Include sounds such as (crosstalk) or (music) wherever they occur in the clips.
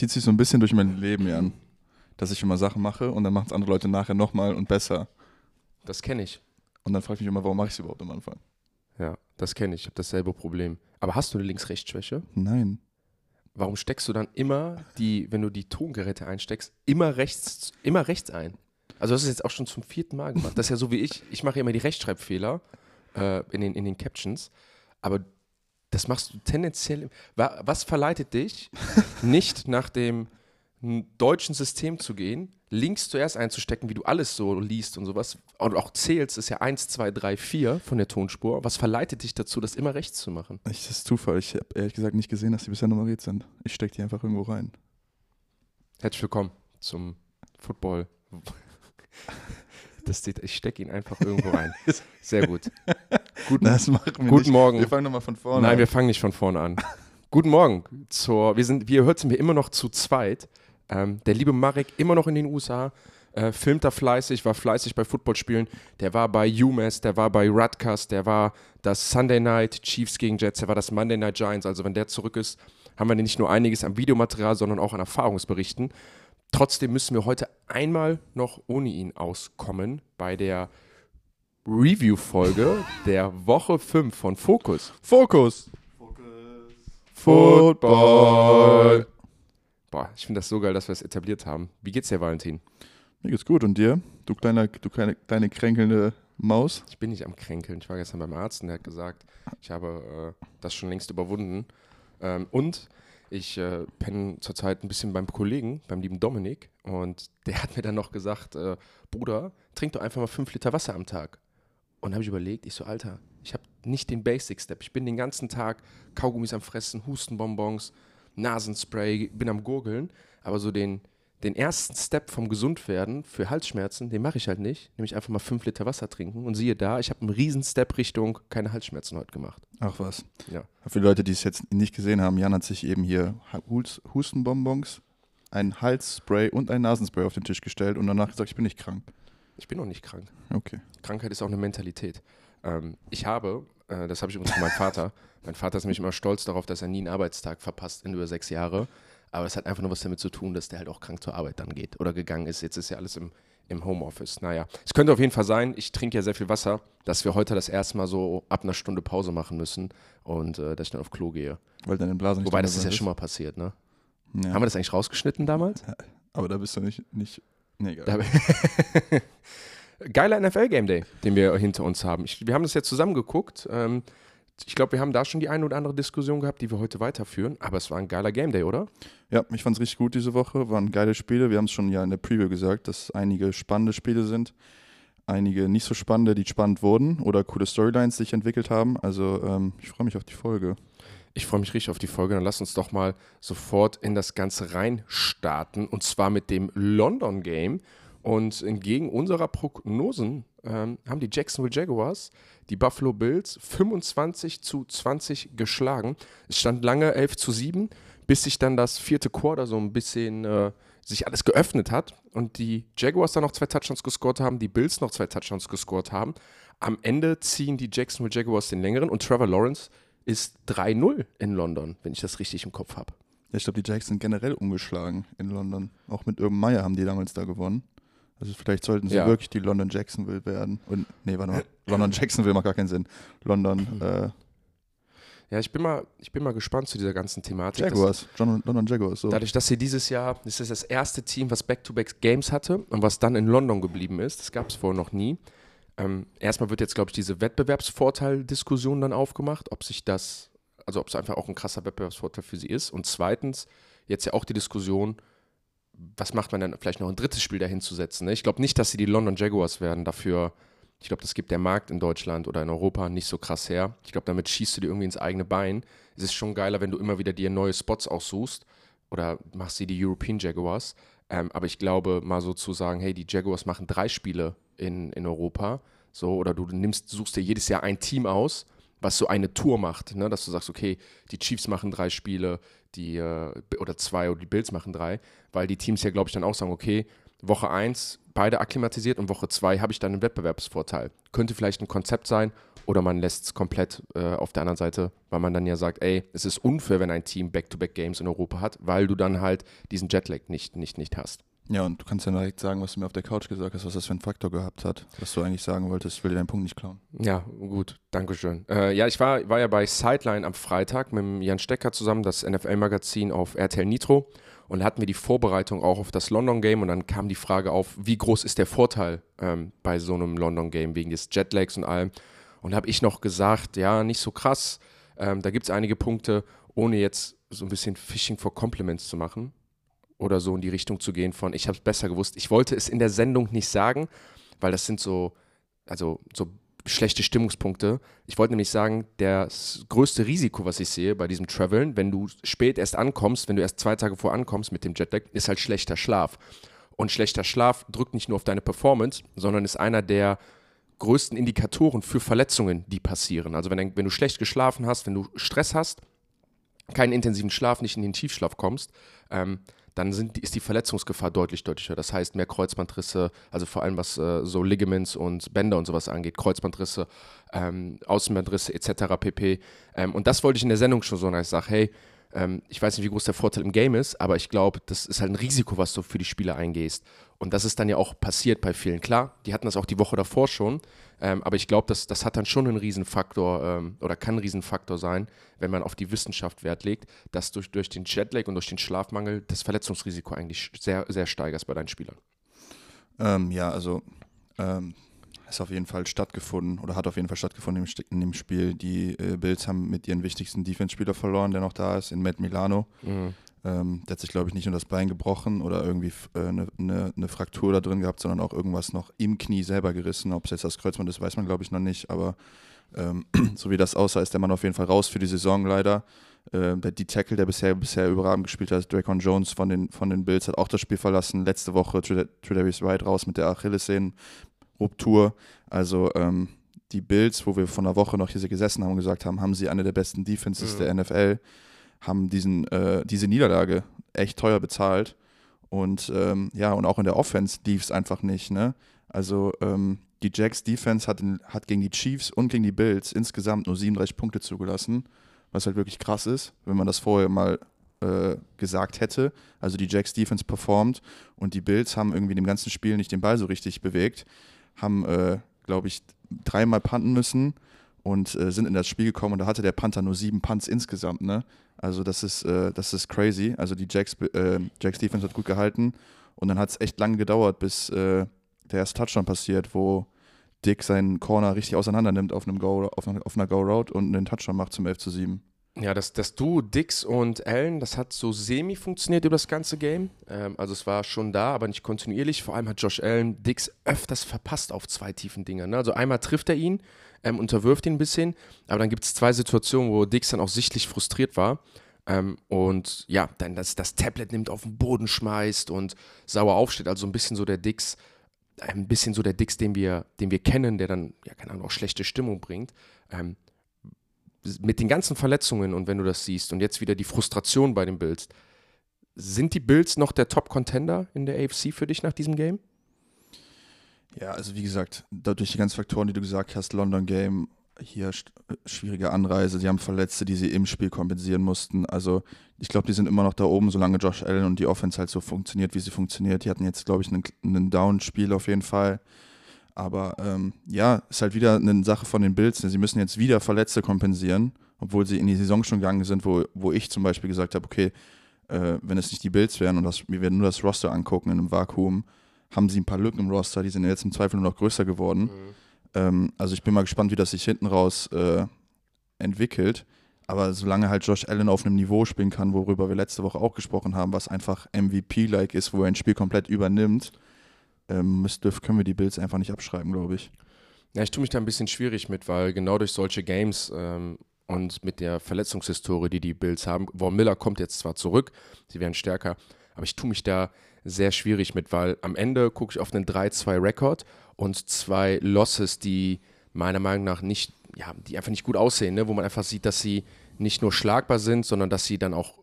zieht sich so ein bisschen durch mein Leben, Jan. Dass ich immer Sachen mache und dann machen es andere Leute nachher nochmal und besser. Das kenne ich. Und dann frage ich mich immer, warum mache ich es überhaupt am Anfang? Ja, das kenne ich. Ich habe dasselbe Problem. Aber hast du eine Links-Rechts-Schwäche? Nein. Warum steckst du dann immer die, wenn du die Tongeräte einsteckst, immer rechts, immer rechts ein? Also das ist jetzt auch schon zum vierten Mal gemacht. Das ist ja so wie ich. Ich mache immer die Rechtschreibfehler äh, in, den, in den Captions. Aber das machst du tendenziell. Wa- Was verleitet dich, (laughs) nicht nach dem deutschen System zu gehen, links zuerst einzustecken, wie du alles so liest und sowas, und auch zählst, ist ja 1, 2, 3, 4 von der Tonspur. Was verleitet dich dazu, das immer rechts zu machen? Ich, das ist Zufall. Ich habe ehrlich gesagt nicht gesehen, dass die bisher nummeriert sind. Ich stecke die einfach irgendwo rein. Herzlich willkommen zum Football. Das ich stecke ihn einfach irgendwo rein. (laughs) Sehr gut. Guten, Das machen wir guten nicht. Morgen. Wir fangen nochmal von vorne Nein, an. wir fangen nicht von vorne an. Guten Morgen. Zur, wir sind, wie ihr hört, sind wir immer noch zu zweit. Ähm, der liebe Marek immer noch in den USA, äh, filmt da fleißig, war fleißig bei Footballspielen. Der war bei UMass, der war bei Rutgers, der war das Sunday Night Chiefs gegen Jets, der war das Monday Night Giants. Also wenn der zurück ist, haben wir nicht nur einiges an Videomaterial, sondern auch an Erfahrungsberichten. Trotzdem müssen wir heute einmal noch ohne ihn auskommen bei der Review-Folge der Woche 5 von Focus. Fokus! Football. Boah, ich finde das so geil, dass wir es etabliert haben. Wie geht's dir, Valentin? Mir geht's gut. Und dir? Du kleine, du kleine, kleine kränkelnde Maus? Ich bin nicht am Kränkeln. Ich war gestern beim Arzt und der hat gesagt, ich habe äh, das schon längst überwunden. Ähm, und ich äh, penne zurzeit ein bisschen beim Kollegen, beim lieben Dominik. Und der hat mir dann noch gesagt, äh, Bruder, trink doch einfach mal fünf Liter Wasser am Tag. Und habe ich überlegt, ich so, Alter, ich habe nicht den Basic-Step. Ich bin den ganzen Tag Kaugummis am Fressen, Hustenbonbons, Nasenspray, bin am Gurgeln. Aber so den, den ersten Step vom Gesundwerden für Halsschmerzen, den mache ich halt nicht. Nämlich einfach mal fünf Liter Wasser trinken. Und siehe da, ich habe einen riesen Step Richtung keine Halsschmerzen heute gemacht. Ach was. Ja. Für die Leute, die es jetzt nicht gesehen haben, Jan hat sich eben hier Hus- Hustenbonbons, ein Halsspray und ein Nasenspray auf den Tisch gestellt und danach gesagt, ich bin nicht krank. Ich bin noch nicht krank. Okay. Krankheit ist auch eine Mentalität. Ähm, ich habe, äh, das habe ich übrigens von meinem Vater, mein Vater ist nämlich immer stolz darauf, dass er nie einen Arbeitstag verpasst in über sechs Jahre. Aber es hat einfach nur was damit zu tun, dass der halt auch krank zur Arbeit dann geht oder gegangen ist. Jetzt ist ja alles im, im Homeoffice. Naja, es könnte auf jeden Fall sein, ich trinke ja sehr viel Wasser, dass wir heute das erste Mal so ab einer Stunde Pause machen müssen und äh, dass ich dann auf Klo gehe. Weil deine Blase nicht Wobei, das ist ja schon mal passiert, ne? Ja. Haben wir das eigentlich rausgeschnitten damals? Aber da bist du nicht. nicht nee, egal. (laughs) Geiler NFL-Game Day, den wir hinter uns haben. Ich, wir haben das jetzt zusammen geguckt. Ähm, ich glaube, wir haben da schon die eine oder andere Diskussion gehabt, die wir heute weiterführen. Aber es war ein geiler Game Day, oder? Ja, ich fand es richtig gut diese Woche. Waren geile Spiele. Wir haben es schon ja in der Preview gesagt, dass einige spannende Spiele sind. Einige nicht so spannende, die spannend wurden oder coole Storylines sich entwickelt haben. Also ähm, ich freue mich auf die Folge. Ich freue mich richtig auf die Folge. Dann lass uns doch mal sofort in das Ganze reinstarten. Und zwar mit dem London Game. Und entgegen unserer Prognosen ähm, haben die Jacksonville Jaguars die Buffalo Bills 25 zu 20 geschlagen. Es stand lange 11 zu 7, bis sich dann das vierte Quarter so ein bisschen äh, sich alles geöffnet hat und die Jaguars dann noch zwei Touchdowns gescored haben, die Bills noch zwei Touchdowns gescored haben. Am Ende ziehen die Jacksonville Jaguars den längeren und Trevor Lawrence ist 3-0 in London, wenn ich das richtig im Kopf habe. Ja, ich glaube, die Jacks sind generell umgeschlagen in London. Auch mit Urban Meyer haben die damals da gewonnen. Also vielleicht sollten sie Ja. wirklich die London Jacksonville werden. Und nee, warte mal. (clears throat) London Jacksonville macht gar keinen Sinn. London äh, Ja, ich bin mal, ich bin mal gespannt zu dieser ganzen Thematik. Jaguars. John, London Jaguars. So. Dadurch, dass sie dieses Jahr, das ist das erste Team, was Back-to-Back Games hatte und was dann in London geblieben ist, das gab es vorher noch nie. Ähm, erstmal wird jetzt, glaube ich, diese Wettbewerbsvorteil-Diskussion dann aufgemacht, ob sich das, also ob es einfach auch ein krasser Wettbewerbsvorteil für sie ist. Und zweitens, jetzt ja auch die Diskussion, was macht man dann vielleicht noch ein drittes Spiel dahin zu setzen. Ne? Ich glaube nicht, dass sie die London Jaguars werden. Dafür, ich glaube, das gibt der Markt in Deutschland oder in Europa nicht so krass her. Ich glaube, damit schießt du dir irgendwie ins eigene Bein. Es ist schon geiler, wenn du immer wieder dir neue Spots aussuchst oder machst sie die European Jaguars. Ähm, aber ich glaube, mal so zu sagen, hey, die Jaguars machen drei Spiele in, in Europa, so, oder du nimmst, suchst dir jedes Jahr ein Team aus, was so eine Tour macht, ne? dass du sagst, okay, die Chiefs machen drei Spiele, die, äh, oder zwei oder die Bills machen drei, weil die Teams ja, glaube ich, dann auch sagen, okay, Woche 1 beide akklimatisiert und Woche 2 habe ich dann einen Wettbewerbsvorteil. Könnte vielleicht ein Konzept sein oder man lässt es komplett äh, auf der anderen Seite, weil man dann ja sagt, ey, es ist unfair, wenn ein Team Back-to-Back-Games in Europa hat, weil du dann halt diesen Jetlag nicht, nicht, nicht hast. Ja, und du kannst ja direkt sagen, was du mir auf der Couch gesagt hast, was das für einen Faktor gehabt hat, was du eigentlich sagen wolltest. Ich will dir deinen Punkt nicht klauen. Ja, gut, danke schön. Äh, ja, ich war, war ja bei Sideline am Freitag mit Jan Stecker zusammen, das NFL-Magazin auf RTL Nitro. Und hatten wir die Vorbereitung auch auf das London-Game und dann kam die Frage auf, wie groß ist der Vorteil ähm, bei so einem London-Game wegen des Jetlags und allem. Und habe ich noch gesagt, ja, nicht so krass. Ähm, da gibt es einige Punkte, ohne jetzt so ein bisschen Fishing for Compliments zu machen oder so in die Richtung zu gehen von, ich habe es besser gewusst. Ich wollte es in der Sendung nicht sagen, weil das sind so, also so schlechte Stimmungspunkte. Ich wollte nämlich sagen, das größte Risiko, was ich sehe bei diesem Traveln, wenn du spät erst ankommst, wenn du erst zwei Tage vor ankommst mit dem Jetlag, ist halt schlechter Schlaf. Und schlechter Schlaf drückt nicht nur auf deine Performance, sondern ist einer der größten Indikatoren für Verletzungen, die passieren. Also wenn, wenn du schlecht geschlafen hast, wenn du Stress hast, keinen intensiven Schlaf, nicht in den Tiefschlaf kommst, ähm, dann sind, ist die Verletzungsgefahr deutlich, deutlich höher. Das heißt, mehr Kreuzbandrisse, also vor allem was äh, so Ligaments und Bänder und sowas angeht, Kreuzbandrisse, ähm, Außenbandrisse etc. pp. Ähm, und das wollte ich in der Sendung schon so, dass ich sage, hey, ähm, ich weiß nicht, wie groß der Vorteil im Game ist, aber ich glaube, das ist halt ein Risiko, was du für die Spieler eingehst. Und das ist dann ja auch passiert bei vielen. Klar, die hatten das auch die Woche davor schon, ähm, aber ich glaube, das, das hat dann schon einen Riesenfaktor ähm, oder kann ein Riesenfaktor sein, wenn man auf die Wissenschaft Wert legt, dass durch, durch den Jetlag und durch den Schlafmangel das Verletzungsrisiko eigentlich sehr, sehr steigerst bei deinen Spielern. Ähm, ja, also ähm, ist auf jeden Fall stattgefunden oder hat auf jeden Fall stattgefunden in dem Spiel. Die äh, Bills haben mit ihren wichtigsten Defense-Spieler verloren, der noch da ist, in Matt Milano. Mhm. Ähm, der hat sich, glaube ich, nicht nur das Bein gebrochen oder irgendwie eine äh, ne, ne, ne Fraktur da drin gehabt, sondern auch irgendwas noch im Knie selber gerissen. Ob es jetzt das Kreuzband ist, weiß man, glaube ich, noch nicht. Aber ähm, (clears throat) so wie das aussah, ist der Mann auf jeden Fall raus für die Saison leider. Äh, der die Tackle, der bisher, bisher überragend gespielt hat, Dracon Jones von den, von den Bills, hat auch das Spiel verlassen. Letzte Woche Tredavious Wright raus mit der Achillessehnen. Ruptur. Also ähm, die Bills, wo wir vor einer Woche noch hier gesessen haben und gesagt haben, haben sie eine der besten Defenses mhm. der NFL, haben diesen, äh, diese Niederlage echt teuer bezahlt. Und ähm, ja, und auch in der Offense lief es einfach nicht. Ne? Also ähm, die Jacks Defense hat, in, hat gegen die Chiefs und gegen die Bills insgesamt nur 37 Punkte zugelassen, was halt wirklich krass ist, wenn man das vorher mal äh, gesagt hätte. Also die Jacks Defense performt und die Bills haben irgendwie in dem ganzen Spiel nicht den Ball so richtig bewegt haben, äh, glaube ich, dreimal panten müssen und äh, sind in das Spiel gekommen und da hatte der Panther nur sieben Punts insgesamt. Ne? Also das ist, äh, das ist crazy. Also die Jacks, äh, Jacks Defense hat gut gehalten und dann hat es echt lange gedauert, bis äh, der erste Touchdown passiert, wo Dick seinen Corner richtig auseinander nimmt auf, einem Go, auf, einer, auf einer Go-Route und einen Touchdown macht zum 11 zu 7. Ja, das, das Duo Dix und Allen, das hat so semi funktioniert über das ganze Game. Ähm, also es war schon da, aber nicht kontinuierlich. Vor allem hat Josh Allen Dix öfters verpasst auf zwei tiefen Dingern. Ne? Also einmal trifft er ihn, ähm, unterwirft ihn ein bisschen, aber dann gibt es zwei Situationen, wo Dix dann auch sichtlich frustriert war. Ähm, und ja, dann das, das Tablet nimmt, auf den Boden schmeißt und sauer aufsteht. Also ein bisschen so der Dix, ein bisschen so der Dix, den wir, den wir kennen, der dann, ja, keine Ahnung, auch schlechte Stimmung bringt. Ähm, mit den ganzen Verletzungen und wenn du das siehst und jetzt wieder die Frustration bei den Bills, sind die Bills noch der Top-Contender in der AFC für dich nach diesem Game? Ja, also wie gesagt, durch die ganzen Faktoren, die du gesagt hast, London Game, hier schwierige Anreise, die haben Verletzte, die sie im Spiel kompensieren mussten. Also ich glaube, die sind immer noch da oben, solange Josh Allen und die Offense halt so funktioniert, wie sie funktioniert. Die hatten jetzt, glaube ich, einen Down-Spiel auf jeden Fall. Aber ähm, ja, ist halt wieder eine Sache von den Bills. Sie müssen jetzt wieder Verletzte kompensieren, obwohl sie in die Saison schon gegangen sind, wo, wo ich zum Beispiel gesagt habe, okay, äh, wenn es nicht die Bills wären und das, wir werden nur das Roster angucken in einem Vakuum, haben sie ein paar Lücken im Roster, die sind jetzt im Zweifel nur noch größer geworden. Mhm. Ähm, also ich bin mal gespannt, wie das sich hinten raus äh, entwickelt. Aber solange halt Josh Allen auf einem Niveau spielen kann, worüber wir letzte Woche auch gesprochen haben, was einfach MVP-like ist, wo er ein Spiel komplett übernimmt, ähm, können wir die Bills einfach nicht abschreiben, glaube ich. Ja, ich tue mich da ein bisschen schwierig mit, weil genau durch solche Games ähm, und mit der Verletzungshistorie, die die Bills haben, Von Miller kommt jetzt zwar zurück, sie werden stärker, aber ich tue mich da sehr schwierig mit, weil am Ende gucke ich auf einen 3-2-Rekord und zwei Losses, die meiner Meinung nach nicht, ja, die einfach nicht gut aussehen, ne? wo man einfach sieht, dass sie nicht nur schlagbar sind, sondern dass sie dann auch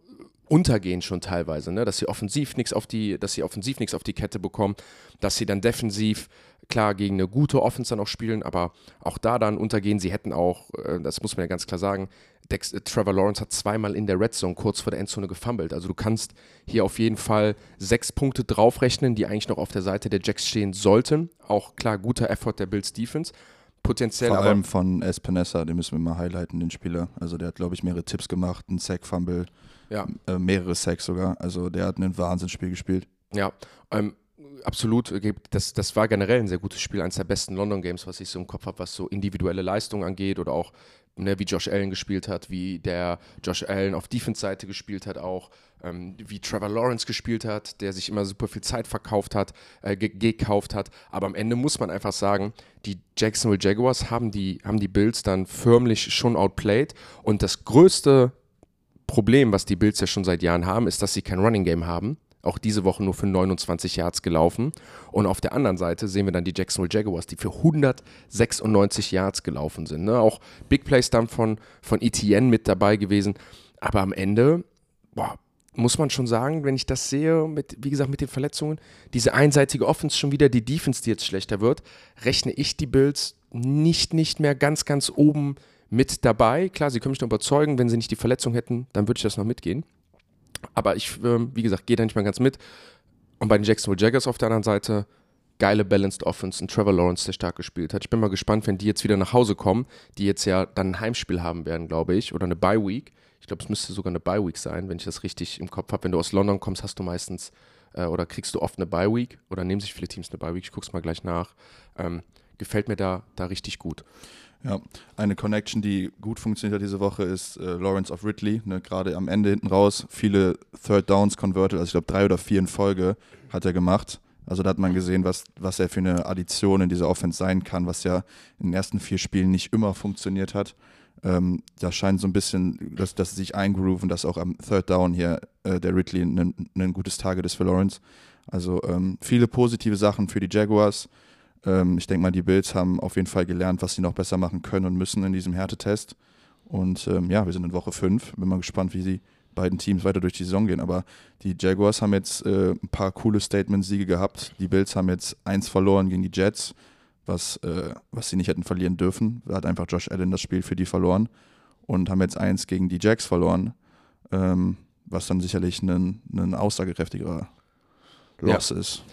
untergehen schon teilweise, ne? dass sie offensiv nichts auf die, dass sie offensiv nichts auf die Kette bekommen, dass sie dann defensiv klar gegen eine gute Offense dann auch spielen, aber auch da dann untergehen. Sie hätten auch, äh, das muss man ja ganz klar sagen, Dex, äh, Trevor Lawrence hat zweimal in der Red Zone kurz vor der Endzone gefummelt. Also du kannst hier auf jeden Fall sechs Punkte draufrechnen, die eigentlich noch auf der Seite der Jacks stehen sollten. Auch klar, guter Effort der Bills Defense. Potenziell Vor allem von Espinesa, den müssen wir mal highlighten, den Spieler. Also der hat, glaube ich, mehrere Tipps gemacht, einen Sack-Fumble, ja. äh, mehrere Sacks sogar. Also der hat ein Wahnsinnsspiel gespielt. Ja, ähm, absolut. Das, das war generell ein sehr gutes Spiel, eines der besten London Games, was ich so im Kopf habe, was so individuelle Leistung angeht oder auch ne, wie Josh Allen gespielt hat, wie der Josh Allen auf Defense-Seite gespielt hat, auch ähm, wie Trevor Lawrence gespielt hat, der sich immer super viel Zeit verkauft hat, äh, gekauft hat. Aber am Ende muss man einfach sagen, die Jacksonville Jaguars haben die, haben die Bills dann förmlich schon outplayed und das größte Problem, was die Bills ja schon seit Jahren haben, ist, dass sie kein Running Game haben auch diese Woche nur für 29 Yards gelaufen. Und auf der anderen Seite sehen wir dann die Jacksonville Jaguars, die für 196 Yards gelaufen sind. Ne? Auch Big Plays dann von, von ETN mit dabei gewesen. Aber am Ende, boah, muss man schon sagen, wenn ich das sehe, mit, wie gesagt, mit den Verletzungen, diese einseitige Offense schon wieder, die Defense, die jetzt schlechter wird, rechne ich die Bills nicht, nicht mehr ganz, ganz oben mit dabei. Klar, sie können mich noch überzeugen, wenn sie nicht die Verletzung hätten, dann würde ich das noch mitgehen. Aber ich, ähm, wie gesagt, gehe da nicht mal ganz mit. Und bei den Jacksonville Jaggers auf der anderen Seite, geile Balanced Offense und Trevor Lawrence, der stark gespielt hat. Ich bin mal gespannt, wenn die jetzt wieder nach Hause kommen, die jetzt ja dann ein Heimspiel haben werden, glaube ich, oder eine Bye Week. Ich glaube, es müsste sogar eine Bye Week sein, wenn ich das richtig im Kopf habe. Wenn du aus London kommst, hast du meistens äh, oder kriegst du oft eine Bye Week oder nehmen sich viele Teams eine Bye Week. Ich gucke es mal gleich nach. Ähm, gefällt mir da, da richtig gut. Ja, eine Connection, die gut funktioniert hat diese Woche, ist äh, Lawrence of Ridley. Ne, Gerade am Ende hinten raus, viele Third Downs converted, also ich glaube drei oder vier in Folge hat er gemacht. Also da hat man gesehen, was, was er für eine Addition in dieser Offense sein kann, was ja in den ersten vier Spielen nicht immer funktioniert hat. Ähm, da scheint so ein bisschen, dass, dass sie sich eingrooven, dass auch am Third Down hier äh, der Ridley ein gutes Target ist für Lawrence. Also ähm, viele positive Sachen für die Jaguars. Ähm, ich denke mal, die Bills haben auf jeden Fall gelernt, was sie noch besser machen können und müssen in diesem Härtetest. Und ähm, ja, wir sind in Woche 5. Bin mal gespannt, wie die beiden Teams weiter durch die Saison gehen. Aber die Jaguars haben jetzt äh, ein paar coole Statement-Siege gehabt. Die Bills haben jetzt eins verloren gegen die Jets, was, äh, was sie nicht hätten verlieren dürfen. Da hat einfach Josh Allen das Spiel für die verloren. Und haben jetzt eins gegen die Jacks verloren, ähm, was dann sicherlich ein, ein aussagekräftigerer Loss ja. ist.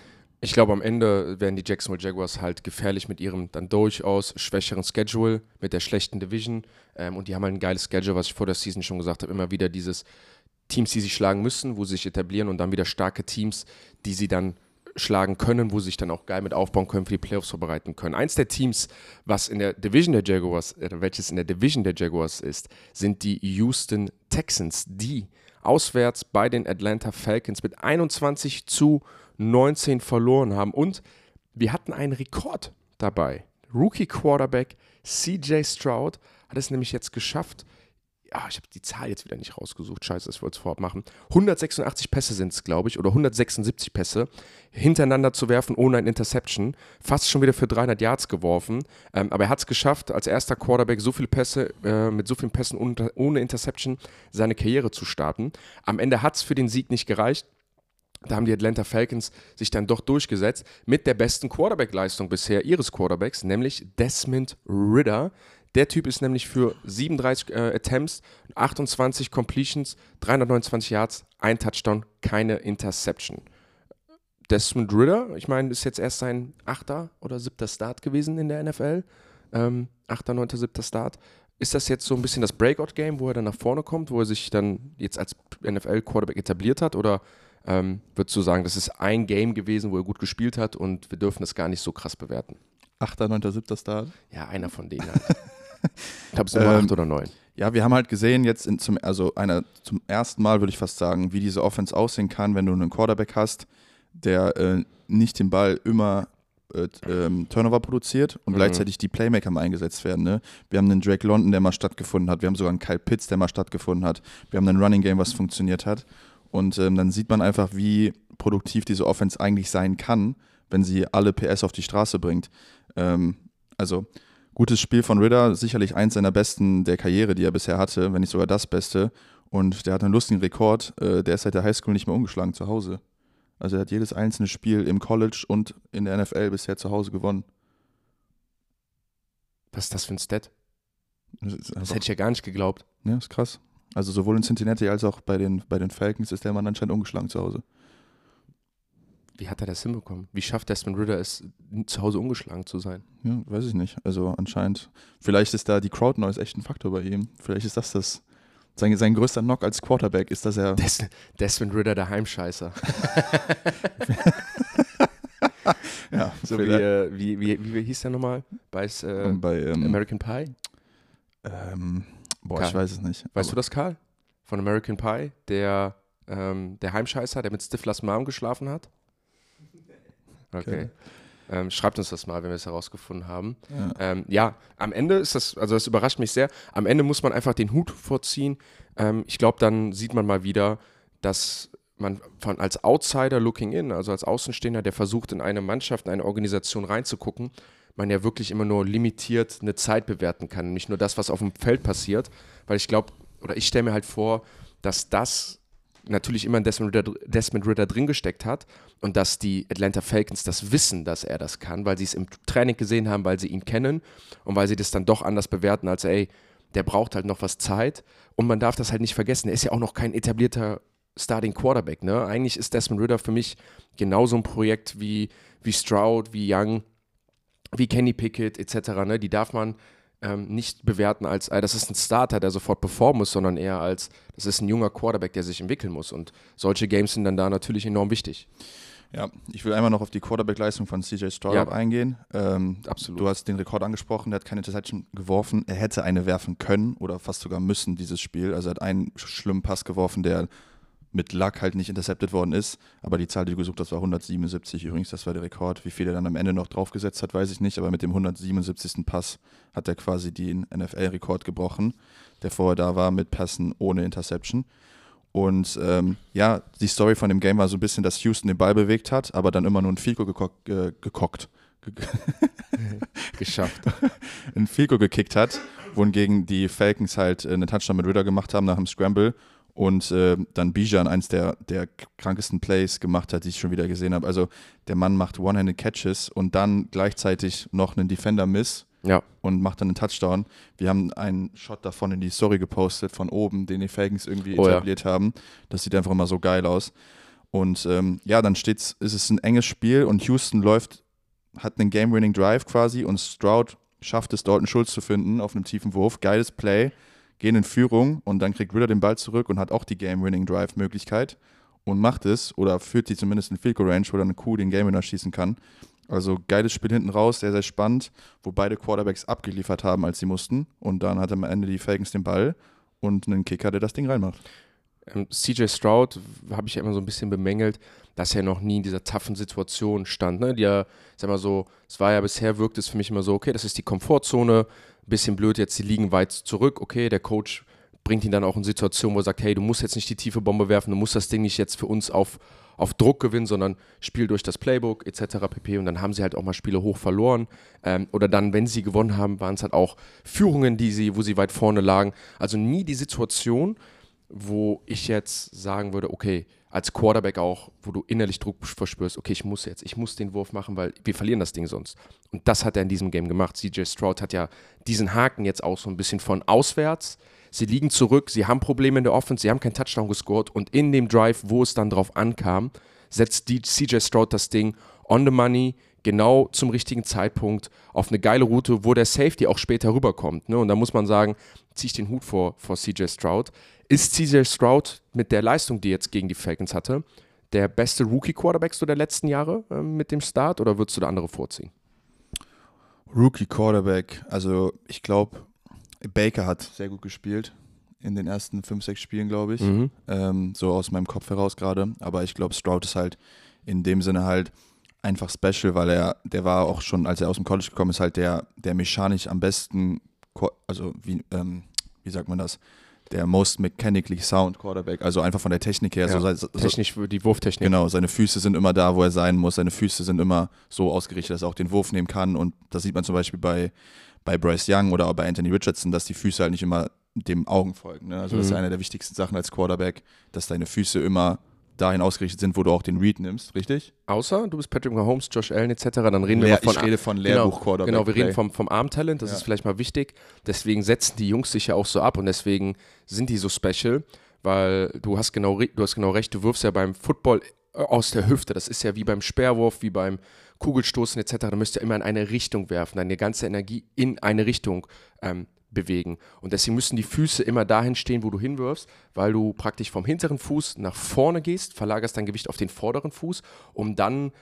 Ich glaube, am Ende werden die Jacksonville Jaguars halt gefährlich mit ihrem dann durchaus schwächeren Schedule, mit der schlechten Division. Ähm, und die haben halt ein geiles Schedule, was ich vor der Season schon gesagt habe. Immer wieder dieses Teams, die sich schlagen müssen, wo sie sich etablieren und dann wieder starke Teams, die sie dann schlagen können, wo sie sich dann auch geil mit aufbauen können, für die Playoffs vorbereiten können. Eins der Teams, was in der Division der Jaguars, äh, welches in der Division der Jaguars ist, sind die Houston Texans, die auswärts bei den Atlanta Falcons mit 21 zu 19 verloren haben. Und wir hatten einen Rekord dabei. Rookie Quarterback CJ Stroud hat es nämlich jetzt geschafft. Ja, ich habe die Zahl jetzt wieder nicht rausgesucht. Scheiße, das wollte ich vorab machen. 186 Pässe sind es, glaube ich, oder 176 Pässe hintereinander zu werfen ohne ein Interception. Fast schon wieder für 300 Yards geworfen. Ähm, aber er hat es geschafft, als erster Quarterback so viele Pässe, äh, mit so vielen Pässen ohne, ohne Interception seine Karriere zu starten. Am Ende hat es für den Sieg nicht gereicht. Da haben die Atlanta Falcons sich dann doch durchgesetzt mit der besten Quarterback-Leistung bisher ihres Quarterbacks, nämlich Desmond Ritter. Der Typ ist nämlich für 37 äh, Attempts, 28 Completions, 329 Yards, ein Touchdown, keine Interception. Desmond Ritter, ich meine, ist jetzt erst sein achter oder siebter Start gewesen in der NFL. Ähm, achter, neunter, siebter Start. Ist das jetzt so ein bisschen das Breakout-Game, wo er dann nach vorne kommt, wo er sich dann jetzt als NFL-Quarterback etabliert hat? Oder ähm, würdest du sagen, das ist ein Game gewesen, wo er gut gespielt hat und wir dürfen es gar nicht so krass bewerten? Achter, neunter, siebter Start? Ja, einer von denen halt. (laughs) ich glaube, es sind ähm, acht oder neun. Ja, wir haben halt gesehen, jetzt in, zum, also einer, zum ersten Mal würde ich fast sagen, wie diese Offense aussehen kann, wenn du einen Quarterback hast, der äh, nicht den Ball immer äh, ähm, Turnover produziert und mhm. gleichzeitig die Playmaker mal eingesetzt werden. Ne? Wir haben einen Drake London, der mal stattgefunden hat. Wir haben sogar einen Kyle Pitts, der mal stattgefunden hat. Wir haben einen Running Game, was funktioniert hat. Und ähm, dann sieht man einfach, wie produktiv diese Offense eigentlich sein kann, wenn sie alle PS auf die Straße bringt. Ähm, also gutes Spiel von Ritter, sicherlich eins seiner besten der Karriere, die er bisher hatte, wenn nicht sogar das Beste. Und der hat einen lustigen Rekord. Äh, der ist seit der Highschool nicht mehr ungeschlagen zu Hause. Also er hat jedes einzelne Spiel im College und in der NFL bisher zu Hause gewonnen. Was ist das für ein Stat? Das, Das hätte ich ja gar nicht geglaubt. ja, ist krass. Also sowohl in Cincinnati als auch bei den, bei den Falcons ist der Mann anscheinend ungeschlagen zu Hause. Wie hat er das hinbekommen? Wie schafft Desmond Ritter es, zu Hause ungeschlagen zu sein? Ja, weiß ich nicht. Also anscheinend, vielleicht ist da die Crowd Noise echt ein Faktor bei ihm. Vielleicht ist das das. Sein, sein größter Knock als Quarterback ist, dass er. Des Desmond Ritter, der Heimscheißer. (laughs) Ja, So wie, äh, wie, wie, wie hieß der nochmal? Bei äh, bei. Ähm, American Pie? ähm, boah, Karl. ich weiß es nicht. Weißt du das, Karl? Von American Pie? Der, ähm, der Heimscheißer, der mit Stiflers Mom geschlafen hat? (laughs) Okay. Ähm, schreibt uns das mal, wenn wir es herausgefunden haben. Ja. Ähm, ja, am Ende ist das, also das überrascht mich sehr. Am Ende muss man einfach den Hut vorziehen. Ähm, ich glaube, dann sieht man mal wieder, dass man von, als Outsider looking in, also als Außenstehender, der versucht, in eine Mannschaft, in eine Organisation reinzugucken, man ja wirklich immer nur limitiert eine Zeit bewerten kann. Nicht nur das, was auf dem Feld passiert. Weil ich glaube, oder ich stelle mir halt vor, dass das natürlich immer in Desmond Ritter, Desmond Ritter drin gesteckt hat und dass die Atlanta Falcons das wissen, dass er das kann, weil sie es im Training gesehen haben, weil sie ihn kennen und weil sie das dann doch anders bewerten, als ey, der braucht halt noch was Zeit und man darf das halt nicht vergessen, er ist ja auch noch kein etablierter Starting Quarterback, ne? Eigentlich ist Desmond Ritter für mich genauso ein Projekt wie, wie Stroud, wie Young, wie Kenny Pickett etc., ne? Die darf man ähm, nicht bewerten als, äh, das ist ein Starter, der sofort performen muss, sondern eher als, das ist ein junger Quarterback, der sich entwickeln muss. Und solche Games sind dann da natürlich enorm wichtig. Ja, ich will einmal noch auf die Quarterback-Leistung von CJ Stroud Ja. eingehen. Ähm, Absolut. Du hast den Rekord angesprochen, der hat keine Interception geworfen. Er hätte eine werfen können oder fast sogar müssen, dieses Spiel. Also er hat einen schlimmen Pass geworfen, der mit Luck halt nicht intercepted worden ist. Aber die Zahl, die du gesucht hast, war 177 übrigens. Das war der Rekord. Wie viel er dann am Ende noch draufgesetzt hat, weiß ich nicht. Aber mit dem 177. Pass hat er quasi den NFL-Rekord gebrochen, der vorher da war mit Pässen ohne Interception. Und ähm, ja, die Story von dem Game war so ein bisschen, dass Houston den Ball bewegt hat, aber dann immer nur ein Field Goal gekockt, äh, gekockt, ge (laughs) Geschafft. (laughs) ein Goal gekickt hat, wohingegen die Falcons halt äh, einen Touchdown mit Ritter gemacht haben nach dem Scramble und äh, dann Bijan eins der, der krankesten Plays gemacht hat, die ich schon wieder gesehen habe. Also der Mann macht One-Handed Catches und dann gleichzeitig noch einen Defender-Miss Ja. und macht dann einen Touchdown. Wir haben einen Shot davon in die Story gepostet von oben, den die Falcons irgendwie Oh ja. etabliert haben. Das sieht einfach immer so geil aus. Und ähm, ja, dann steht's, ist es ein enges Spiel und Houston läuft, hat einen Game-Winning Drive quasi und Stroud schafft es, Dalton Schulz zu finden auf einem tiefen Wurf. Geiles Play, gehen in Führung und dann kriegt Ritter den Ball zurück und hat auch die Game-Winning Drive-Möglichkeit und macht es oder führt die zumindest in Field Range, wo dann eine Kuh den Game Winner schießen kann. Also geiles Spiel hinten raus, sehr, sehr spannend, wo beide Quarterbacks abgeliefert haben, als sie mussten. Und dann hat am Ende die Falcons den Ball und einen Kicker, der das Ding reinmacht. Ähm, CJ Stroud habe ich ja immer so ein bisschen bemängelt, dass er noch nie in dieser toughen Situation stand. Ne? Die ja, sag mal so, es war ja bisher, wirkt es für mich immer so, okay, das ist die Komfortzone, bisschen blöd, jetzt die liegen weit zurück, okay, der Coach bringt ihn dann auch in Situationen, wo er sagt, hey, du musst jetzt nicht die tiefe Bombe werfen, du musst das Ding nicht jetzt für uns auf, auf Druck gewinnen, sondern spiel durch das Playbook etc. pp. Und dann haben sie halt auch mal Spiele hoch verloren. Ähm, oder dann, wenn sie gewonnen haben, waren es halt auch Führungen, die sie, wo sie weit vorne lagen. Also nie die Situation, wo ich jetzt sagen würde, okay, als Quarterback auch, wo du innerlich Druck verspürst, okay, ich muss jetzt, ich muss den Wurf machen, weil wir verlieren das Ding sonst. Und das hat er in diesem Game gemacht. CJ Stroud hat ja diesen Haken jetzt auch so ein bisschen von auswärts. Sie liegen zurück, sie haben Probleme in der Offense, sie haben keinen Touchdown gescored und in dem Drive, wo es dann drauf ankam, setzt CJ Stroud das Ding on the money, genau zum richtigen Zeitpunkt, auf eine geile Route, wo der Safety auch später rüberkommt. Ne? Und da muss man sagen, ziehe ich den Hut vor, vor CJ Stroud. Ist CJ Stroud mit der Leistung, die er jetzt gegen die Falcons hatte, der beste Rookie-Quarterback so der letzten Jahre äh, mit dem Start oder würdest du da andere vorziehen? Rookie Quarterback, also ich glaube, Baker hat sehr gut gespielt in den ersten fünf, sechs Spielen, glaube ich. Mhm. ähm, so aus meinem Kopf heraus gerade. Aber ich glaube, Stroud ist halt in dem Sinne halt einfach special, weil er, der war auch schon, als er aus dem College gekommen ist, halt der, der mechanisch am besten, also wie, ähm, wie sagt man das, der most mechanically sound Quarterback, also einfach von der Technik her. Ja, so, so, Technisch, die Wurftechnik. Genau, seine Füße sind immer da, wo er sein muss. Seine Füße sind immer so ausgerichtet, dass er auch den Wurf nehmen kann. Und das sieht man zum Beispiel bei, bei Bryce Young oder auch bei Anthony Richardson, dass die Füße halt nicht immer dem Augen folgen. Ne? Also das ist Mhm. eine der wichtigsten Sachen als Quarterback, dass deine Füße immer dahin ausgerichtet sind, wo du auch den Read nimmst, richtig? Außer du bist Patrick Mahomes, Josh Allen etc., dann reden wir Lehr, mal von ich rede von Genau, Lehrbuch-Quarterback. Genau, wir reden vom, vom Armtalent, das Ja. ist vielleicht mal wichtig. Deswegen setzen die Jungs sich ja auch so ab und deswegen sind die so special, weil du hast genau, du hast genau recht, du wirfst ja beim Football äh, aus der Hüfte. Das ist ja wie beim Speerwurf, wie beim Kugelstoßen etc. Du müsst ja immer in eine Richtung werfen, deine ganze Energie in eine Richtung ähm, bewegen. Und deswegen müssen die Füße immer dahin stehen, wo du hinwirfst, weil du praktisch vom hinteren Fuß nach vorne gehst, verlagerst dein Gewicht auf den vorderen Fuß, um dann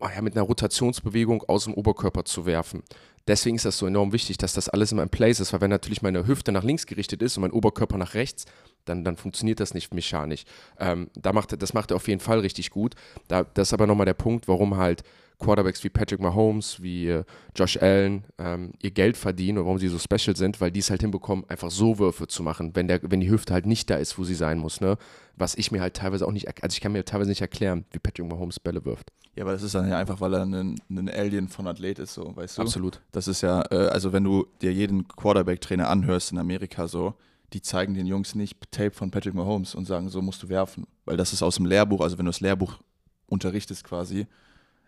ah ja, mit einer Rotationsbewegung aus dem Oberkörper zu werfen. Deswegen ist das so enorm wichtig, dass das alles in place ist, weil wenn natürlich meine Hüfte nach links gerichtet ist und mein Oberkörper nach rechts, dann, dann funktioniert das nicht mechanisch. Ähm, da macht, das macht er auf jeden Fall richtig gut. Da, das ist aber nochmal der Punkt, warum halt Quarterbacks wie Patrick Mahomes, wie äh, Josh Allen ähm, ihr Geld verdienen und warum sie so special sind, weil die es halt hinbekommen, einfach so Würfe zu machen, wenn, der, wenn die Hüfte halt nicht da ist, wo sie sein muss. Ne? Was ich mir halt teilweise auch nicht, also ich kann mir teilweise nicht erklären, wie Patrick Mahomes Bälle wirft. Ja, aber das ist dann ja einfach, weil er ein, ein Alien von Athlet ist, so, weißt du? Absolut. Das ist ja, äh, also wenn du dir jeden Quarterback-Trainer anhörst in Amerika so, die zeigen den Jungs nicht Tape von Patrick Mahomes und sagen, so musst du werfen. Weil das ist aus dem Lehrbuch, also wenn du das Lehrbuch unterrichtest quasi,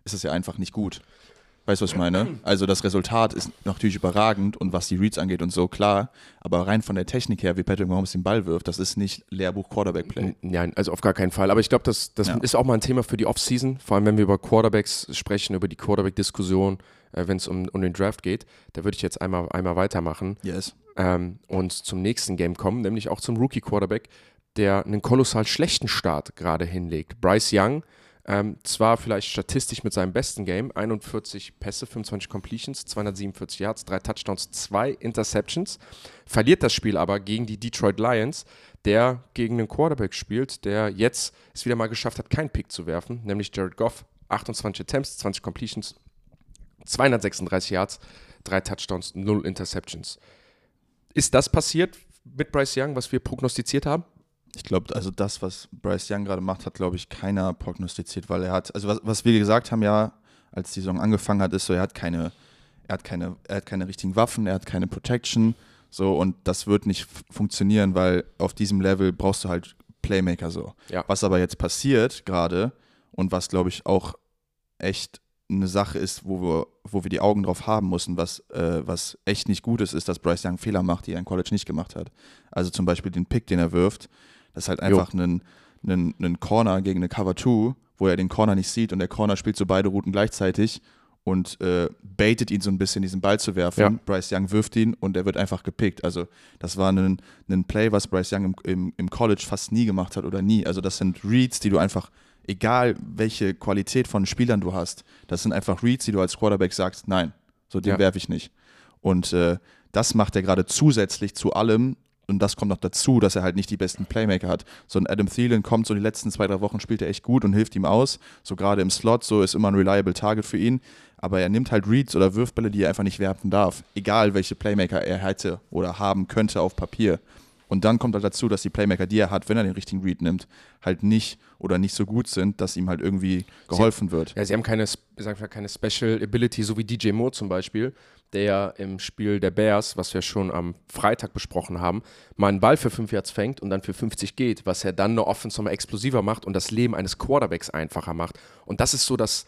ist das ja einfach nicht gut. Weißt du, was ich meine? Also das Resultat ist natürlich überragend und was die Reads angeht und so, klar. Aber rein von der Technik her, wie Patrick Mahomes den Ball wirft, das ist nicht Lehrbuch Quarterback-Play. Nein, also auf gar keinen Fall. Aber ich glaube, das, das Ja. ist auch mal ein Thema für die Offseason, vor allem wenn wir über Quarterbacks sprechen, über die Quarterback-Diskussion, äh, wenn es um, um den Draft geht. Da würde ich jetzt einmal, einmal weitermachen Yes. ähm, und zum nächsten Game kommen, nämlich auch zum Rookie-Quarterback, der einen kolossal schlechten Start gerade hinlegt. Bryce Young, ähm, zwar vielleicht statistisch mit seinem besten Game, 41 Pässe, 25 Completions, 247 Yards, drei Touchdowns, zwei Interceptions, verliert das Spiel aber gegen die Detroit Lions, der gegen einen Quarterback spielt, der jetzt es wieder mal geschafft hat, keinen Pick zu werfen, nämlich Jared Goff, 28 Attempts, 20 Completions, 236 Yards, drei Touchdowns, null Interceptions. Ist das passiert mit Bryce Young, was wir prognostiziert haben? Ich glaube, also das, was Bryce Young gerade macht, hat, glaube ich, keiner prognostiziert, weil er hat, also was, was wir gesagt haben ja, als die Saison angefangen hat, ist so, er hat keine, er hat keine, er hat keine richtigen Waffen, er hat keine Protection, so und das wird nicht funktionieren, weil auf diesem Level brauchst du halt Playmaker so. Ja. Was aber jetzt passiert gerade und was, glaube ich, auch echt eine Sache ist, wo wir, wo wir die Augen drauf haben müssen, was, äh, was echt nicht gut ist, ist, dass Bryce Young Fehler macht, die er in College nicht gemacht hat. Also zum Beispiel den Pick, den er wirft, das ist halt einfach ein, ein, ein Corner gegen eine Cover 2, wo er den Corner nicht sieht und der Corner spielt so beide Routen gleichzeitig und äh, baitet ihn so ein bisschen, diesen Ball zu werfen. Ja. Bryce Young wirft ihn und er wird einfach gepickt. Also das war ein, ein Play, was Bryce Young im, im, im College fast nie gemacht hat oder nie. Also das sind Reads, die du einfach, egal welche Qualität von Spielern du hast, das sind einfach Reads, die du als Quarterback sagst, nein, so den Ja. werfe ich nicht. Und äh, das macht er gerade zusätzlich zu allem. Und das kommt noch dazu, dass er halt nicht die besten Playmaker hat. So ein Adam Thielen kommt so die letzten zwei, drei Wochen, spielt er echt gut und hilft ihm aus. So gerade im Slot, so ist immer ein reliable Target für ihn. Aber er nimmt halt Reads oder Würfbälle, die er einfach nicht werfen darf. Egal welche Playmaker er hätte oder haben könnte auf Papier. Und dann kommt halt dazu, dass die Playmaker, die er hat, wenn er den richtigen Read nimmt, halt nicht oder nicht so gut sind, dass ihm halt irgendwie geholfen wird. Ja, sie haben keine, sagen wir, keine Special Ability, so wie DJ Moore zum Beispiel, der im Spiel der Bears, was wir schon am Freitag besprochen haben, mal einen Ball für 5 Yards fängt und dann für 50 geht, was er dann eine Offense nochmal explosiver macht und das Leben eines Quarterbacks einfacher macht. Und das ist so das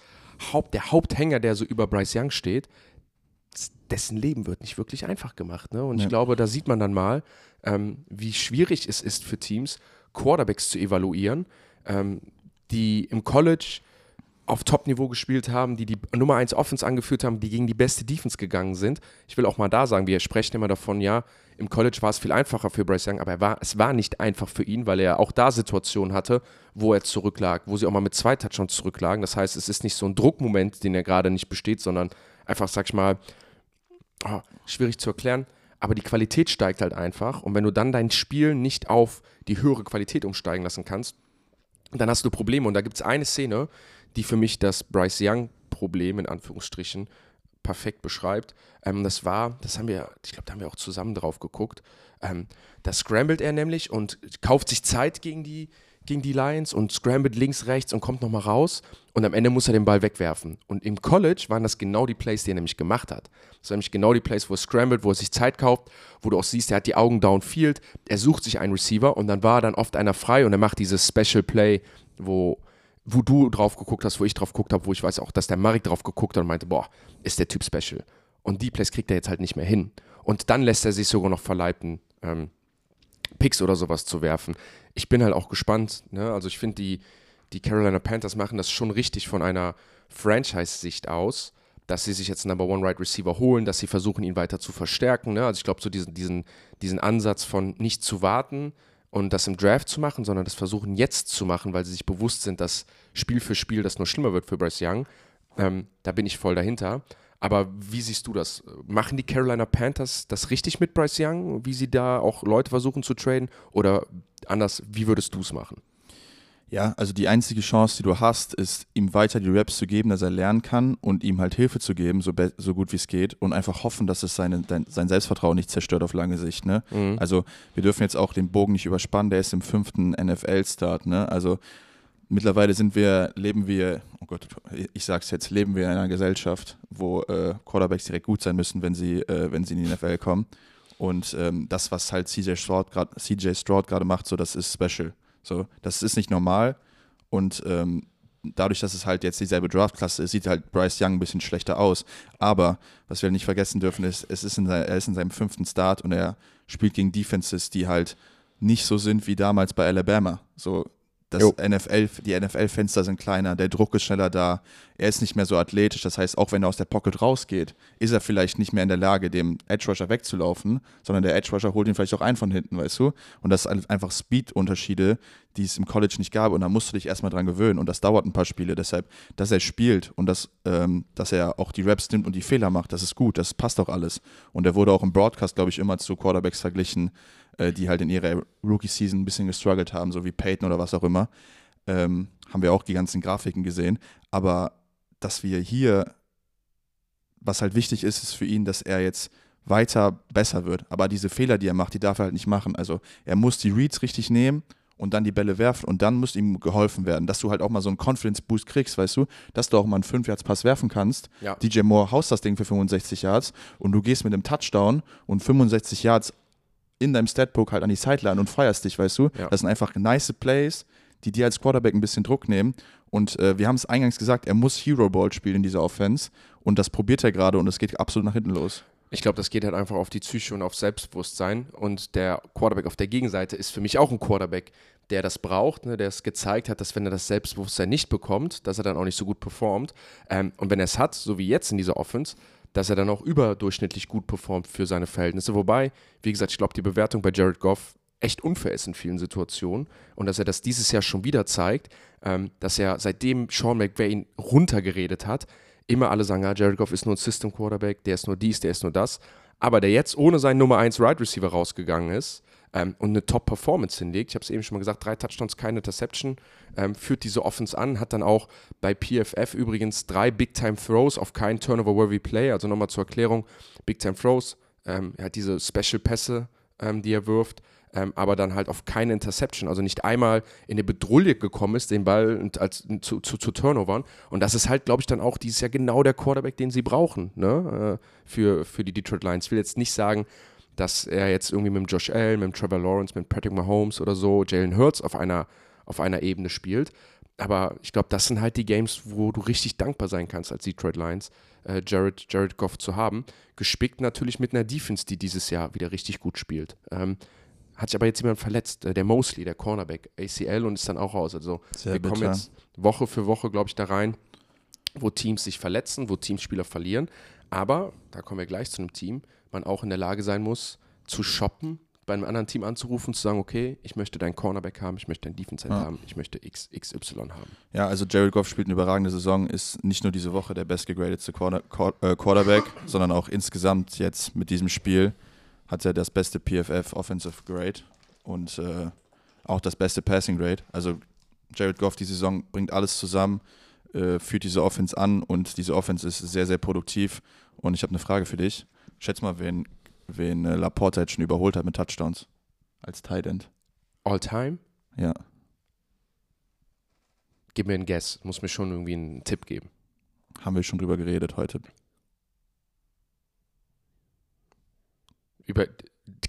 Haupt, der Haupthänger, der so über Bryce Young steht. Dessen Leben wird nicht wirklich einfach gemacht. Ne? Und Ja. ich glaube, da sieht man dann mal, ähm, wie schwierig es ist für Teams, Quarterbacks zu evaluieren, ähm, die im College auf Top-Niveau gespielt haben, die die Nummer 1 Offense angeführt haben, die gegen die beste Defense gegangen sind. Ich will auch mal da sagen, wir sprechen immer davon, ja, im College war es viel einfacher für Bryce Young, aber er war, es war nicht einfach für ihn, weil er auch da Situationen hatte, wo er zurücklag, wo sie auch mal mit zwei Touchdowns zurücklagen. Das heißt, es ist nicht so ein Druckmoment, den er gerade nicht besteht, sondern einfach, sag ich mal, oh, schwierig zu erklären, aber die Qualität steigt halt einfach. Und wenn du dann dein Spiel nicht auf die höhere Qualität umsteigen lassen kannst, dann hast du Probleme. Und da gibt es eine Szene, die für mich das Bryce Young-Problem in Anführungsstrichen perfekt beschreibt. Ähm, das war, das haben wir, ich glaube, da haben wir auch zusammen drauf geguckt. Ähm, da scrambled er nämlich und kauft sich Zeit gegen die, gegen die Lions und scrambled links, rechts und kommt nochmal raus und am Ende muss er den Ball wegwerfen. Und im College waren das genau die Plays, die er nämlich gemacht hat. Das waren nämlich genau die Plays, wo er scrambled, wo er sich Zeit kauft, wo du auch siehst, er hat die Augen downfield, er sucht sich einen Receiver und dann war dann oft einer frei und er macht dieses Special Play, wo, wo du drauf geguckt hast, wo ich drauf geguckt habe, wo ich weiß auch, dass der Marek drauf geguckt hat und meinte, boah, ist der Typ special. Und die Plays kriegt er jetzt halt nicht mehr hin. Und dann lässt er sich sogar noch verleiten, ähm, Picks oder sowas zu werfen. Ich bin halt auch gespannt. Ne? Also ich finde, die, die Carolina Panthers machen das schon richtig von einer Franchise-Sicht aus, dass sie sich jetzt einen Number One Right Receiver holen, dass sie versuchen, ihn weiter zu verstärken. Ne? Also ich glaube, so diesen, diesen, diesen Ansatz von nicht zu warten und das im Draft zu machen, sondern das versuchen jetzt zu machen, weil sie sich bewusst sind, dass Spiel für Spiel das nur schlimmer wird für Bryce Young. Ähm, da bin ich voll dahinter. Aber wie siehst du das? Machen die Carolina Panthers das richtig mit Bryce Young, wie sie da auch Leute versuchen zu traden? Oder anders, wie würdest du es machen? Ja, also die einzige Chance, die du hast, ist, ihm weiter die Raps zu geben, dass er lernen kann und ihm halt Hilfe zu geben, so, so gut wie es geht und einfach hoffen, dass es seine, sein Selbstvertrauen nicht zerstört auf lange Sicht. Ne? Mhm. Also wir dürfen jetzt auch den Bogen nicht überspannen, der ist im fünften NFL-Start. Ne? Also mittlerweile sind wir, leben wir, oh Gott, ich sag's jetzt, leben wir in einer Gesellschaft, wo äh, Quarterbacks direkt gut sein müssen, wenn sie, äh, wenn sie in die NFL kommen. Und ähm, das, was halt CJ Stroud gerade macht, so das ist special. So, das ist nicht normal. Und ähm, dadurch, dass es halt jetzt dieselbe Draftklasse ist, sieht halt Bryce Young ein bisschen schlechter aus. Aber was wir nicht vergessen dürfen, ist, es ist in, er ist in seinem fünften Start und er spielt gegen Defenses, die halt nicht so sind wie damals bei Alabama. So, das NFL, die NFL-Fenster sind kleiner, der Druck ist schneller da, er ist nicht mehr so athletisch. Das heißt, auch wenn er aus der Pocket rausgeht, ist er vielleicht nicht mehr in der Lage, dem Edge Rusher wegzulaufen, sondern der Edge Rusher holt ihn vielleicht auch ein von hinten, weißt du? Und das sind einfach Speed-Unterschiede, die es im College nicht gab. Und da musst du dich erstmal dran gewöhnen. Und das dauert ein paar Spiele. Deshalb, dass er spielt und dass, ähm, dass er auch die Raps nimmt und die Fehler macht, das ist gut, das passt auch alles. Und er wurde auch im Broadcast, glaube ich, immer zu Quarterbacks verglichen, äh, die halt in ihrer Rookie-Season ein bisschen gestruggelt haben, so wie Peyton oder was auch immer. Ähm, haben wir auch die ganzen Grafiken gesehen. Aber dass wir hier, was halt wichtig ist, ist für ihn, dass er jetzt weiter besser wird. Aber diese Fehler, die er macht, die darf er halt nicht machen. Also er muss die Reads richtig nehmen und dann die Bälle werfen und dann muss ihm geholfen werden, dass du halt auch mal so einen Confidence-Boost kriegst, weißt du, dass du auch mal einen 5-Yards-Pass werfen kannst. Ja. DJ Moore haust das Ding für 65 Yards und du gehst mit einem Touchdown und 65 Yards in deinem Statbook halt an die Sideline und feierst dich, weißt du? Ja. Das sind einfach nice Plays, die dir als Quarterback ein bisschen Druck nehmen. Und äh, wir haben es eingangs gesagt, er muss Hero Ball spielen in dieser Offense. Und das probiert er gerade und es geht absolut nach hinten los. Ich glaube, das geht halt einfach auf die Psyche und auf Selbstbewusstsein. Und der Quarterback auf der Gegenseite ist für mich auch ein Quarterback, der das braucht, ne, der es gezeigt hat, dass wenn er das Selbstbewusstsein nicht bekommt, dass er dann auch nicht so gut performt. Ähm, und wenn er es hat, so wie jetzt in dieser Offense, dass er dann auch überdurchschnittlich gut performt für seine Verhältnisse. Wobei, wie gesagt, ich glaube, die Bewertung bei Jared Goff echt unfair ist in vielen Situationen und dass er das dieses Jahr schon wieder zeigt, ähm, dass er seitdem Sean McVay ihn runtergeredet hat, immer alle sagen, ja, Jared Goff ist nur ein System Quarterback, der ist nur dies, der ist nur das, aber der jetzt ohne seinen Nummer 1 Right Receiver rausgegangen ist ähm, und eine Top-Performance hinlegt. Ich habe es eben schon mal gesagt, drei Touchdowns, keine Interception, ähm, führt diese Offense an, hat dann auch bei PFF übrigens drei Big-Time-Throws auf keinen Turnover-worthy Play. Also nochmal zur Erklärung, Big-Time-Throws, ähm, er hat diese Special-Pässe, ähm, die er wirft, ähm, aber dann halt auf keine Interception, also nicht einmal in eine Bedrulle gekommen ist, den Ball als, zu, zu, zu Turnovern. Und das ist halt, glaube ich, dann auch dieses Jahr genau der Quarterback, den sie brauchen ne? Äh, für, für die Detroit Lions. Ich will jetzt nicht sagen, dass er jetzt irgendwie mit dem Josh Allen, mit dem Trevor Lawrence, mit Patrick Mahomes oder so, Jalen Hurts auf einer, auf einer Ebene spielt. Aber ich glaube, das sind halt die Games, wo du richtig dankbar sein kannst als Detroit Lions, äh, Jared, Jared Goff zu haben. Gespickt natürlich mit einer Defense, die dieses Jahr wieder richtig gut spielt. Ähm, hat sich aber jetzt jemand verletzt, äh, der Mosley, der Cornerback, ACL und ist dann auch raus. Also Sehr wir bitter. kommen jetzt Woche für Woche, glaube ich, da rein, wo Teams sich verletzen, wo Teams Spieler verlieren. Aber, da kommen wir gleich zu einem Team, man auch in der Lage sein muss, zu shoppen, bei einem anderen Team anzurufen, zu sagen, okay, ich möchte deinen Cornerback haben, ich möchte deinen Defense ja. haben, ich möchte X, XY haben. Ja, also Jared Goff spielt eine überragende Saison, ist nicht nur diese Woche der bestgegradete Quarter, äh, Quarterback, (laughs) sondern auch insgesamt jetzt mit diesem Spiel hat er das beste PFF Offensive Grade und äh, auch das beste Passing Grade. Also Jared Goff die Saison bringt alles zusammen, äh, führt diese Offense an und diese Offense ist sehr, sehr produktiv. Und ich habe eine Frage für dich. Schätz mal, wen, wen äh, Laporta jetzt schon überholt hat mit Touchdowns als Tight End. All time? Ja. gib mir einen Guess. Muss mir schon irgendwie einen Tipp geben. Haben wir schon drüber geredet heute. Über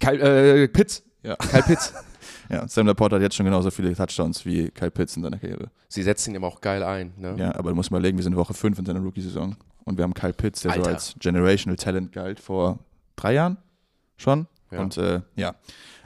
Kyle, äh, Pitts. Ja. Kyle Pitts. (laughs) Ja, Sam Laporte hat jetzt schon genauso viele Touchdowns wie Kyle Pitts in seiner Karriere. Sie setzen ihn aber auch geil ein. Ne? Ja, aber du musst mal überlegen, wir sind Woche 5 in seiner Rookie-Saison und wir haben Kyle Pitts, der so Alter. als Generational Talent galt vor drei Jahren schon. Ja. Und äh, ja,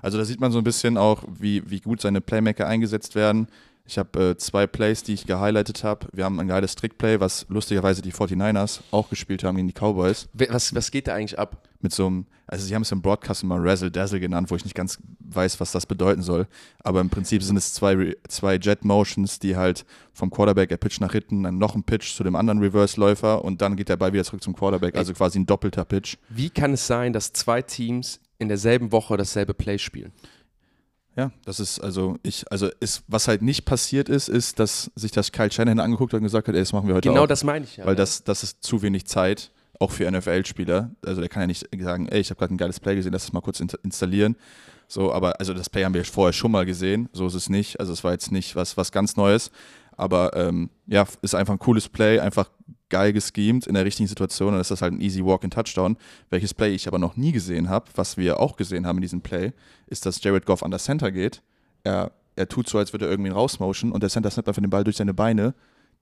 also da sieht man so ein bisschen auch, wie, wie gut seine Playmaker eingesetzt werden. Ich habe äh, zwei Plays, die ich gehighlightet habe. Wir haben ein geiles Trickplay, was lustigerweise die 49ers auch gespielt haben gegen die Cowboys. Was, was geht da eigentlich ab? Mit so einem, also sie haben es im Broadcast immer Razzle Dazzle genannt, wo ich nicht ganz weiß, was das bedeuten soll. Aber im Prinzip sind es zwei, zwei Jet Motions, die halt vom Quarterback, er pitcht nach hinten, dann noch ein Pitch zu dem anderen Reverse-Läufer und dann geht der Ball wieder zurück zum Quarterback. Also quasi ein doppelter Pitch. Wie kann es sein, dass zwei Teams in derselben Woche dasselbe Play spielen? Ja, das ist also ich, also ist, was halt nicht passiert ist, ist, dass sich das Kyle Shanahan angeguckt hat und gesagt hat, ey, das machen wir heute Genau auch. das meine ich ja. Weil das, das ist zu wenig Zeit, auch für NFL-Spieler. Also der kann ja nicht sagen, ey, ich habe gerade ein geiles Play gesehen, lass das mal kurz in- installieren. So, aber also das Play haben wir vorher schon mal gesehen, so ist es nicht. Also es war jetzt nicht was, was ganz Neues. Aber ähm, ja, ist einfach ein cooles Play, einfach geil geschemt in der richtigen Situation. Und das ist halt ein easy walk in Touchdown. Welches Play ich aber noch nie gesehen habe, was wir auch gesehen haben in diesem Play, ist, dass Jared Goff an das Center geht. Er, er tut so, als würde er irgendwie rausmotion und der Center snappt einfach den Ball durch seine Beine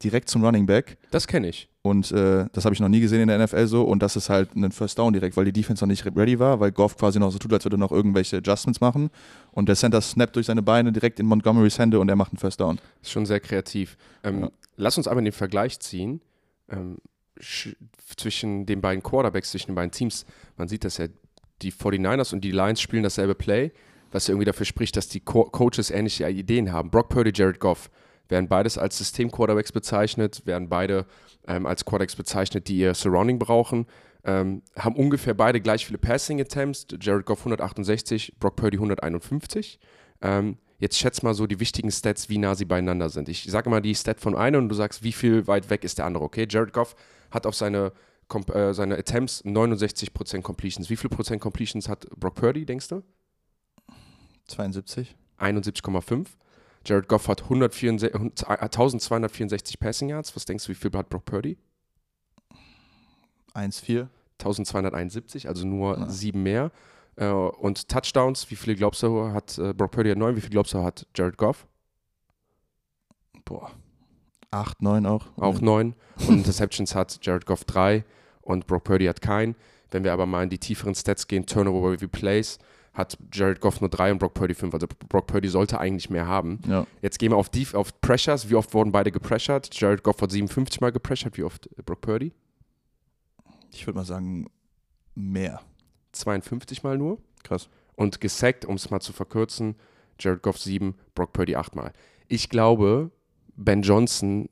direkt zum Running Back. das kenne ich. Und äh, das habe ich noch nie gesehen in der NFL so. Und das ist halt ein First Down direkt, weil die Defense noch nicht ready war, weil Goff quasi noch so tut, als würde er noch irgendwelche Adjustments machen. Und der Center snappt durch seine Beine direkt in Montgomerys Hände und er macht einen First Down. Ist schon sehr kreativ. Ähm, Ja. Lass uns aber den Vergleich ziehen ähm, sch- zwischen den beiden Quarterbacks, zwischen den beiden Teams. Man sieht das ja, die 49ers und die Lions spielen dasselbe Play, was ja irgendwie dafür spricht, dass die Co Coaches ähnliche Ideen haben. Brock Purdy, Jared Goff werden beides als System-Quarterbacks bezeichnet, werden beide ähm, als Quarterbacks bezeichnet, die ihr Surrounding brauchen. Ähm, haben ungefähr beide gleich viele Passing Attempts. Jared Goff 168, Brock Purdy 151. Ähm, jetzt schätz mal so die wichtigen Stats, wie nah sie beieinander sind. Ich sage mal die Stat von einem und du sagst, wie viel weit weg ist der andere, okay? Jared Goff hat auf seine, äh, seine Attempts 69% Completions. Wie viel Prozent Completions hat Brock Purdy, denkst du? 72? 71,5. Jared Goff hat 164, 1264 Passing Yards. Was denkst du, wie viel hat Brock Purdy? 1-4? 1271, also nur Ja. sieben mehr. Äh, und Touchdowns, wie viele glaubst du hat äh, Brock Purdy hat neun, wie viel glaubst du hat Jared Goff? Boah. 8, 9 auch? Auch neun. (laughs) Und Interceptions hat Jared Goff drei und Brock Purdy hat keinen. Wenn wir aber mal in die tieferen Stats gehen, Turnover Review Plays, hat Jared Goff nur drei und Brock Purdy fünf. Also Brock Purdy sollte eigentlich mehr haben. Ja. Jetzt gehen wir auf, die, auf Pressures. Wie oft wurden beide gepressured? Jared Goff hat 57 Mal gepressured. Wie oft äh, Brock Purdy? Ich würde mal sagen, mehr. 52 Mal nur. Krass. Und gesackt, um es mal zu verkürzen, Jared Goff 7, Brock Purdy 8 Mal. Ich glaube, Ben Johnson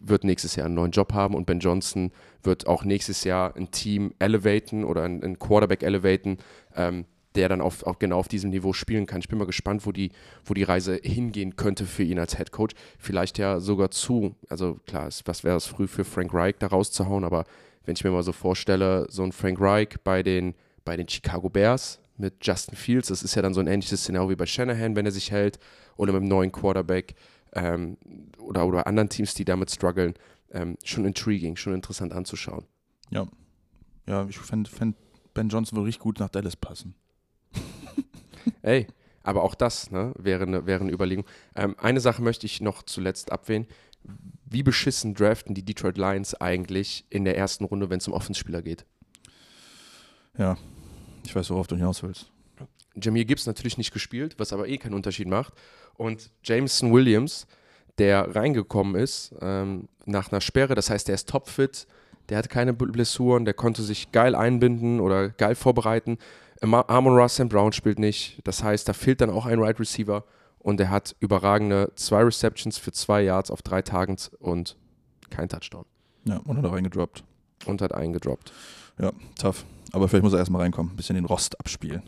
wird nächstes Jahr einen neuen Job haben und Ben Johnson wird auch nächstes Jahr ein Team elevaten oder ein, ein Quarterback elevaten, ähm, der dann auf, auch genau auf diesem Niveau spielen kann. Ich bin mal gespannt, wo die, wo die Reise hingehen könnte für ihn als Head Coach. Vielleicht ja sogar zu, also klar, was wäre es früh für Frank Reich da rauszuhauen, aber wenn ich mir mal so vorstelle, so ein Frank Reich bei den, bei den Chicago Bears mit Justin Fields, das ist ja dann so ein ähnliches Szenario wie bei Shanahan, wenn er sich hält, oder mit einem neuen Quarterback ähm, oder, oder anderen Teams, die damit strugglen. Ähm, schon intriguing, schon interessant anzuschauen. Ja, ich fände fänd Ben Johnson würde richtig gut nach Dallas passen. (laughs) Ey, aber auch das ne, wäre, eine, wäre eine Überlegung. Ähm, eine Sache möchte ich noch zuletzt abwählen. Wie beschissen draften die Detroit Lions eigentlich in der ersten Runde, wenn es um Offenspieler geht? Ja, ich weiß, worauf du hinaus willst. Jameer Gibbs natürlich nicht gespielt, was aber eh keinen Unterschied macht. Und Jameson Williams, der reingekommen ist ähm, nach einer Sperre, das heißt, der ist topfit, der hat keine Blessuren, der konnte sich geil einbinden oder geil vorbereiten. Amon Ross St. Brown spielt nicht, das heißt, da fehlt dann auch ein Right Receiver und er hat überragende zwei Receptions für zwei Yards auf drei Tagen und kein Touchdown Ja, und hat reingedroppt. und hat eingedroppt. Ja, tough. Aber vielleicht muss er erstmal reinkommen, ein bisschen den Rost abspielen.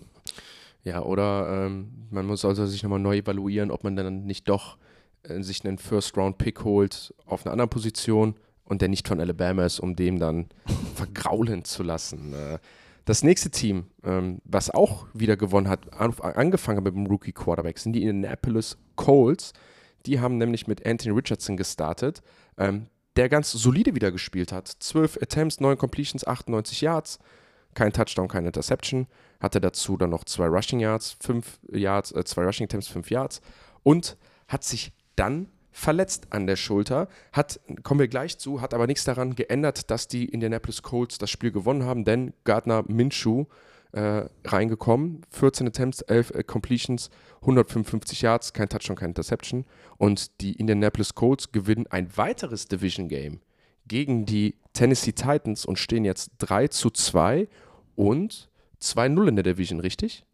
Ja, oder ähm, man muss also sich nochmal neu evaluieren, ob man dann nicht doch äh, sich einen First-Round-Pick holt auf einer anderen Position und der nicht von Alabama ist, um dem dann (laughs) vergraulen zu lassen. Äh, das nächste Team, ähm, was auch wieder gewonnen hat, an, angefangen hat mit dem Rookie-Quarterback, sind die Indianapolis Colts. Die haben nämlich mit Anthony Richardson gestartet, ähm, der ganz solide wieder gespielt hat. 12 Attempts, 9 Completions, 98 Yards, kein Touchdown, kein Interception. Hatte dazu dann noch zwei Rushing Yards, 5 Yards, äh, zwei Rushing Attempts, 5 Yards und hat sich dann verletzt an der Schulter. Hat, kommen wir gleich zu, hat aber nichts daran geändert, dass die Indianapolis Colts das Spiel gewonnen haben, denn Gardner Minshew äh, reingekommen. 14 Attempts, 11 äh, Completions, 155 Yards, kein Touchdown, kein Interception. Und die Indianapolis Colts gewinnen ein weiteres Division Game gegen die Tennessee Titans und stehen jetzt 3 zu 2 und 2-0 in der Division, richtig?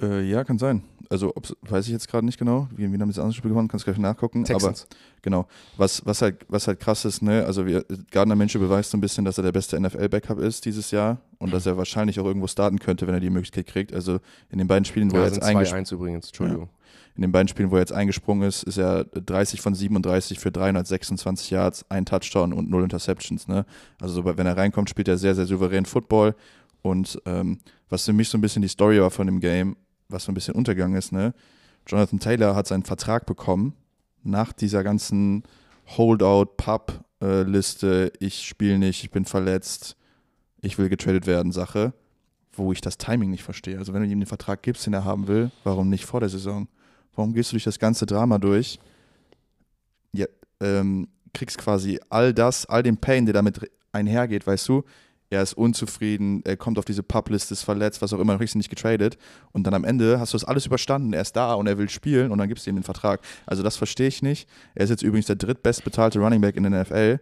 Äh, ja, kann sein. Also weiß ich jetzt gerade nicht genau, wie wir haben das andere Spiel gewonnen, kannst gleich nachgucken. Texans. Aber genau, was, was, halt, was halt krass ist, ne, also wir, Gardner Minshew beweist so ein bisschen, dass er der beste NFL-Backup ist dieses Jahr und dass er wahrscheinlich auch irgendwo starten könnte, wenn er die Möglichkeit kriegt. Also in den beiden Spielen, wo Ja, er jetzt eingesprungen 2-1 übrigens, Entschuldigung. in den beiden Spielen, wo er jetzt eingesprungen ist, ist er 30 von 37 für 326 Yards, ein Touchdown und null Interceptions. Ne? Also so, wenn er reinkommt, spielt er sehr, sehr souverän Football. Und ähm, was für mich so ein bisschen die Story war von dem Game, was so ein bisschen untergegangen ist, ne? Jonathan Taylor hat seinen Vertrag bekommen nach dieser ganzen Holdout-Pub-Liste, ich spiele nicht, ich bin verletzt, ich will getradet werden, Sache, wo ich das Timing nicht verstehe. Also wenn du ihm den Vertrag gibst, den er haben will, warum nicht vor der Saison? Warum gehst du durch das ganze Drama durch? Ja, ähm, kriegst quasi all das, all den Pain, der damit einhergeht, weißt du? Er ist unzufrieden, er kommt auf diese Publist, ist verletzt, was auch immer, kriegst du nicht getradet. Und dann am Ende hast du das alles überstanden. Er ist da und er will spielen und dann gibst du ihm den Vertrag. Also das verstehe ich nicht. Er ist jetzt übrigens der drittbestbezahlte Running Back in der NFL,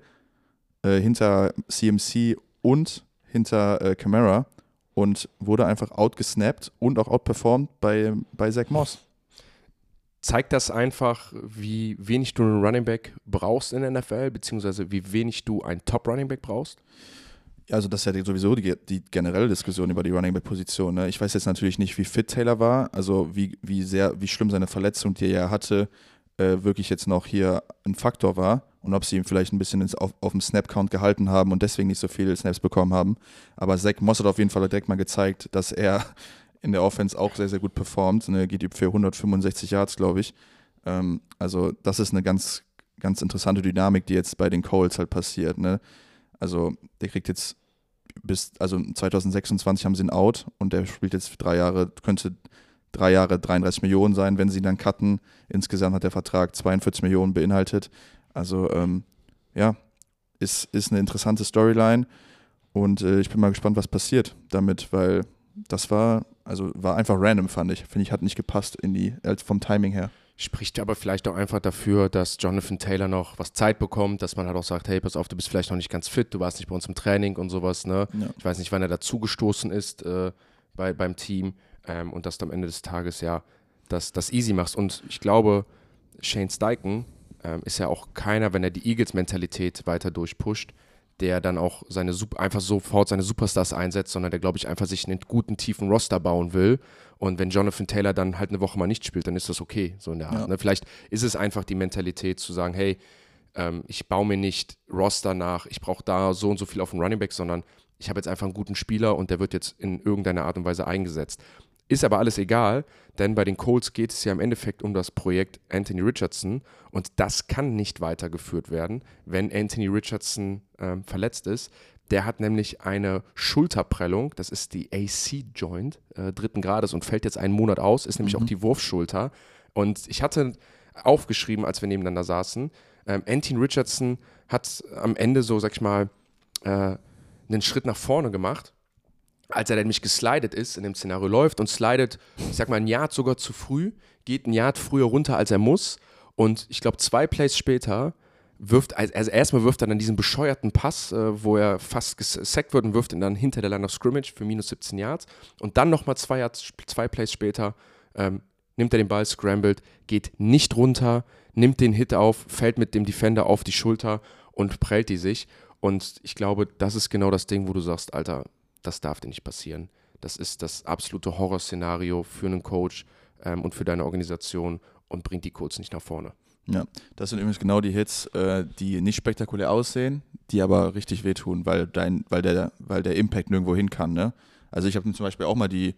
äh, hinter CMC und hinter äh, Camara und wurde einfach outgesnappt und auch outperformed bei, bei Zach Moss. Zeigt das einfach, wie wenig du einen Running Back brauchst in der NFL, beziehungsweise wie wenig du einen Top-Running Back brauchst? Also das ist ja sowieso die, die generelle Diskussion über die Running Back Position. Ne? Ich weiß jetzt natürlich nicht, wie fit Taylor war, also wie, wie sehr, wie schlimm seine Verletzung, die er hatte, äh, wirklich jetzt noch hier ein Faktor war und ob sie ihn vielleicht ein bisschen ins, auf, auf dem Snap-Count gehalten haben und deswegen nicht so viele Snaps bekommen haben. Aber Zach Moss hat auf jeden Fall direkt mal gezeigt, dass er in der Offense auch sehr, sehr gut performt. Ne? Geht für 165 Yards, glaube ich. Ähm, also das ist eine ganz, ganz interessante Dynamik, die jetzt bei den Coles halt passiert. Ne? Also der kriegt jetzt bis, also 2026 haben sie ihn out und der spielt jetzt drei Jahre, könnte drei Jahre 33 Millionen sein, wenn sie ihn dann cutten. Insgesamt hat der Vertrag 42 Millionen beinhaltet. Also ähm, ja, ist, ist eine interessante Storyline und äh, ich bin mal gespannt, was passiert damit, weil das war, also war einfach random, fand ich. Finde ich, hat nicht gepasst in die, als vom Timing her. Spricht aber vielleicht auch einfach dafür, dass Jonathan Taylor noch was Zeit bekommt, dass man halt auch sagt, hey, pass auf, du bist vielleicht noch nicht ganz fit, du warst nicht bei uns im Training und sowas, ne? Ja. Ich weiß nicht, wann er dazugestoßen ist äh, bei, beim Team ähm, und dass du am Ende des Tages ja das, das easy machst. Und ich glaube, Shane Steichen ähm, ist ja auch keiner, wenn er die Eagles-Mentalität weiter durchpusht, der dann auch seine einfach sofort seine Superstars einsetzt, sondern der, glaube ich, einfach sich einen guten, tiefen Roster bauen will. Und wenn Jonathan Taylor dann halt eine Woche mal nicht spielt, dann ist das okay, so in der Art. Ja. Ne? Vielleicht ist es einfach die Mentalität zu sagen, hey, ähm, ich baue mir nicht Roster nach, ich brauche da so und so viel auf dem Running Back, sondern ich habe jetzt einfach einen guten Spieler und der wird jetzt in irgendeiner Art und Weise eingesetzt. Ist aber alles egal, denn bei den Colts geht es ja im Endeffekt um das Projekt Anthony Richardson und das kann nicht weitergeführt werden, wenn Anthony Richardson ähm, verletzt ist. Der hat nämlich eine Schulterprellung, das ist die AC-Joint äh, dritten Grades und fällt jetzt einen Monat aus, ist nämlich Mhm. auch die Wurfschulter. Und ich hatte aufgeschrieben, als wir nebeneinander saßen, ähm, Anthony Richardson hat am Ende so, sag ich mal, äh, einen Schritt nach vorne gemacht als er nämlich geslidet ist, in dem Szenario läuft und slidet, ich sag mal, ein Yard sogar zu früh, geht ein Yard früher runter, als er muss. Und ich glaube, zwei Plays später wirft, also erstmal wirft er dann diesen bescheuerten Pass, äh, wo er fast gesackt wird und wirft ihn dann hinter der Line of Scrimmage für minus 17 Yards. Und dann nochmal zwei, zwei Plays später ähm, nimmt er den Ball, scrambled, geht nicht runter, nimmt den Hit auf, fällt mit dem Defender auf die Schulter und prellt die sich. Und ich glaube, das ist genau das Ding, wo du sagst, Alter, das darf dir nicht passieren. Das ist das absolute Horrorszenario für einen Coach ähm, und für deine Organisation und bringt die Colts nicht nach vorne. Ja, das sind übrigens genau die Hits, äh, die nicht spektakulär aussehen, die aber richtig wehtun, weil, dein, weil, der, weil der Impact nirgendwo hin kann. Ne? Also ich habe mir zum Beispiel auch mal die,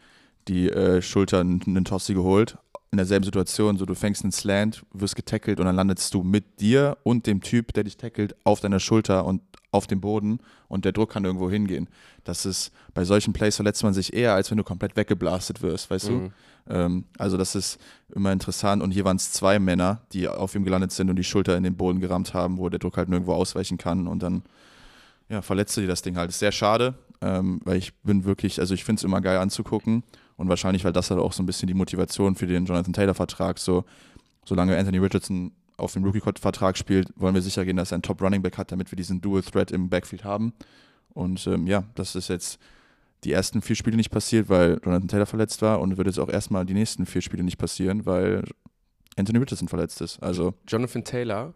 die äh, Schulter einen Tossi geholt, in derselben Situation, so du fängst einen Slant, wirst getackelt und dann landest du mit dir und dem Typ, der dich tackelt, auf deiner Schulter und auf dem Boden und der Druck kann irgendwo hingehen. Das ist, bei solchen Plays verletzt man sich eher, als wenn du komplett weggeblastet wirst, weißt Mhm. du? Ähm, also das ist immer interessant und hier waren es zwei Männer, die auf ihm gelandet sind und die Schulter in den Boden gerammt haben, wo der Druck halt nirgendwo ausweichen kann und dann ja, verletzte die das Ding halt. Ist sehr schade, ähm, weil ich bin wirklich, also ich finde es immer geil anzugucken und wahrscheinlich, weil das halt auch so ein bisschen die Motivation für den Jonathan Taylor-Vertrag, so solange Anthony Richardson auf dem Rookie-Vertrag spielt, wollen wir sicher gehen, dass er einen Top-Running-Back hat, damit wir diesen Dual-Threat im Backfield haben. Und ähm, ja, das ist jetzt die ersten vier Spiele nicht passiert, weil Jonathan Taylor verletzt war und wird jetzt auch erstmal die nächsten vier Spiele nicht passieren, weil Anthony Richardson verletzt ist. Also Jonathan Taylor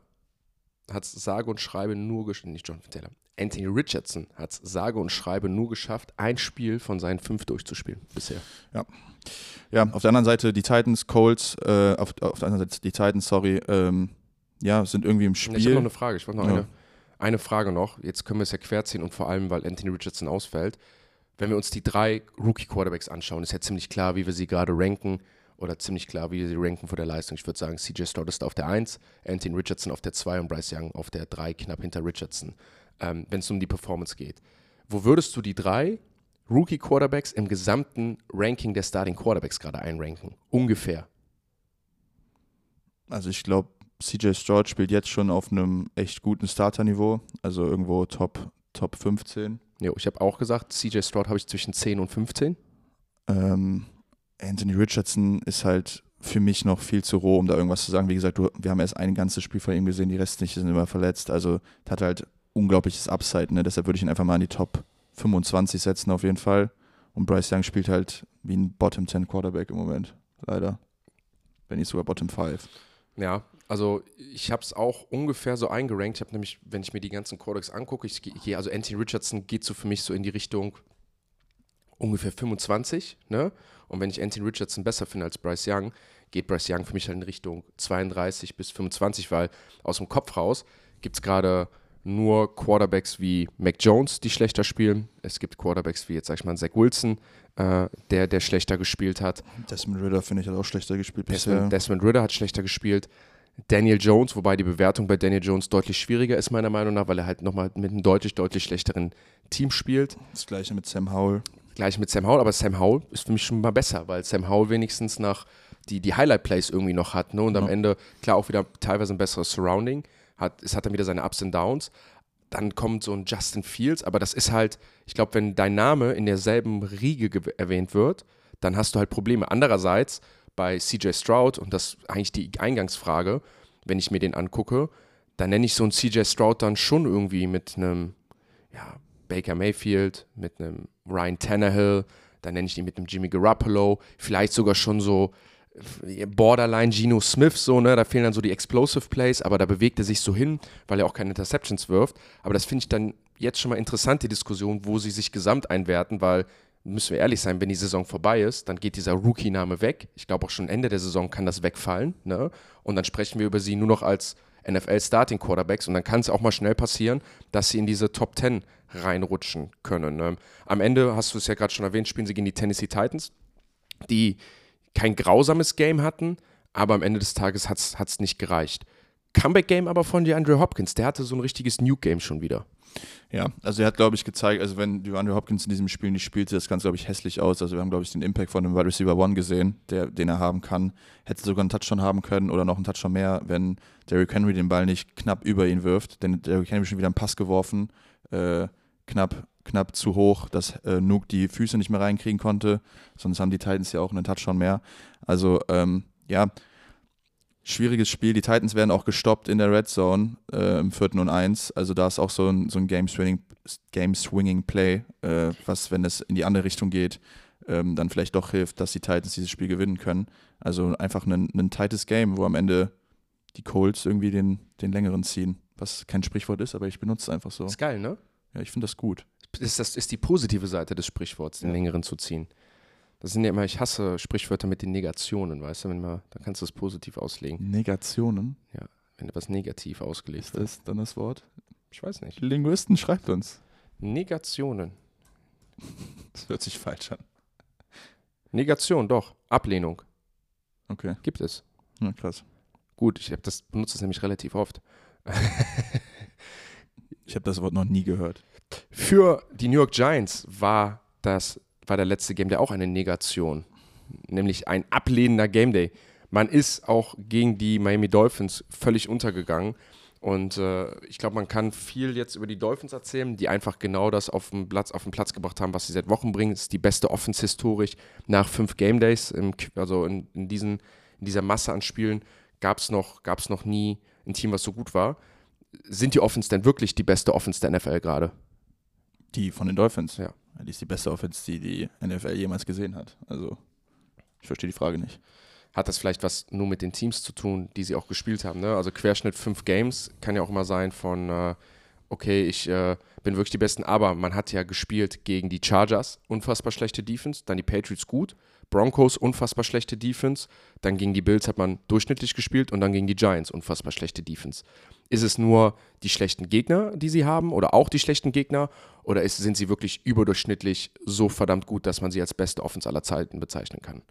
hat sage und schreibe nur geschafft, nicht Jonathan Taylor, Anthony Richardson hat sage und schreibe nur geschafft, ein Spiel von seinen fünf durchzuspielen bisher. Ja, auf der anderen Seite die Titans, Colts, äh, auf, auf der anderen Seite die Titans, sorry, ähm, ja, sind irgendwie im Ich habe Spiel. noch eine Frage, ich wollte noch Ja. eine, eine Frage noch. Jetzt können wir es ja querziehen und vor allem, weil Anthony Richardson ausfällt. Wenn wir uns die drei Rookie-Quarterbacks anschauen, ist ja ziemlich klar, wie wir sie gerade ranken oder ziemlich klar, wie wir sie ranken vor der Leistung. Ich würde sagen, CJ Stroud ist auf der 1, Anthony Richardson auf der 2 und Bryce Young auf der 3, knapp hinter Richardson, ähm, wenn es um die Performance geht. Wo würdest du die drei Rookie-Quarterbacks im gesamten Ranking der Starting Quarterbacks gerade einranken? Ungefähr. Also ich glaube, CJ Stroud spielt jetzt schon auf einem echt guten Starterniveau, also irgendwo Top, Top 15. Jo, ich habe auch gesagt, CJ Stroud habe ich zwischen 10 und 15. Ähm, Anthony Richardson ist halt für mich noch viel zu roh, um da irgendwas zu sagen. Wie gesagt, du, wir haben erst ein ganzes Spiel von ihm gesehen, die restlichen sind immer verletzt. Also hat halt unglaubliches Upside, ne? deshalb würde ich ihn einfach mal in die Top 25 setzen auf jeden Fall. Und Bryce Young spielt halt wie ein Bottom 10 Quarterback im Moment, leider. Wenn nicht sogar Bottom 5. Ja, also ich habe es auch ungefähr so eingerankt. Ich habe nämlich, wenn ich mir die ganzen Quarterbacks angucke, ich gehe, also Anthony Richardson geht so für mich so in die Richtung ungefähr 25, ne? Und wenn ich Anthony Richardson besser finde als Bryce Young, geht Bryce Young für mich halt in Richtung 32 bis 25, weil aus dem Kopf raus gibt es gerade nur Quarterbacks wie Mac Jones, die schlechter spielen. Es gibt Quarterbacks wie jetzt, sag ich mal, Zach Wilson, äh, der, der schlechter gespielt hat. Desmond Ritter, finde ich, hat auch schlechter gespielt bisher. Desmond, Desmond Ritter hat schlechter gespielt. Daniel Jones, wobei die Bewertung bei Daniel Jones deutlich schwieriger ist, meiner Meinung nach, weil er halt nochmal mit einem deutlich, deutlich schlechteren Team spielt. Das gleiche mit Sam Howell. Gleich mit Sam Howell, aber Sam Howell ist für mich schon mal besser, weil Sam Howell wenigstens nach die, die Highlight-Plays irgendwie noch hat ne? und am Ja. Ende klar auch wieder teilweise ein besseres Surrounding. Hat, es hat dann wieder seine Ups und Downs. Dann kommt so ein Justin Fields, aber das ist halt, ich glaube, wenn dein Name in derselben Riege erwähnt wird, dann hast du halt Probleme. Andererseits bei CJ Stroud, und das ist eigentlich die Eingangsfrage, wenn ich mir den angucke, dann nenne ich so einen CJ Stroud dann schon irgendwie mit einem ja, Baker Mayfield, mit einem Ryan Tannehill, dann nenne ich ihn mit einem Jimmy Garoppolo, vielleicht sogar schon so Borderline Geno Smith, so, ne? Da fehlen dann so die Explosive Plays, aber da bewegt er sich so hin, weil er auch keine Interceptions wirft. Aber das finde ich dann jetzt schon mal interessant, die Diskussion, wo sie sich gesamt einwerten, weil, müssen wir ehrlich sein, wenn die Saison vorbei ist, dann geht dieser Rookie-Name weg. Ich glaube auch schon Ende der Saison kann das wegfallen, ne? Und dann sprechen wir über sie nur noch als NFL-Starting Quarterbacks und dann kann es auch mal schnell passieren, dass sie in diese Top 10 reinrutschen können. Ne? Am Ende, hast du es ja gerade schon erwähnt, spielen sie gegen die Tennessee Titans, die kein grausames Game hatten, aber am Ende des Tages hat es nicht gereicht. Comeback-Game aber von DeAndre Hopkins, der hatte so ein richtiges Nuke-Game schon wieder. Ja, also er hat, glaube ich, gezeigt, also wenn DeAndre Hopkins in diesem Spiel nicht spielte, das ganz, glaube ich, hässlich aus. Also wir haben, glaube ich, den Impact von dem Wide Receiver One gesehen, der, den er haben kann. Hätte sogar einen Touchdown haben können oder noch einen Touchdown mehr, wenn Derrick Henry den Ball nicht knapp über ihn wirft. Denn Derrick Henry schon wieder einen Pass geworfen, äh, knapp, knapp zu hoch, dass äh, Nuke die Füße nicht mehr reinkriegen konnte. Sonst haben die Titans ja auch einen Touchdown mehr. Also, ähm, ja, schwieriges Spiel. Die Titans werden auch gestoppt in der Red Zone äh, im vierten und eins. Also da ist auch so ein, so ein Game-Swinging Game -Swinging Play, äh, was, wenn es in die andere Richtung geht, ähm, dann vielleicht doch hilft, dass die Titans dieses Spiel gewinnen können. Also einfach ein, ein tightes Game, wo am Ende die Colts irgendwie den, den längeren ziehen. Was kein Sprichwort ist, aber ich benutze es einfach so. Ist geil, ne? Ja, ich finde das gut. Ist, das ist die positive Seite des Sprichworts, den Ja. längeren zu ziehen. Das sind ja immer, ich hasse Sprichwörter mit den Negationen, weißt du, wenn man, da kannst du es positiv auslegen, Negationen, wenn etwas negativ ausgelegt ist wird. das dann das Wort? Ich weiß nicht. Linguisten, schreibt uns. Negationen. (laughs) Das hört sich falsch an. Negation, doch. Ablehnung. Okay. Gibt es. Ja, krass. Gut, ich habe das benutze es nämlich relativ oft. Ich habe das Wort noch nie gehört. Für die New York Giants war das war der letzte Game Day auch eine Negation, nämlich ein ablehnender Game Day. Man ist auch gegen die Miami Dolphins völlig untergegangen. Und äh, ich glaube, man kann viel jetzt über die Dolphins erzählen, die einfach genau das auf den, Platz, auf den Platz gebracht haben, was sie seit Wochen bringen. Es ist die beste Offense historisch nach fünf Game Days. Im, also in, in, diesen, in dieser Masse an Spielen gab es noch, gab's noch nie ein Team, was so gut war. Sind die Offense denn wirklich die beste Offense der NFL gerade? Die von den Dolphins? Ja. Die ist die beste Offense, die die NFL jemals gesehen hat. Also, ich verstehe die Frage nicht. Hat das vielleicht was nur mit den Teams zu tun, die sie auch gespielt haben? Ne? Also Querschnitt fünf Games kann ja auch immer sein von, äh, okay, ich äh, bin wirklich die Besten, aber man hat ja gespielt gegen die Chargers, unfassbar schlechte Defense, dann die Patriots gut, Broncos, unfassbar schlechte Defense, dann gegen die Bills hat man durchschnittlich gespielt und dann gegen die Giants, unfassbar schlechte Defense. Ist es nur die schlechten Gegner, die sie haben oder auch die schlechten Gegner oder ist, sind sie wirklich überdurchschnittlich so verdammt gut, dass man sie als beste Offense aller Zeiten bezeichnen kann?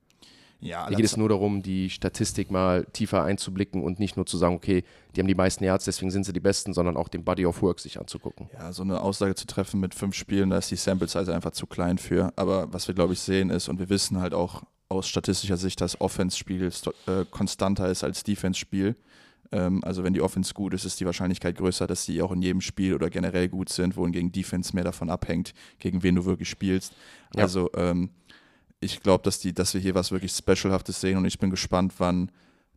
Ja, Hier geht es nur darum, die Statistik mal tiefer einzublicken und nicht nur zu sagen, okay, die haben die meisten Yards, deswegen sind sie die Besten, sondern auch den Body of Work sich anzugucken. Ja, so eine Aussage zu treffen mit fünf Spielen, da ist die Sample Size einfach zu klein für. Aber was wir, glaube ich, sehen ist, und wir wissen halt auch aus statistischer Sicht, dass Offense-Spiel äh, konstanter ist als Defense-Spiel. Ähm, also wenn die Offense gut ist, ist die Wahrscheinlichkeit größer, dass sie auch in jedem Spiel oder generell gut sind, wohingegen Defense mehr davon abhängt, gegen wen du wirklich spielst. Ja. Also ähm, ich glaube, dass, dass wir hier was wirklich Specialhaftes sehen und ich bin gespannt, wann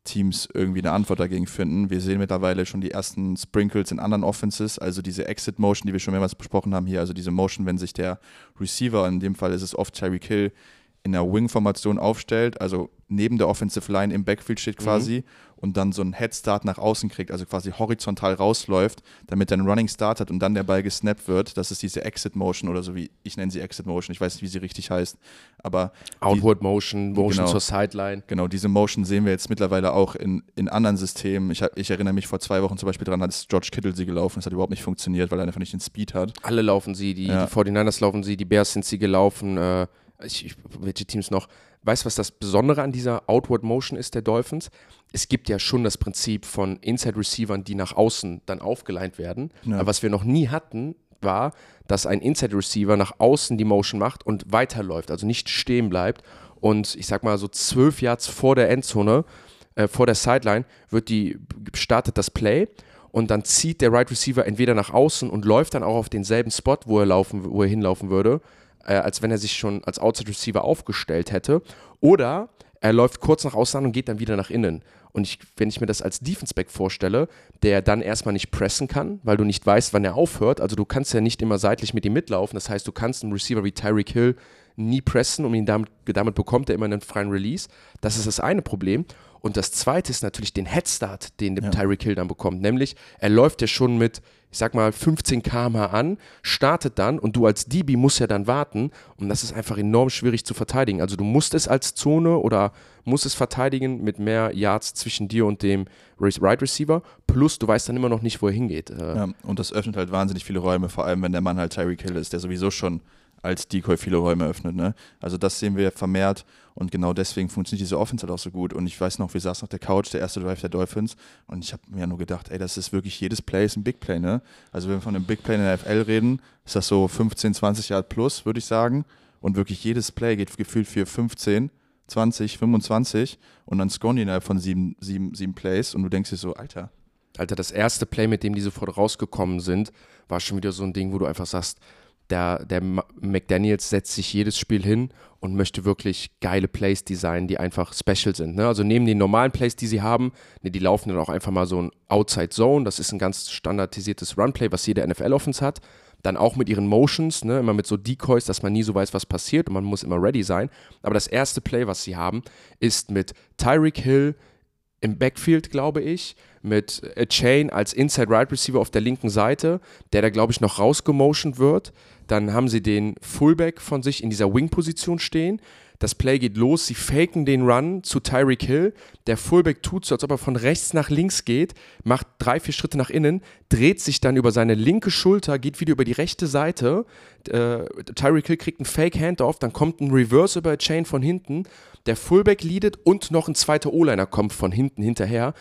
Teams irgendwie eine Antwort dagegen finden. Wir sehen mittlerweile schon die ersten Sprinkles in anderen Offenses, also diese Exit Motion, die wir schon mehrmals besprochen haben hier, also diese Motion, wenn sich der Receiver, in dem Fall ist es oft Terry Kill, in der Wing-Formation aufstellt, also neben der Offensive Line im Backfield steht quasi mhm. Und dann so einen Headstart nach außen kriegt, also quasi horizontal rausläuft, damit er einen Running Start hat und dann der Ball gesnappt wird. Das ist diese Exit Motion oder so wie ich nenne sie Exit Motion. Ich weiß nicht, wie sie richtig heißt, aber Outward die, Motion, Motion genau, zur Sideline. Genau, diese Motion sehen wir jetzt mittlerweile auch in, in anderen Systemen. Ich, ich erinnere mich vor zwei Wochen zum Beispiel daran, als George Kittle sie gelaufen ist, hat überhaupt nicht funktioniert, weil er einfach nicht den Speed hat. Alle laufen sie, die, ja. die 49ers laufen sie, die Bears sind sie gelaufen. Äh ich, ich, welche Teams noch, weißt du, was das Besondere an dieser Outward Motion ist der Dolphins? Es gibt ja schon das Prinzip von Inside Receivern, die nach außen dann aufgeleint werden. Ja. Aber was wir noch nie hatten, war, dass ein Inside Receiver nach außen die Motion macht und weiterläuft, also nicht stehen bleibt. Und ich sag mal, so zwölf Yards vor der Endzone, äh, vor der Sideline, wird die, startet das Play und dann zieht der Right Receiver entweder nach außen und läuft dann auch auf denselben Spot, wo er laufen, wo er hinlaufen würde, äh, als wenn er sich schon als Outside Receiver aufgestellt hätte. Oder er läuft kurz nach außen und geht dann wieder nach innen. Und ich, wenn ich mir das als Defense-Back vorstelle, der dann erstmal nicht pressen kann, weil du nicht weißt, wann er aufhört. Also du kannst ja nicht immer seitlich mit ihm mitlaufen. Das heißt, du kannst einen Receiver wie Tyreek Hill nie pressen, um ihn damit, damit bekommt er immer einen freien Release. Das ist das eine Problem. Und das zweite ist natürlich den Headstart, den ja. Tyreek Hill dann bekommt. Nämlich, er läuft ja schon mit ich sag mal, 15 km/h an, startet dann und du als DB musst ja dann warten und das ist einfach enorm schwierig zu verteidigen. Also du musst es als Zone oder musst es verteidigen mit mehr Yards zwischen dir und dem Right Receiver, plus du weißt dann immer noch nicht, wo er hingeht. Äh. Ja, und das öffnet halt wahnsinnig viele Räume, vor allem wenn der Mann halt Tyreek Hill ist, der sowieso schon als Decoy viele Räume öffnet. Ne? Also das sehen wir vermehrt und genau deswegen funktioniert diese Offense halt auch so gut. Und ich weiß noch, wir saßen auf der Couch, der erste Drive der Dolphins und ich habe mir nur gedacht, ey, das ist wirklich jedes Play ist ein Big Play. Ne? Also wenn wir von einem Big Play in der FL reden, ist das so 15, 20 Yard plus, würde ich sagen. Und wirklich jedes Play geht gefühlt für 15, 20, 25 und dann scoren die innerhalb von sieben, sieben, sieben Plays und du denkst dir so, Alter. Alter, das erste Play, mit dem die sofort rausgekommen sind, war schon wieder so ein Ding, wo du einfach sagst, der, der McDaniels setzt sich jedes Spiel hin und möchte wirklich geile Plays designen, die einfach special sind. Ne? Also neben den normalen Plays, die sie haben, ne, die laufen dann auch einfach mal so ein Outside Zone. Das ist ein ganz standardisiertes Runplay, was jede NFL-Offense hat. Dann auch mit ihren Motions, ne, immer mit so Decoys, dass man nie so weiß, was passiert und man muss immer ready sein. Aber das erste Play, was sie haben, ist mit Tyreek Hill im Backfield, glaube ich, mit A Chain als Inside Right Receiver auf der linken Seite, der da, glaube ich, noch rausgemotioned wird. Dann haben sie den Fullback von sich in dieser Wing-Position stehen. Das Play geht los, sie faken den Run zu Tyreek Hill. Der Fullback tut so, als ob er von rechts nach links geht, macht drei, vier Schritte nach innen, dreht sich dann über seine linke Schulter, geht wieder über die rechte Seite. Äh, Tyreek Hill kriegt einen Fake Handoff, dann kommt ein Reverse über Chain von hinten. Der Fullback leadet und noch ein zweiter O-Liner kommt von hinten hinterher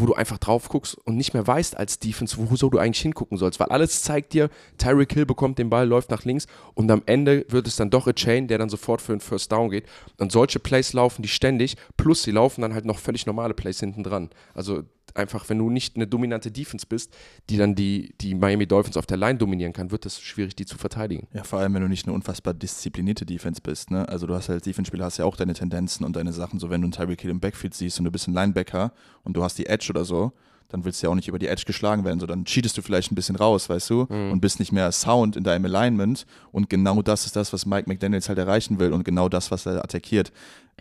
wo du einfach drauf guckst und nicht mehr weißt als Defense, wo so du eigentlich hingucken sollst, weil alles zeigt dir, Tyreek Hill bekommt den Ball, läuft nach links und am Ende wird es dann doch a Chain, der dann sofort für einen First Down geht. Und solche Plays laufen die ständig, plus sie laufen dann halt noch völlig normale Plays hinten dran. Also einfach, wenn du nicht eine dominante Defense bist, die dann die, die Miami Dolphins auf der Line dominieren kann, wird es schwierig, die zu verteidigen. Ja, vor allem, wenn du nicht eine unfassbar disziplinierte Defense bist. Ne? Also du hast als Defense-Spieler hast ja auch deine Tendenzen und deine Sachen. So wenn du einen Tyreek Hill im Backfield siehst und du bist ein Linebacker und du hast die Edge oder so, dann willst du ja auch nicht über die Edge geschlagen werden. So dann cheatest du vielleicht ein bisschen raus, weißt du, mhm. und bist nicht mehr Sound in deinem Alignment. Und genau das ist das, was Mike McDaniels halt erreichen will und genau das, was er attackiert.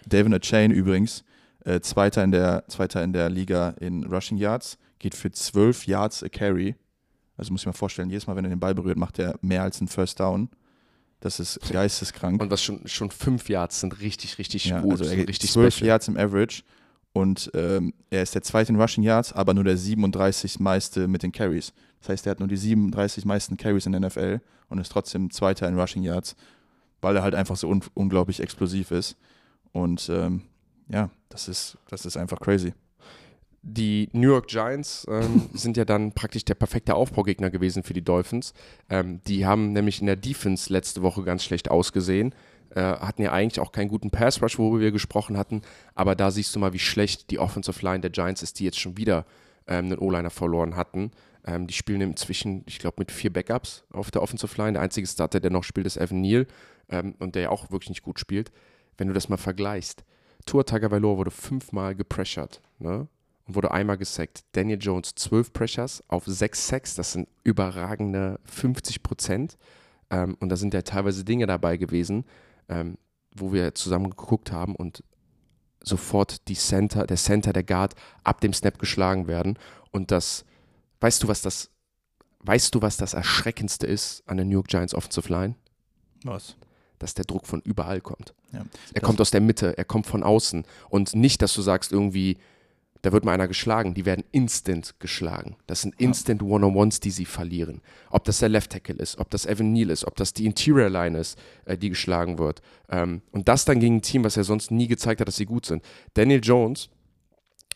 Devin Chain übrigens, äh, Zweiter, in der, Zweiter in der Liga in Rushing Yards geht für 12 Yards a Carry. Also muss ich mir vorstellen, jedes Mal, wenn er den Ball berührt, macht er mehr als einen First Down. Das ist geisteskrank. Und was schon, schon fünf Yards sind richtig, richtig ja, gut. Also er richtig 12 special. Yards im Average. Und ähm, er ist der zweite in Rushing Yards, aber nur der 37 meiste mit den Carries. Das heißt, er hat nur die 37 meisten Carries in der NFL und ist trotzdem Zweiter in Rushing Yards, weil er halt einfach so un unglaublich explosiv ist. Und ähm, ja, das ist, das ist einfach crazy die New York Giants ähm, (laughs) sind ja dann praktisch der perfekte Aufbaugegner gewesen für die Dolphins. Ähm, die haben nämlich in der Defense letzte Woche ganz schlecht ausgesehen. Äh, hatten ja eigentlich auch keinen guten Pass Rush, worüber wir gesprochen hatten. Aber da siehst du mal, wie schlecht die Offensive Line der Giants ist, die jetzt schon wieder ähm, einen O-Liner verloren hatten. Ähm, die spielen inzwischen, ich glaube, mit vier Backups auf der Offensive Line. Der einzige Starter, der noch spielt, ist Evan Neal ähm, und der ja auch wirklich nicht gut spielt. Wenn du das mal vergleichst. Tua Tagovailoa wurde fünfmal gepressured. Ne? und wurde einmal gesackt. Daniel Jones 12 Pressures auf 6 Sacks, das sind überragende 50 Prozent. Ähm, und da sind ja teilweise Dinge dabei gewesen, ähm, wo wir zusammen geguckt haben und sofort die Center, der Center, der Guard ab dem Snap geschlagen werden. Und das, weißt du, was das, weißt du, was das Erschreckendste ist an der New York Giants Offensive Line? Was? Dass der Druck von überall kommt. Ja, er kommt aus der Mitte, er kommt von außen. Und nicht, dass du sagst, irgendwie, da wird mal einer geschlagen, die werden instant geschlagen. Das sind instant One-on-Ones, die sie verlieren. Ob das der Left Tackle ist, ob das Evan Neal ist, ob das die Interior Line ist, äh, die geschlagen wird. Ähm, und das dann gegen ein Team, was ja sonst nie gezeigt hat, dass sie gut sind. Daniel Jones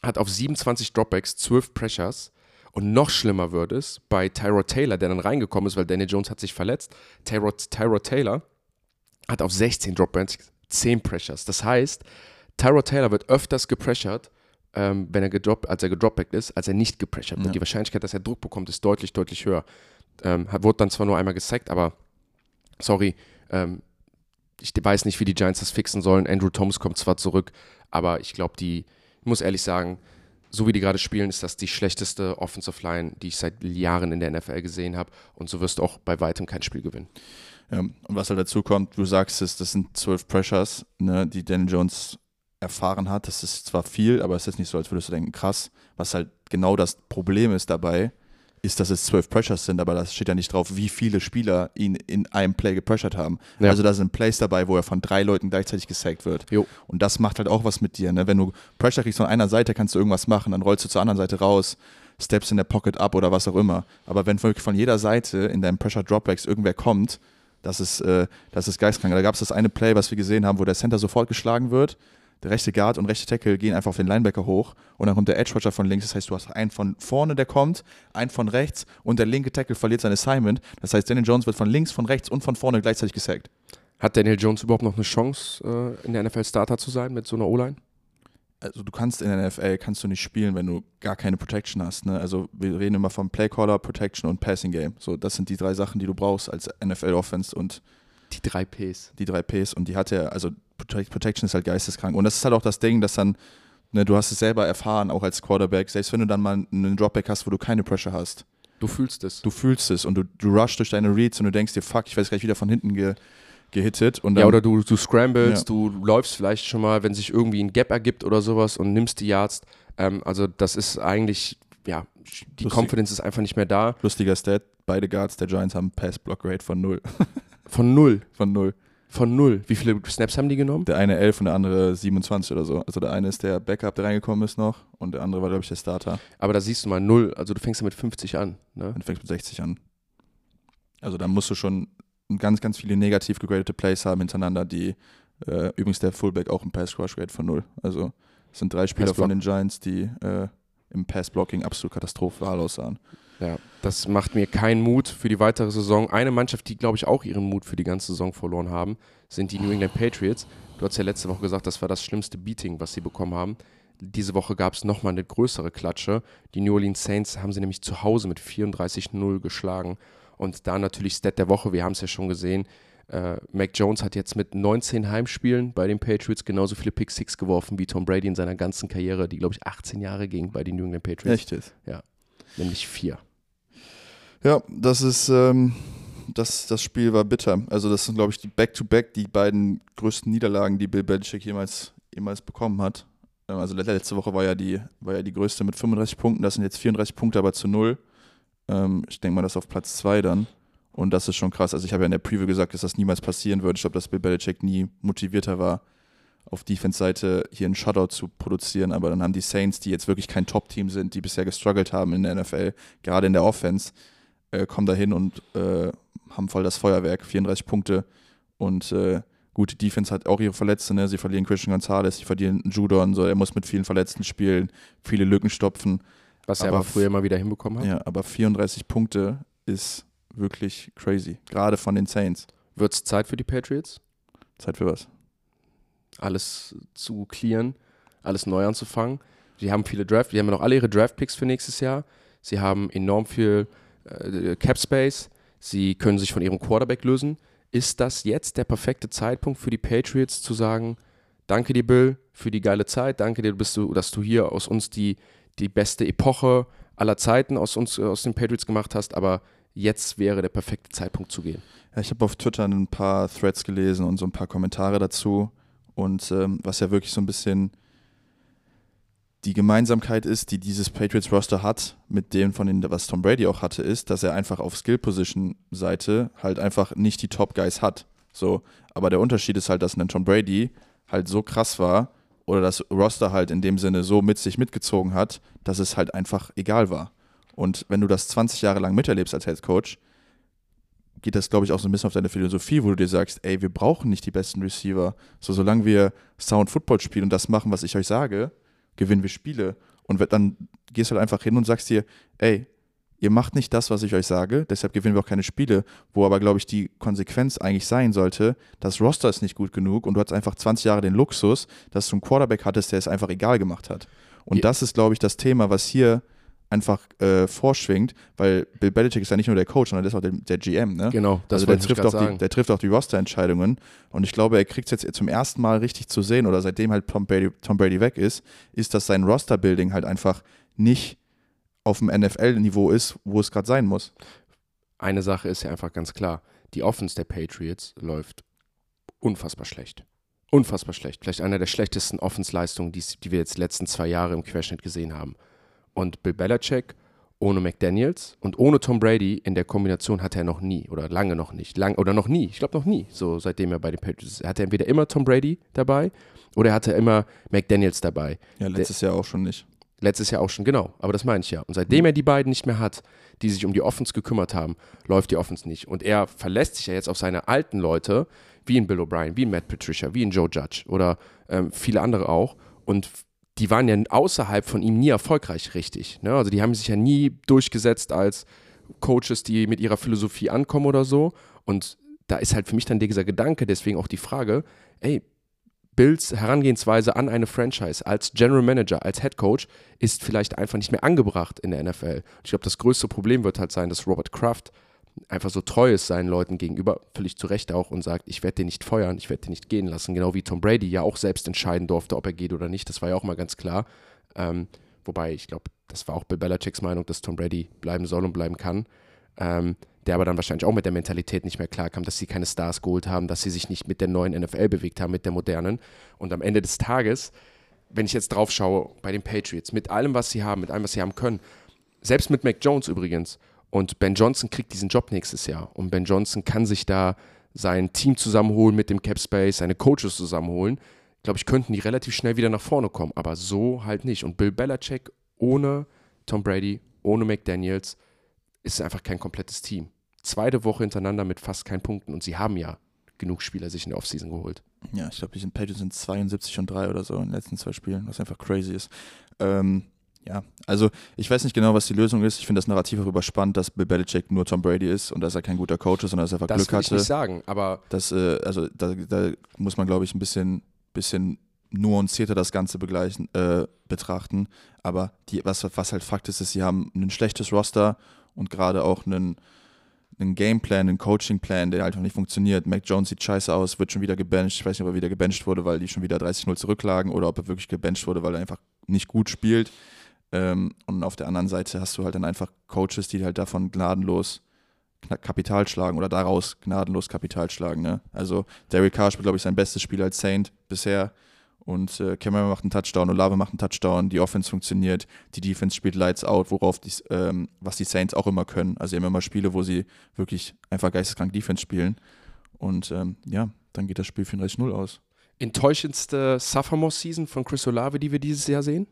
hat auf 27 Dropbacks 12 Pressures. Und noch schlimmer wird es bei Tyrod Taylor, der dann reingekommen ist, weil Daniel Jones hat sich verletzt. Tyrod, Tyrod Taylor hat auf 16 Dropbacks 10 Pressures. Das heißt, Tyrod Taylor wird öfters gepressured ähm, wenn er gedroppt, als er gedropbackt ist, als er nicht gepressured wird. Ja. Die Wahrscheinlichkeit, dass er Druck bekommt, ist deutlich, deutlich höher. Ähm, hat, wurde dann zwar nur einmal gesackt, aber sorry, ähm, ich weiß nicht, wie die Giants das fixen sollen. Andrew Thomas kommt zwar zurück, aber ich glaube, die, ich muss ehrlich sagen, so wie die gerade spielen, ist das die schlechteste Offensive Line, die ich seit Jahren in der NFL gesehen habe. Und so wirst du auch bei weitem kein Spiel gewinnen. Und was halt dazu kommt, du sagst es, das sind zwölf Pressures, ne, die Daniel Jones erfahren hat. Das ist zwar viel, aber es ist nicht so, als würdest du denken, krass. Was halt genau das Problem ist dabei, ist, dass es zwölf Pressures sind, aber das steht ja nicht drauf, wie viele Spieler ihn in einem Play gepressured haben. Ja. Also da sind Plays dabei, wo er von drei Leuten gleichzeitig gesackt wird. Jo. Und das macht halt auch was mit dir. Ne? Wenn du Pressure kriegst von einer Seite, kannst du irgendwas machen, dann rollst du zur anderen Seite raus, steps in der Pocket ab oder was auch immer. Aber wenn wirklich von jeder Seite in deinem Pressure Dropbacks irgendwer kommt, das ist, äh, das ist geistkrank. Da gab es das eine Play, was wir gesehen haben, wo der Center sofort geschlagen wird der rechte Guard und rechte Tackle gehen einfach auf den Linebacker hoch und dann kommt der Edge Rusher von links. Das heißt, du hast einen von vorne, der kommt, einen von rechts und der linke Tackle verliert sein Assignment. Das heißt, Daniel Jones wird von links, von rechts und von vorne gleichzeitig gesackt. Hat Daniel Jones überhaupt noch eine Chance, äh, in der NFL Starter zu sein mit so einer O-Line? Also du kannst in der NFL kannst du nicht spielen, wenn du gar keine Protection hast. Ne? Also wir reden immer von Playcaller, Protection und Passing Game. So, das sind die drei Sachen, die du brauchst als NFL Offense und die drei Ps. Die drei Ps und die hat er, also Protection ist halt geisteskrank. Und das ist halt auch das Ding, dass dann, ne, du hast es selber erfahren, auch als Quarterback, selbst wenn du dann mal einen Dropback hast, wo du keine Pressure hast. Du fühlst es. Du fühlst es und du, du rushst durch deine Reads und du denkst dir, fuck, ich werde gleich wieder von hinten ge, gehittet. Und dann, ja, oder du, du scrambles, ja. du läufst vielleicht schon mal, wenn sich irgendwie ein Gap ergibt oder sowas und nimmst die Yards. Ähm, also das ist eigentlich, ja, die Lustig. Confidence ist einfach nicht mehr da. Lustiger Stat, beide Guards der Giants haben Pass-Block-Rate von null. (laughs) von null? Von null. Von null. Wie viele Snaps haben die genommen? Der eine 11 und der andere 27 oder so. Also der eine ist der Backup, der reingekommen ist noch und der andere war, glaube ich, der Starter. Aber da siehst du mal null. Also du fängst ja mit 50 an. Ne? Und fängst mit 60 an. Also da musst du schon ganz, ganz viele negativ gegradete Plays haben hintereinander, die äh, übrigens der Fullback auch im Pass-Crush-Rate von null. Also es sind drei Spieler von den Giants, die äh, im Pass-Blocking absolut katastrophal aussahen. Ja, das macht mir keinen Mut für die weitere Saison. Eine Mannschaft, die, glaube ich, auch ihren Mut für die ganze Saison verloren haben, sind die New England Patriots. Du hast ja letzte Woche gesagt, das war das schlimmste Beating, was sie bekommen haben. Diese Woche gab es nochmal eine größere Klatsche. Die New Orleans Saints haben sie nämlich zu Hause mit 34-0 geschlagen. Und da natürlich Stat der Woche, wir haben es ja schon gesehen, äh, Mac Jones hat jetzt mit 19 Heimspielen bei den Patriots genauso viele Pick Six geworfen wie Tom Brady in seiner ganzen Karriere, die glaube ich 18 Jahre ging bei den New England Patriots. Echt ist? Ja, nämlich vier. Ja, das ist, ähm, das, das Spiel war bitter. Also das sind glaube ich die Back-to-Back, -back, die beiden größten Niederlagen, die Bill Belichick jemals, jemals bekommen hat. Ähm, also letzte Woche war ja, die, war ja die größte mit 35 Punkten, das sind jetzt 34 Punkte, aber zu null. Ähm, ich denke mal, das ist auf Platz zwei dann. Und das ist schon krass. Also ich habe ja in der Preview gesagt, dass das niemals passieren würde. Ich glaube, dass Bill Belichick nie motivierter war, auf Defense-Seite hier einen Shutout zu produzieren. Aber dann haben die Saints, die jetzt wirklich kein Top-Team sind, die bisher gestruggelt haben in der NFL, gerade in der Offense, äh, kommen da hin und äh, haben voll das Feuerwerk, 34 Punkte. Und äh, gute Defense hat auch ihre Verletzten. Ne? Sie verlieren Christian Gonzalez, sie verlieren Judon. So. Er muss mit vielen Verletzten spielen, viele Lücken stopfen. Was er aber früher mal wieder hinbekommen hat. Ja, aber 34 Punkte ist wirklich crazy. Gerade von den Saints. Wird es Zeit für die Patriots? Zeit für was? Alles zu clearen, alles neu anzufangen. Die haben viele Draft, die haben ja noch alle ihre Draft-Picks für nächstes Jahr. Sie haben enorm viel äh, Cap Space. Sie können sich von ihrem Quarterback lösen. Ist das jetzt der perfekte Zeitpunkt für die Patriots zu sagen, danke dir, Bill, für die geile Zeit, danke dir, du, dass du hier aus uns die, die beste Epoche aller Zeiten aus uns, aus den Patriots gemacht hast, aber jetzt wäre der perfekte Zeitpunkt zu gehen. Ja, ich habe auf Twitter ein paar Threads gelesen und so ein paar Kommentare dazu. Und ähm, was ja wirklich so ein bisschen die Gemeinsamkeit ist, die dieses Patriots-Roster hat, mit dem von den, was Tom Brady auch hatte, ist, dass er einfach auf Skill-Position-Seite halt einfach nicht die Top-Guys hat. So, aber der Unterschied ist halt, dass ein Tom Brady halt so krass war oder das Roster halt in dem Sinne so mit sich mitgezogen hat, dass es halt einfach egal war. Und wenn du das 20 Jahre lang miterlebst als Head Coach, geht das, glaube ich, auch so ein bisschen auf deine Philosophie, wo du dir sagst, ey, wir brauchen nicht die besten Receiver. So, solange wir Sound Football spielen und das machen, was ich euch sage, gewinnen wir Spiele. Und dann gehst du halt einfach hin und sagst dir, ey, ihr macht nicht das, was ich euch sage, deshalb gewinnen wir auch keine Spiele, wo aber, glaube ich, die Konsequenz eigentlich sein sollte, das Roster ist nicht gut genug und du hast einfach 20 Jahre den Luxus, dass du einen Quarterback hattest, der es einfach egal gemacht hat. Und ja. das ist, glaube ich, das Thema, was hier einfach äh, vorschwingt, weil Bill Belichick ist ja nicht nur der Coach, sondern der ist auch der, der GM, ne? Genau, das also der trifft, auch die, der trifft auch die Roster-Entscheidungen und ich glaube, er kriegt es jetzt zum ersten Mal richtig zu sehen oder seitdem halt Tom Brady, Tom Brady weg ist, ist, dass sein Roster-Building halt einfach nicht auf dem NFL-Niveau ist, wo es gerade sein muss. Eine Sache ist ja einfach ganz klar, die Offense der Patriots läuft unfassbar schlecht. Unfassbar schlecht. Vielleicht einer der schlechtesten Offensleistungen, die, die wir jetzt die letzten zwei Jahre im Querschnitt gesehen haben. Und Bill Belichick ohne McDaniels und ohne Tom Brady in der Kombination hatte er noch nie oder lange noch nicht. Lang, oder noch nie, ich glaube noch nie, so seitdem er bei den Patriots ist. Er hatte entweder immer Tom Brady dabei oder er hatte immer McDaniels dabei. Ja, letztes der, Jahr auch schon nicht. Letztes Jahr auch schon, genau. Aber das meine ich ja. Und seitdem mhm. er die beiden nicht mehr hat, die sich um die Offense gekümmert haben, läuft die Offense nicht. Und er verlässt sich ja jetzt auf seine alten Leute, wie in Bill O'Brien, wie in Matt Patricia, wie in Joe Judge oder ähm, viele andere auch. Und die waren ja außerhalb von ihm nie erfolgreich richtig. Ne? Also die haben sich ja nie durchgesetzt als Coaches, die mit ihrer Philosophie ankommen oder so. Und da ist halt für mich dann dieser Gedanke, deswegen auch die Frage, ey, Bills Herangehensweise an eine Franchise als General Manager, als Head Coach ist vielleicht einfach nicht mehr angebracht in der NFL. Ich glaube, das größte Problem wird halt sein, dass Robert Kraft einfach so treu ist seinen Leuten gegenüber, völlig zu Recht auch, und sagt, ich werde den nicht feuern, ich werde den nicht gehen lassen. Genau wie Tom Brady ja auch selbst entscheiden durfte, ob er geht oder nicht. Das war ja auch mal ganz klar. Ähm, wobei, ich glaube, das war auch Bill Belichicks Meinung, dass Tom Brady bleiben soll und bleiben kann. Ähm, der aber dann wahrscheinlich auch mit der Mentalität nicht mehr klarkam, dass sie keine Stars geholt haben, dass sie sich nicht mit der neuen NFL bewegt haben, mit der modernen. Und am Ende des Tages, wenn ich jetzt drauf schaue, bei den Patriots, mit allem, was sie haben, mit allem, was sie haben können, selbst mit Mac Jones übrigens, und Ben Johnson kriegt diesen Job nächstes Jahr. Und Ben Johnson kann sich da sein Team zusammenholen mit dem Cap Space, seine Coaches zusammenholen, glaube ich, könnten die relativ schnell wieder nach vorne kommen. Aber so halt nicht. Und Bill Belichick ohne Tom Brady, ohne McDaniels, ist einfach kein komplettes Team. Zweite Woche hintereinander mit fast keinen Punkten. Und sie haben ja genug Spieler sich in der Offseason geholt. Ja, ich glaube, die sind Patriots sind 72 und 3 oder so in den letzten zwei Spielen, was einfach crazy ist. Ähm, ja, also ich weiß nicht genau, was die Lösung ist. Ich finde das Narrativ auch überspannt, dass Bill Belichick nur Tom Brady ist und dass er kein guter Coach ist, sondern dass er einfach das Glück will ich hatte. nicht sagen, aber Das, äh, also da, da muss man, glaube ich, ein bisschen, bisschen nuancierter das Ganze begleichen, äh, betrachten. Aber die, was, was halt Fakt ist, ist, sie haben ein schlechtes Roster und gerade auch einen, einen Gameplan, einen Coachingplan, der halt noch nicht funktioniert. Mac Jones sieht scheiße aus, wird schon wieder gebencht. Ich weiß nicht, ob er wieder gebencht wurde, weil die schon wieder 30-0 zurücklagen oder ob er wirklich gebencht wurde, weil er einfach nicht gut spielt. Ähm, und auf der anderen Seite hast du halt dann einfach Coaches, die halt davon gnadenlos Kapital schlagen oder daraus gnadenlos Kapital schlagen. Ne? Also Derek Carr spielt, glaube ich, sein bestes Spiel als Saint bisher. Und äh, Cameron macht einen Touchdown, Olave macht einen Touchdown, die Offense funktioniert, die Defense spielt Lights Out, worauf die, ähm, was die Saints auch immer können. Also immer Spiele, wo sie wirklich einfach geisteskrank Defense spielen. Und ähm, ja, dann geht das Spiel 34-0 aus. enttäuschendste Sophomore-Season von Chris Olave, die wir dieses Jahr sehen?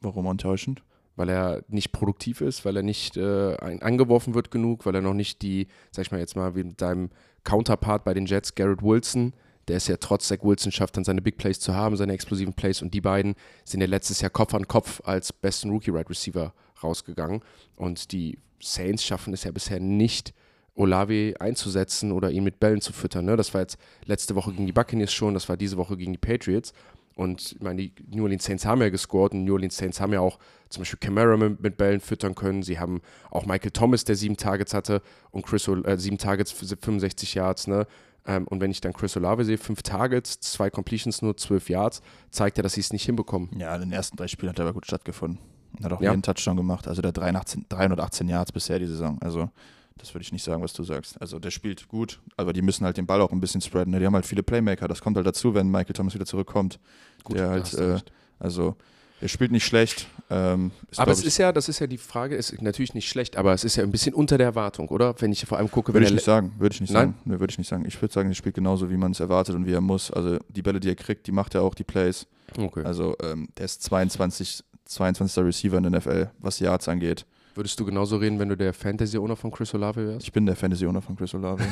Warum enttäuschend? weil er nicht produktiv ist, weil er nicht äh, angeworfen wird genug, weil er noch nicht die, sag ich mal jetzt mal, wie mit deinem Counterpart bei den Jets, Garrett Wilson, der es ja trotz Zach Wilson schafft, dann seine Big Plays zu haben, seine explosiven Plays und die beiden sind ja letztes Jahr Kopf an Kopf als besten Rookie-Right Receiver rausgegangen und die Saints schaffen es ja bisher nicht, Olave einzusetzen oder ihn mit Bällen zu füttern. Ne? Das war jetzt letzte Woche gegen die Buccaneers schon, das war diese Woche gegen die Patriots. Und ich meine, die New Orleans Saints haben ja gescored und New Orleans Saints haben ja auch zum Beispiel Camara mit, mit Bällen füttern können. Sie haben auch Michael Thomas, der sieben Targets hatte und Chris äh, sieben Targets, für 65 Yards. Ne? Ähm, und wenn ich dann Chris Olave sehe, fünf Targets, zwei Completions, nur zwölf Yards, zeigt ja, dass sie es nicht hinbekommen. Ja, in den ersten drei Spielen hat er aber gut stattgefunden. Hat auch Ja. jeden Touchdown gemacht. Also der 318, 318 Yards bisher die Saison. Also das würde ich nicht sagen, was du sagst. Also der spielt gut, aber die müssen halt den Ball auch ein bisschen spreaden. Ne? Die haben halt viele Playmaker. Das kommt halt dazu, wenn Michael Thomas wieder zurückkommt. Gut, der halt, äh, also er spielt nicht schlecht. Ähm, ist, aber es ist ja, das ist ja die Frage, ist natürlich nicht schlecht, aber es ist ja ein bisschen unter der Erwartung, oder? Wenn ich vor allem gucke, Würde ich nicht sagen, würde ich nicht Nein? sagen. Nee, würde ich nicht sagen. Ich würde sagen, er spielt genauso, wie man es erwartet und wie er muss. Also die Bälle, die er kriegt, die macht er auch, die Plays. okay. Also ähm, der ist 22, 22. Receiver in der NFL, was Yards angeht. Würdest du genauso reden, wenn du der Fantasy-Owner von Chris Olave wärst? Ich bin der Fantasy-Owner von Chris Olave.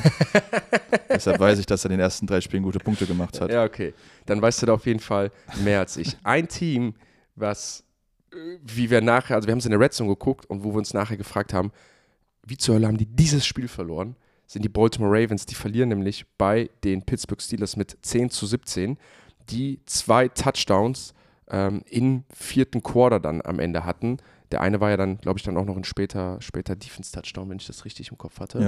(laughs) Deshalb weiß ich, dass er in den ersten drei Spielen gute Punkte gemacht hat. Ja, okay. Dann weißt du da auf jeden Fall mehr als ich. Ein Team, was, äh, wie wir nachher, also wir haben es in der Red Zone geguckt und wo wir uns nachher gefragt haben, wie zur Hölle haben die dieses Spiel verloren, sind die Baltimore Ravens. Die verlieren nämlich bei den Pittsburgh Steelers mit 10 zu 17, die zwei Touchdowns ähm, im vierten Quarter dann am Ende hatten. Der eine war ja dann, glaube ich, dann auch noch ein später, später Defense-Touchdown, wenn ich das richtig im Kopf hatte.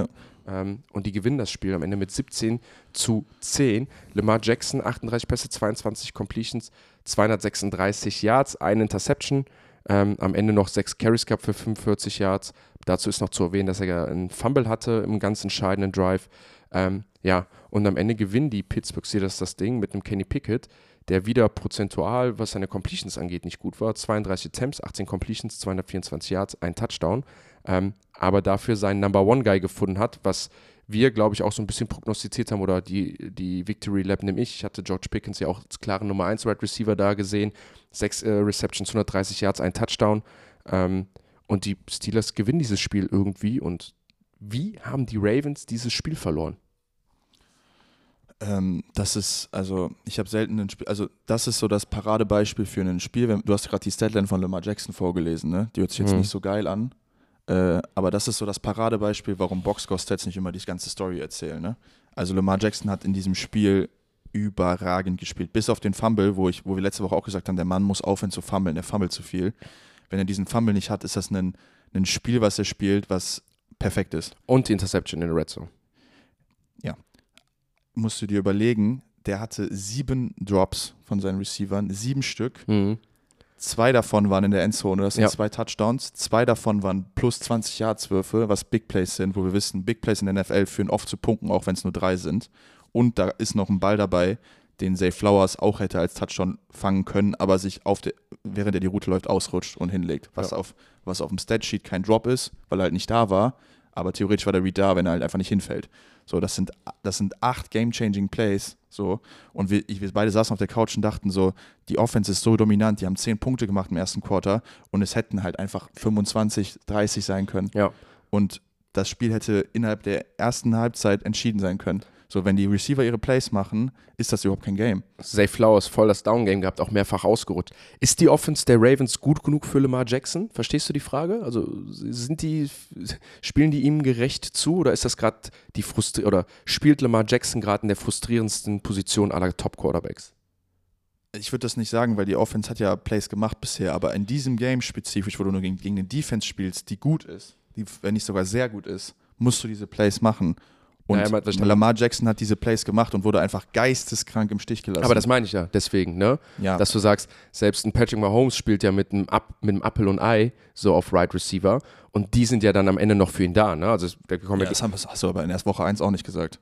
Ja. Ähm, und die gewinnen das Spiel am Ende mit 17 zu 10. Lamar Jackson, 38 Pässe, 22 Completions, 236 Yards, eine Interception. Ähm, am Ende noch sechs Carries gehabt für 45 Yards. Dazu ist noch zu erwähnen, dass er ja einen Fumble hatte im ganz entscheidenden Drive. Ähm, ja, und am Ende gewinnen die Pittsburgh Steelers das Ding mit einem Kenny Pickett, der wieder prozentual, was seine Completions angeht, nicht gut war. 32 Attempts, 18 Completions, 224 Yards, ein Touchdown. Ähm, aber dafür seinen Number One Guy gefunden hat, was wir, glaube ich, auch so ein bisschen prognostiziert haben oder die, die Victory Lab nehme ich. Ich hatte George Pickens ja auch als klaren Nummer 1 Wide Receiver da gesehen. Sechs äh, Receptions, 130 Yards, ein Touchdown. Ähm, und die Steelers gewinnen dieses Spiel irgendwie. Und wie haben die Ravens dieses Spiel verloren? Ähm, das ist, also ich habe selten ein Spiel, also das ist so das Paradebeispiel für ein Spiel. Wenn, du hast gerade die Statline von Lamar Jackson vorgelesen, ne? Die hört sich jetzt Mhm. nicht so geil an. Äh, aber das ist so das Paradebeispiel, warum Boxscore-Stats nicht immer die ganze Story erzählen. Ne? Also Lamar Jackson hat in diesem Spiel überragend gespielt. Bis auf den Fumble, wo, ich, wo wir letzte Woche auch gesagt haben, der Mann muss aufhören zu fummeln, der fummelt zu viel. Wenn er diesen Fumble nicht hat, ist das ein, ein Spiel, was er spielt, was perfekt ist. Und die Interception in der Red Zone. Musst du dir überlegen, der hatte sieben Drops von seinen Receivern, sieben Stück. Mhm. Zwei davon waren in der Endzone, das sind Ja. zwei Touchdowns. Zwei davon waren plus 20 Yards-Würfe, was Big Plays sind, wo wir wissen, Big Plays in der NFL führen oft zu Punkten, auch wenn es nur drei sind. Und da ist noch ein Ball dabei, den Zay Flowers auch hätte als Touchdown fangen können, aber sich auf der, während er die Route läuft, ausrutscht und hinlegt. Was, Ja. auf, was auf dem Statsheet kein Drop ist, weil er halt nicht da war, aber theoretisch war der Read da, wenn er halt einfach nicht hinfällt. So, das sind, das sind acht Game-Changing Plays. So, und wir, ich, wir beide saßen auf der Couch und dachten so, die Offense ist so dominant, die haben zehn Punkte gemacht im ersten Quarter und es hätten halt einfach 25, 30 sein können. Ja. Und das Spiel hätte innerhalb der ersten Halbzeit entschieden sein können. So, wenn die Receiver ihre Plays machen, ist das überhaupt kein Game. Zay Flowers voll das Down-Game gehabt, auch mehrfach ausgerutscht. Ist die Offense der Ravens gut genug für Lamar Jackson? Verstehst du die Frage? Also sind die, spielen die ihm gerecht zu oder ist das gerade die frustri oder spielt Lamar Jackson gerade in der frustrierendsten Position aller Top-Quarterbacks? Ich würde das nicht sagen, weil die Offense hat ja Plays gemacht bisher, aber in diesem Game spezifisch, wo du nur gegen, gegen eine Defense spielst, die gut ist, die, wenn nicht sogar sehr gut ist, musst du diese Plays machen. Und Ja. Lamar Jackson hat diese Plays gemacht und wurde einfach geisteskrank im Stich gelassen. Aber das meine ich ja, deswegen, ne? ja. Dass du sagst, selbst ein Patrick Mahomes spielt ja mit einem, Up, mit einem Apple und Ei so auf Right Receiver und die sind ja dann am Ende noch für ihn da, ne? Also da kommen ja, wir das haben, das hast du aber in der Woche 1 auch nicht gesagt.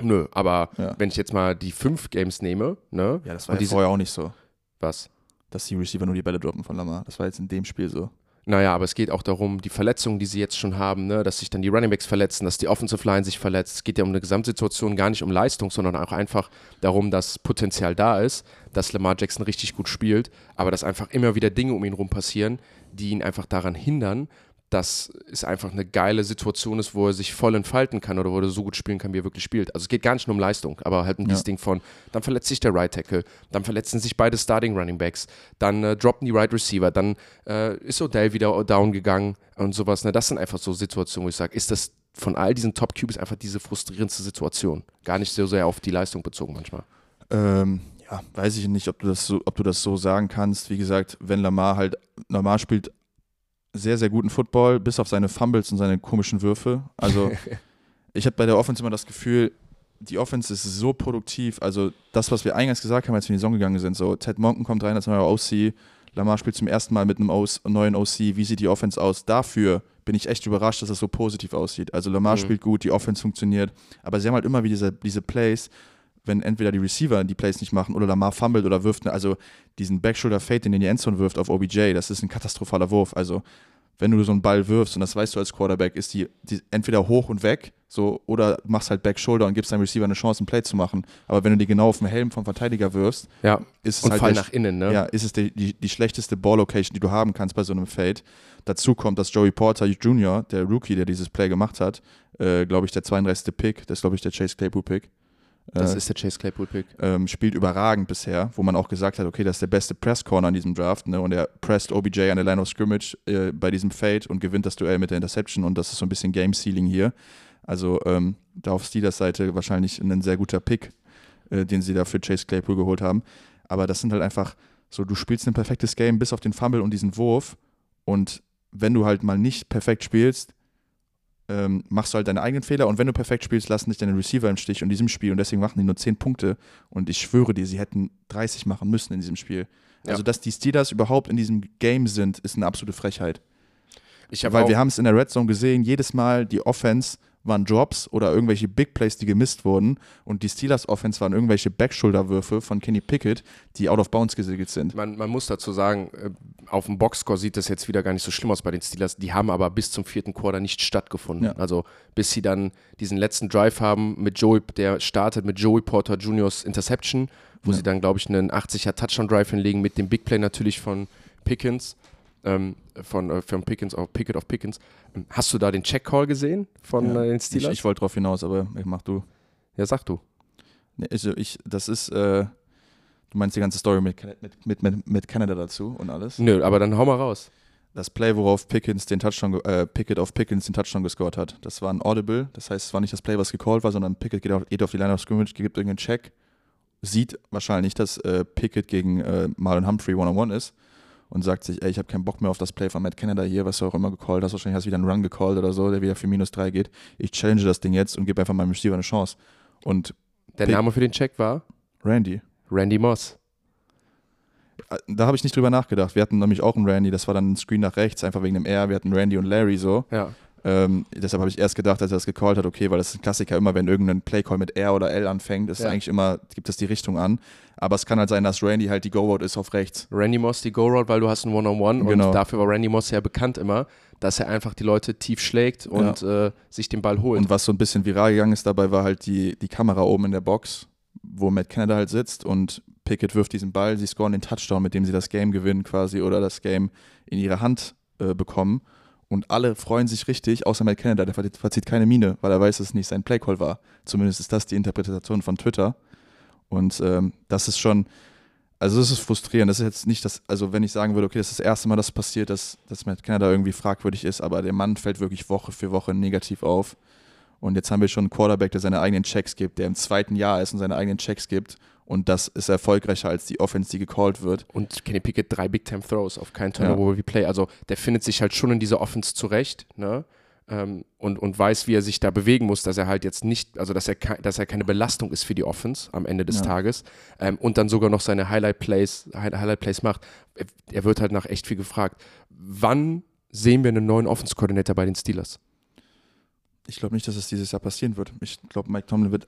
Nö, aber Ja. wenn ich jetzt mal die fünf Games nehme, ne? Ja, das war ja vorher auch nicht so, Was? dass die Receiver nur die Bälle droppen von Lamar. Das war jetzt in dem Spiel so. Naja, aber es geht auch darum, die Verletzungen, die sie jetzt schon haben, ne, dass sich dann die Runningbacks verletzen, dass die Offensive Line sich verletzt. Es geht ja um eine Gesamtsituation, gar nicht um Leistung, sondern auch einfach darum, dass Potenzial da ist, dass Lamar Jackson richtig gut spielt, aber dass einfach immer wieder Dinge um ihn rum passieren, die ihn einfach daran hindern, dass es einfach eine geile Situation ist, wo er sich voll entfalten kann oder wo er so gut spielen kann, wie er wirklich spielt. Also es geht gar nicht nur um Leistung, aber halt um dieses Ding von, dann verletzt sich der Right Tackle, dann verletzen sich beide Starting Running Backs, dann äh, droppen die Right Receiver, dann äh, ist Odell wieder down gegangen und sowas. Ne? Das sind einfach so Situationen, wo ich sage, ist das von all diesen Top Cubes einfach diese frustrierendste Situation. Gar nicht so sehr auf die Leistung bezogen manchmal. Ähm, ja, weiß ich nicht, ob du, das so, ob du das so sagen kannst. Wie gesagt, wenn Lamar halt, Lamar spielt sehr, sehr guten Football, bis auf seine Fumbles und seine komischen Würfe. Also, (laughs) ich habe bei der Offense immer das Gefühl, die Offense ist so produktiv. Also, das, was wir eingangs gesagt haben, als wir in die Saison gegangen sind, so Ted Monken kommt rein als neuer OC, Lamar spielt zum ersten Mal mit einem OC, neuen OC. Wie sieht die Offense aus? Dafür bin ich echt überrascht, dass es so positiv aussieht. Also, Lamar Mhm. spielt gut, die Offense funktioniert, aber sie haben halt immer wieder diese, diese Plays, wenn entweder die Receiver die Plays nicht machen oder Lamar fummelt oder wirft, ne- also diesen Backshoulder Fade, den in die Endzone wirft auf OBJ, das ist ein katastrophaler Wurf. Also wenn du so einen Ball wirfst und das weißt du als Quarterback, ist die, die entweder hoch und weg, so oder machst halt Backshoulder und gibst deinem Receiver eine Chance, einen Play zu machen. Aber wenn du die genau auf den Helm vom Verteidiger wirfst, Ja, ist es und halt Fall der, nach innen, ne? ja, ist es die, die, die schlechteste Ball-Location, die du haben kannst bei so einem Fade. Dazu kommt, dass Joey Porter Jr., der Rookie, der dieses Play gemacht hat, äh, glaube ich, der 32. Pick, das ist, glaube ich, der Chase Claypool-Pick. Das äh, ist der Chase Claypool-Pick. ähm, spielt überragend bisher, wo man auch gesagt hat, okay, das ist der beste Press-Corner an diesem Draft, ne? Und er presst OBJ an der Line of Scrimmage äh, bei diesem Fade und gewinnt das Duell mit der Interception und das ist so ein bisschen Game-Sealing hier. Also ähm, da auf Steelers Seite wahrscheinlich ein sehr guter Pick, äh, den sie da für Chase Claypool geholt haben. Aber das sind halt einfach so, du spielst ein perfektes Game bis auf den Fumble und diesen Wurf und wenn du halt mal nicht perfekt spielst, ähm, machst du halt deine eigenen Fehler und wenn du perfekt spielst, lassen dich deine Receiver im Stich in diesem Spiel und deswegen machen die nur 10 Punkte und ich schwöre dir, sie hätten 30 machen müssen in diesem Spiel. Ja. Also, dass die Steelers überhaupt in diesem Game sind, ist eine absolute Frechheit. Weil wir haben es in der Red Zone gesehen, jedes Mal die Offense waren Drops oder irgendwelche Big Plays, die gemisst wurden und die Steelers Offense waren irgendwelche Backschulterwürfe von Kenny Pickett, die out of bounds gesegelt sind. man, man muss dazu sagen, äh, auf dem Boxscore sieht das jetzt wieder gar nicht so schlimm aus bei den Steelers. Die haben aber bis zum vierten Quarter nicht stattgefunden. Ja. Also bis sie dann diesen letzten Drive haben mit Joey, der startet mit Joey Porter Juniors Interception, wo Ja. sie dann, glaube ich, einen 80er Touchdown-Drive hinlegen mit dem Big Play natürlich von Pickens. Ähm, von, äh, von Pickens auf Pickett auf Pickens. Ähm, Hast du da den Check-Call gesehen von Ja. äh, den Ich, Steelers? ich wollte drauf hinaus, aber mach du. ja, sag du. Nee, Also ich, das ist, äh, du meinst die ganze Story mit, mit, mit, mit, Canada dazu und alles? Nö, aber dann hau mal raus. Das Play, worauf Pickens den Touchdown, äh, Pickett auf Pickens den Touchdown gescored hat, das war ein Audible. Das heißt, es war nicht das Play, was gecallt war, sondern Pickett geht auf, geht auf die Line of Scrimmage, gibt irgendeinen Check, sieht wahrscheinlich, dass äh, Pickett gegen äh, Marlon Humphrey one-on-one ist und sagt sich, ey, ich habe keinen Bock mehr auf das Play von Matt Canada hier, was du auch immer gecallt hast. Wahrscheinlich hast du wieder einen Run gecallt oder so, der wieder für minus drei geht. Ich challenge das Ding jetzt und gebe einfach meinem Receiver eine Chance. Und Der Name für den Check war Randy, Randy Moss. Äh, Da habe ich nicht drüber nachgedacht. Wir hatten nämlich auch einen Randy, das war dann ein Screen nach rechts, einfach wegen dem R. Wir hatten Randy und Larry so. Ja. Ähm, deshalb habe ich erst gedacht, als er das gecallt hat, okay, weil das ist ein Klassiker, immer wenn irgendein Playcall mit R oder L anfängt, ist Ja. eigentlich immer, gibt es die Richtung an. Aber es kann halt sein, dass Randy halt die Go-Road ist auf rechts. Randy Moss die Go-Road, weil du hast ein One-on-One Genau. und dafür war Randy Moss ja bekannt immer, dass er einfach die Leute tief schlägt und äh, sich den Ball holt. Und was so ein bisschen viral gegangen ist dabei, war halt die, die Kamera oben in der Box, wo Matt Canada halt sitzt und Pickett wirft diesen Ball, sie scoren den Touchdown, mit dem sie das Game gewinnen quasi oder das Game in ihre Hand äh, bekommen. Und alle freuen sich richtig, außer Matt Canada, der ver- verzieht keine Miene, weil er weiß, dass es nicht sein Playcall war. Zumindest ist das die Interpretation von Twitter. Und ähm, das ist schon, also das ist frustrierend. Das ist jetzt nicht das, also wenn ich sagen würde, okay, das ist das erste Mal, dass passiert, dass, dass Matt Canada irgendwie fragwürdig ist, aber der Mann fällt wirklich Woche für Woche negativ auf. Und jetzt haben wir schon einen Quarterback, der seine eigenen Checks gibt, der im zweiten Jahr ist und seine eigenen Checks gibt. Und das ist erfolgreicher als die Offense, die gecallt wird. Und Kenny Pickett drei Big Time Throws auf keinen Turnover ja. Play. Also der findet sich halt schon in dieser Offense zurecht, ne? Ähm, und, und weiß, wie er sich da bewegen muss, dass er halt jetzt nicht, also dass er, dass er keine Belastung ist für die Offense am Ende des Ja. Tages ähm, und dann sogar noch seine Highlight Plays, Hi- Highlight Plays macht. Er- Er wird halt nach echt viel gefragt. Wann sehen wir einen neuen Offense-Coordinator bei den Steelers? Ich glaube nicht, dass es dieses Jahr passieren wird. Ich glaube, Mike Tomlin wird.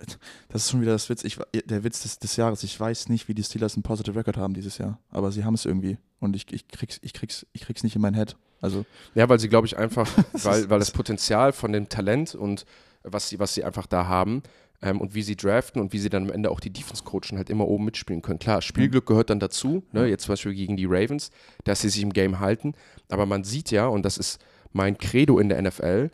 Das ist schon wieder das Witz. Ich, der Witz des, des Jahres. Ich weiß nicht, wie die Steelers einen Positive Record haben dieses Jahr. Aber sie haben es irgendwie. Und ich, ich, krieg's, ich, krieg's, ich krieg's nicht in mein Head. Also, Ja, weil sie, glaube ich, einfach, (laughs) weil, weil das Potenzial von dem Talent und was sie, was sie einfach da haben ähm, und wie sie draften und wie sie dann am Ende auch die Defense coachen halt immer oben mitspielen können. Klar, Spielglück gehört dann dazu, ne? jetzt zum Beispiel gegen die Ravens, dass sie sich im Game halten. Aber man sieht ja, und das ist mein Credo in der NFL,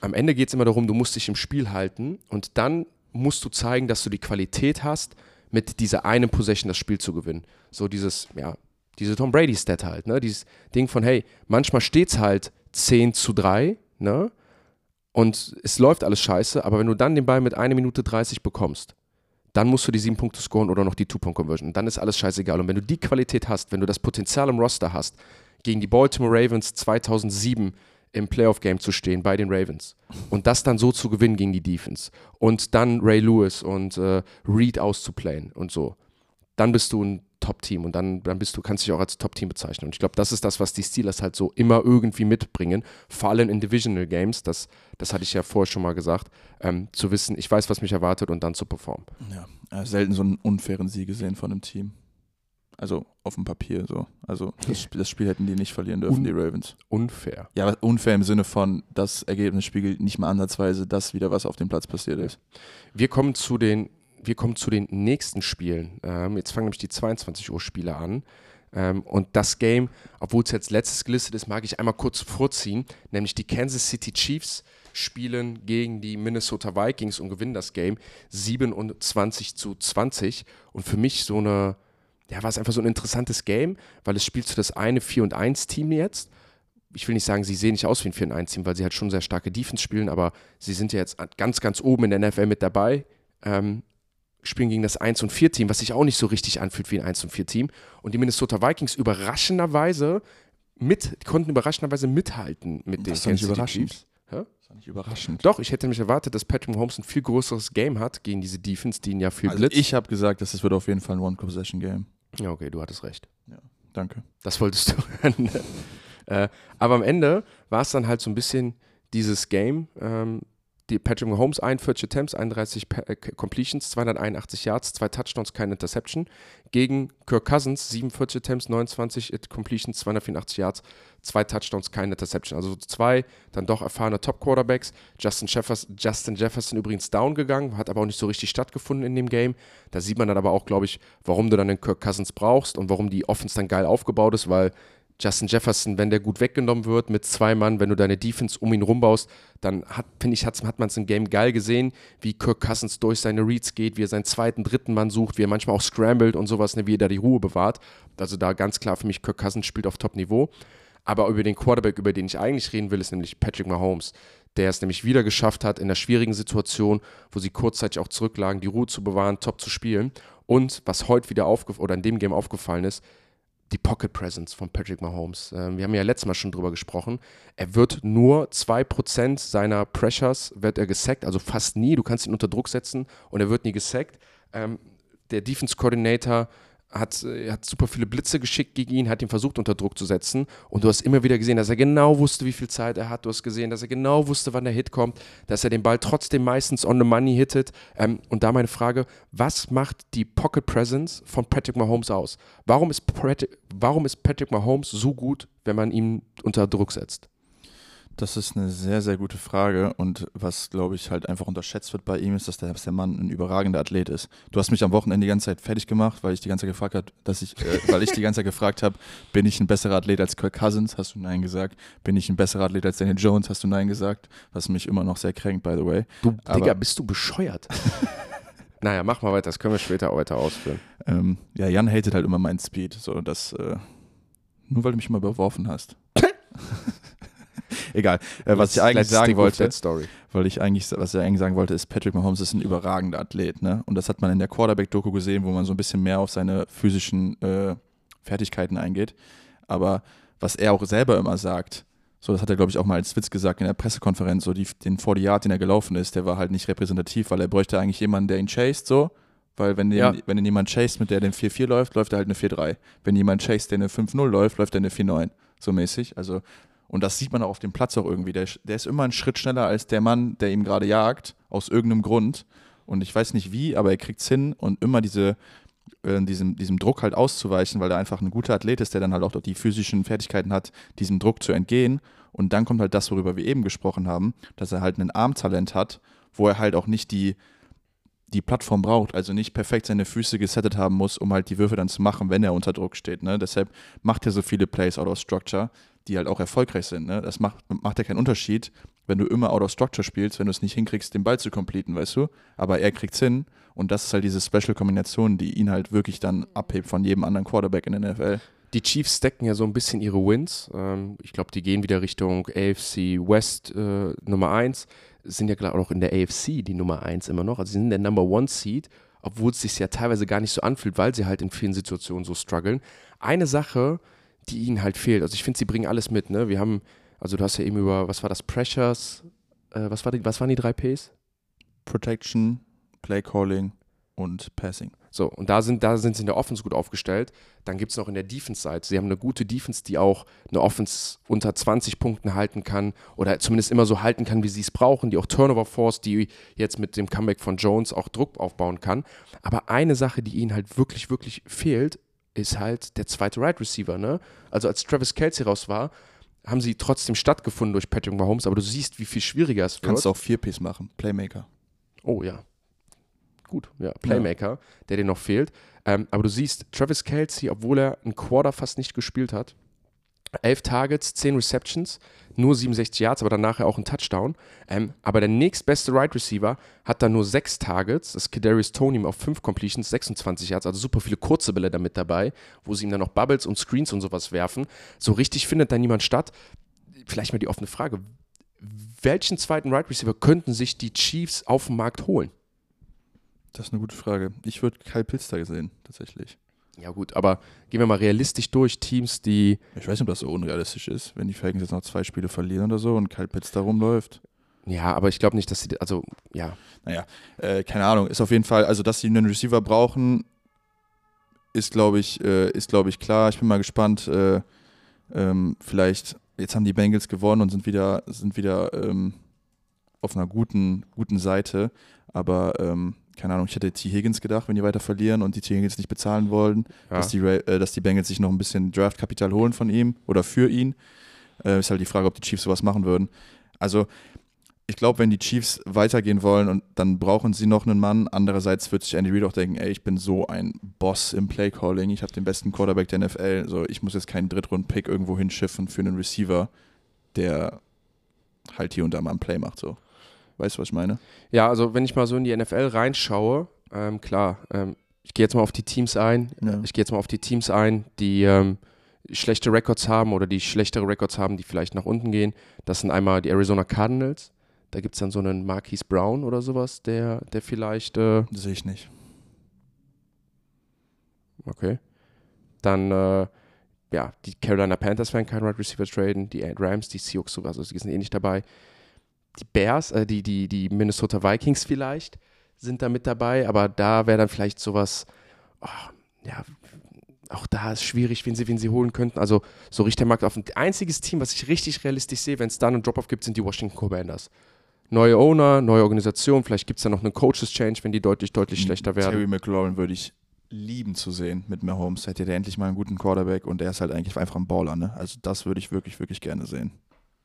am Ende geht es immer darum, du musst dich im Spiel halten und dann musst du zeigen, dass du die Qualität hast, mit dieser einen Possession das Spiel zu gewinnen. So dieses, ja, diese Tom Brady-Stat halt, ne? Dieses Ding von, hey, manchmal steht es halt 10 zu 3, ne? Und es läuft alles scheiße, aber wenn du dann den Ball mit 1 Minute 30 bekommst, dann musst du die 7 Punkte scoren oder noch die Two-Point-Conversion. Dann ist alles scheißegal. Und wenn du die Qualität hast, wenn du das Potenzial im Roster hast, gegen die Baltimore Ravens 2007 im Playoff-Game zu stehen bei den Ravens und das dann so zu gewinnen gegen die Defense und dann Ray Lewis und äh, Reed auszuplayen und so, dann bist du ein Top-Team und dann, dann bist du, kannst dich auch als Top-Team bezeichnen. Und ich glaube, das ist das, was die Steelers halt so immer irgendwie mitbringen, vor allem in Divisional Games, das, das hatte ich ja vorher schon mal gesagt, ähm, zu wissen, ich weiß, was mich erwartet und dann zu performen. ja. Habe selten so einen unfairen Sieg gesehen von einem Team. Also auf dem Papier so. Also (laughs) das, das Spiel hätten die nicht verlieren dürfen, Un- die Ravens. Unfair. Ja, unfair im Sinne von, das Ergebnis spiegelt nicht mal ansatzweise das wieder, was auf dem Platz passiert ist. Wir kommen zu den, wir kommen zu den nächsten Spielen. Ähm, jetzt fangen nämlich die 22 Uhr Spiele an. Ähm, und das Game, obwohl es jetzt letztes gelistet ist, mag ich einmal kurz vorziehen. Nämlich die Kansas City Chiefs spielen gegen die Minnesota Vikings und gewinnen das Game 27 zu 20. Und für mich so eine, ja, war es einfach so ein interessantes Game, weil es spielt so das eine 4 und 1 Team jetzt ich will nicht sagen, sie sehen nicht aus wie ein 4-1-Team, weil sie halt schon sehr starke Defense spielen, aber sie sind ja jetzt ganz, ganz oben in der NFL mit dabei. Ähm, spielen gegen das 1 und 4 Team, was sich auch nicht so richtig anfühlt wie ein 1 und 4 Team. Und die Minnesota Vikings überraschenderweise mit, konnten überraschenderweise mithalten mit den Das Kansas City. Chiefs. Hä? Das doch nicht überraschend. Doch, ich hätte mich erwartet, dass Patrick Mahomes ein viel größeres Game hat gegen diese Defense, die ihn ja viel Also blitzt. ich habe gesagt, dass es wird auf jeden Fall ein One-Possession-Game. Ja, okay, du hattest recht. Danke. Das wolltest du (laughs) hören. äh, aber am Ende war es dann halt so ein bisschen dieses Game. Ähm, die Patrick Mahomes 41 Attempts, 31 Pa- äh, Completions, 281 Yards, zwei Touchdowns, keine Interception. Gegen Kirk Cousins 47 Attempts, 29 It- Completions, 284 Yards, zwei Touchdowns, keine Interception. Also zwei dann doch erfahrene Top-Quarterbacks. Justin Jefferson, Justin Jefferson übrigens down gegangen, hat aber auch nicht so richtig stattgefunden in dem Game. Da sieht man dann aber auch, glaube ich, warum du dann den Kirk Cousins brauchst und warum die Offense dann geil aufgebaut ist, weil Justin Jefferson, wenn der gut weggenommen wird mit zwei Mann, wenn du deine Defense um ihn rumbaust, dann hat, finde ich, hat's, hat man es im Game geil gesehen, wie Kirk Cousins durch seine Reads geht, wie er seinen zweiten, dritten Mann sucht, wie er manchmal auch scrambled und sowas, ne, wie er da die Ruhe bewahrt. Also da ganz klar für mich, Kirk Cousins spielt auf Top-Niveau. Aber über den Quarterback, über den ich eigentlich reden will, ist nämlich Patrick Mahomes, der es nämlich wieder geschafft hat, in einer schwierigen Situation, wo sie kurzzeitig auch zurücklagen, die Ruhe zu bewahren, top zu spielen. Und was heute wieder aufgefallen oder in dem Game aufgefallen ist, die Pocket Presence von Patrick Mahomes. Ähm, wir haben ja letztes Mal schon drüber gesprochen. Er wird nur 2% seiner Pressures wird er gesackt, also fast nie. Du kannst ihn unter Druck setzen und er wird nie gesackt. Ähm, der Defense Coordinator hat, äh, hat super viele Blitze geschickt gegen ihn, hat ihn versucht unter Druck zu setzen. Und du hast immer wieder gesehen, dass er genau wusste, wie viel Zeit er hat. Du hast gesehen, dass er genau wusste, wann der Hit kommt, dass er den Ball trotzdem meistens on the money hittet. Ähm, und da meine Frage, was macht die Pocket Presence von Patrick Mahomes aus? Warum ist, Patrick, warum ist Patrick Mahomes so gut, wenn man ihn unter Druck setzt? Das ist eine sehr, sehr gute Frage. Und was, glaube ich, halt einfach unterschätzt wird bei ihm, ist, dass der, dass der Mann ein überragender Athlet ist. Du hast mich am Wochenende die ganze Zeit fertig gemacht, weil ich die ganze Zeit gefragt habe, dass ich, äh, weil ich die ganze Zeit gefragt habe, bin ich ein besserer Athlet als Kirk Cousins? Hast du Nein gesagt. Bin ich ein besserer Athlet als Daniel Jones? Hast du Nein gesagt. Was mich immer noch sehr kränkt, by the way. Du, Aber, Digga, bist du bescheuert? (laughs) naja, mach mal weiter, das können wir später auch weiter ausführen. Ähm, ja, Jan hatet halt immer meinen Speed. So, das, äh, nur weil du mich immer überworfen hast. (laughs) Egal. Äh, was ich eigentlich sagen wollte, weil ich eigentlich, was ich eigentlich sagen wollte, ist, Patrick Mahomes ist ein überragender Athlet, ne? Und das hat man in der Quarterback-Doku gesehen, wo man so ein bisschen mehr auf seine physischen äh, Fertigkeiten eingeht. Aber was er auch selber immer sagt, so, das hat er, glaube ich, auch mal als Witz gesagt in der Pressekonferenz, so die, den 40 Yard, den er gelaufen ist, der war halt nicht repräsentativ, weil er bräuchte eigentlich jemanden, der ihn chased, so. Weil wenn, den, ja. wenn den jemand chased, mit der den 4-4 läuft, läuft er halt eine 4-3. Wenn jemand chased, der eine 5-0 läuft, läuft er eine 4-9. So mäßig. Also und das sieht man auch auf dem Platz auch irgendwie. Der, der ist immer einen Schritt schneller als der Mann, der ihm gerade jagt, aus irgendeinem Grund. Und ich weiß nicht wie, aber er kriegt es hin und immer diese, äh, diesem, diesem Druck halt auszuweichen, weil er einfach ein guter Athlet ist, der dann halt auch die physischen Fertigkeiten hat, diesem Druck zu entgehen. Und dann kommt halt das, worüber wir eben gesprochen haben, dass er halt ein Armtalent hat, wo er halt auch nicht die, die Plattform braucht, also nicht perfekt seine Füße gesettet haben muss, um halt die Würfe dann zu machen, wenn er unter Druck steht. Ne? Deshalb macht er so viele Plays out of structure, die halt auch erfolgreich sind. Ne? Das macht, macht ja keinen Unterschied, wenn du immer out of structure spielst, wenn du es nicht hinkriegst, den Ball zu completen, weißt du? Aber er kriegt es hin und das ist halt diese Special-Kombination, die ihn halt wirklich dann abhebt von jedem anderen Quarterback in der NFL. Die Chiefs stecken ja so ein bisschen ihre Wins. Ähm, ich glaube, die gehen wieder Richtung AFC West äh, Nummer 1. Sind ja gerade auch in der AFC die Nummer 1 immer noch. Also sie sind der Number One Seed, obwohl es sich ja teilweise gar nicht so anfühlt, weil sie halt in vielen Situationen so strugglen. Eine Sache, die ihnen halt fehlt. Also ich finde, sie bringen alles mit. Ne? Wir haben, also du hast ja eben über, was war das, Pressures, äh, was, war die, was waren die drei Ps? Protection, Play Calling und Passing. So, und da sind, da sind sie in der Offense gut aufgestellt. Dann gibt es noch in der Defense-Seite. Sie haben eine gute Defense, die auch eine Offense unter 20 Punkten halten kann oder zumindest immer so halten kann, wie sie es brauchen, die auch Turnover Force, die jetzt mit dem Comeback von Jones auch Druck aufbauen kann. Aber eine Sache, die ihnen halt wirklich, wirklich fehlt, ist halt der zweite Right Receiver. Ne? Also als Travis Kelsey raus war, haben sie trotzdem stattgefunden durch Patrick Mahomes, aber du siehst, wie viel schwieriger es wird. Kannst du auch vier Ps machen, Playmaker. Oh ja. Gut, ja, Playmaker, ja. der dir noch fehlt. Ähm, aber du siehst, Travis Kelsey, obwohl er ein Quarter fast nicht gespielt hat, 11 Targets, 10 Receptions, nur 67 Yards, aber dann nachher auch ein Touchdown. Ähm, aber der nächstbeste Right Receiver hat dann nur 6 Targets. Das ist Kadarius Tony auf 5 Completions, 26 Yards, also super viele kurze Bälle damit dabei, wo sie ihm dann noch Bubbles und Screens und sowas werfen. So richtig findet da niemand statt. Vielleicht mal die offene Frage. Welchen zweiten Right Receiver könnten sich die Chiefs auf dem Markt holen? Das ist eine gute Frage. Ich würde Kyle Pitts da sehen, tatsächlich. Ja, gut, aber gehen wir mal realistisch durch. Teams, die. Ich weiß nicht, ob das so unrealistisch ist, wenn die Falcons jetzt noch zwei Spiele verlieren oder so und Kyle Pitts da rumläuft. Ja, aber ich glaube nicht, dass sie. Also, ja. Naja, äh, keine Ahnung. Ist auf jeden Fall, also, dass sie einen Receiver brauchen, ist, glaube ich, äh, ist, glaube ich, klar. Ich bin mal gespannt. Äh, ähm, vielleicht, jetzt haben die Bengals gewonnen und sind wieder, sind wieder ähm, auf einer guten, guten Seite. Aber ähm, keine Ahnung, ich hätte T. Higgins gedacht, wenn die weiter verlieren und die T. Higgins nicht bezahlen wollen, ja. dass, die, äh, dass die Bengals sich noch ein bisschen Draftkapital holen von ihm oder für ihn. Äh, ist halt die Frage, ob die Chiefs sowas machen würden. Also, ich glaube, wenn die Chiefs weitergehen wollen und dann brauchen sie noch einen Mann. Andererseits wird sich Andy Reid auch denken, ey, ich bin so ein Boss im Playcalling, ich habe den besten Quarterback der NFL, so ich muss jetzt keinen Drittrunden-Pick irgendwo hinschiffen für einen Receiver, der halt hier und da mal ein Play macht, so. Weißt du, was ich meine? Ja, also wenn ich mal so in die NFL reinschaue, ähm, klar, ähm, ich gehe jetzt mal auf die Teams ein. Ja. Ich gehe jetzt mal auf die Teams ein, die ähm, schlechte Records haben oder die schlechtere Records haben, die vielleicht nach unten gehen. Das sind einmal die Arizona Cardinals. Da gibt es dann so einen Marquise Brown oder sowas, der, der vielleicht. Äh, Sehe ich nicht. Okay. Dann, äh, ja, die Carolina Panthers werden keinen Wide right Receiver traden, die Rams, die Seahawks sogar, also die sind eh nicht dabei die Bears, äh, die, die, die Minnesota Vikings vielleicht sind da mit dabei, aber da wäre dann vielleicht sowas, oh, ja, auch da ist schwierig, wen sie, wen sie holen könnten. Also so richtig der Markt auf. Ein einziges Team, was ich richtig realistisch sehe, wenn es da einen Drop-Off gibt, sind die Washington Commanders. Neue Owner, neue Organisation, vielleicht gibt es da noch einen Coaches-Change, wenn die deutlich, deutlich schlechter werden. Terry McLaurin würde ich lieben zu sehen mit Mahomes. Hätte der endlich mal einen guten Quarterback und er ist halt eigentlich einfach ein Baller. Ne? Also das würde ich wirklich, wirklich gerne sehen.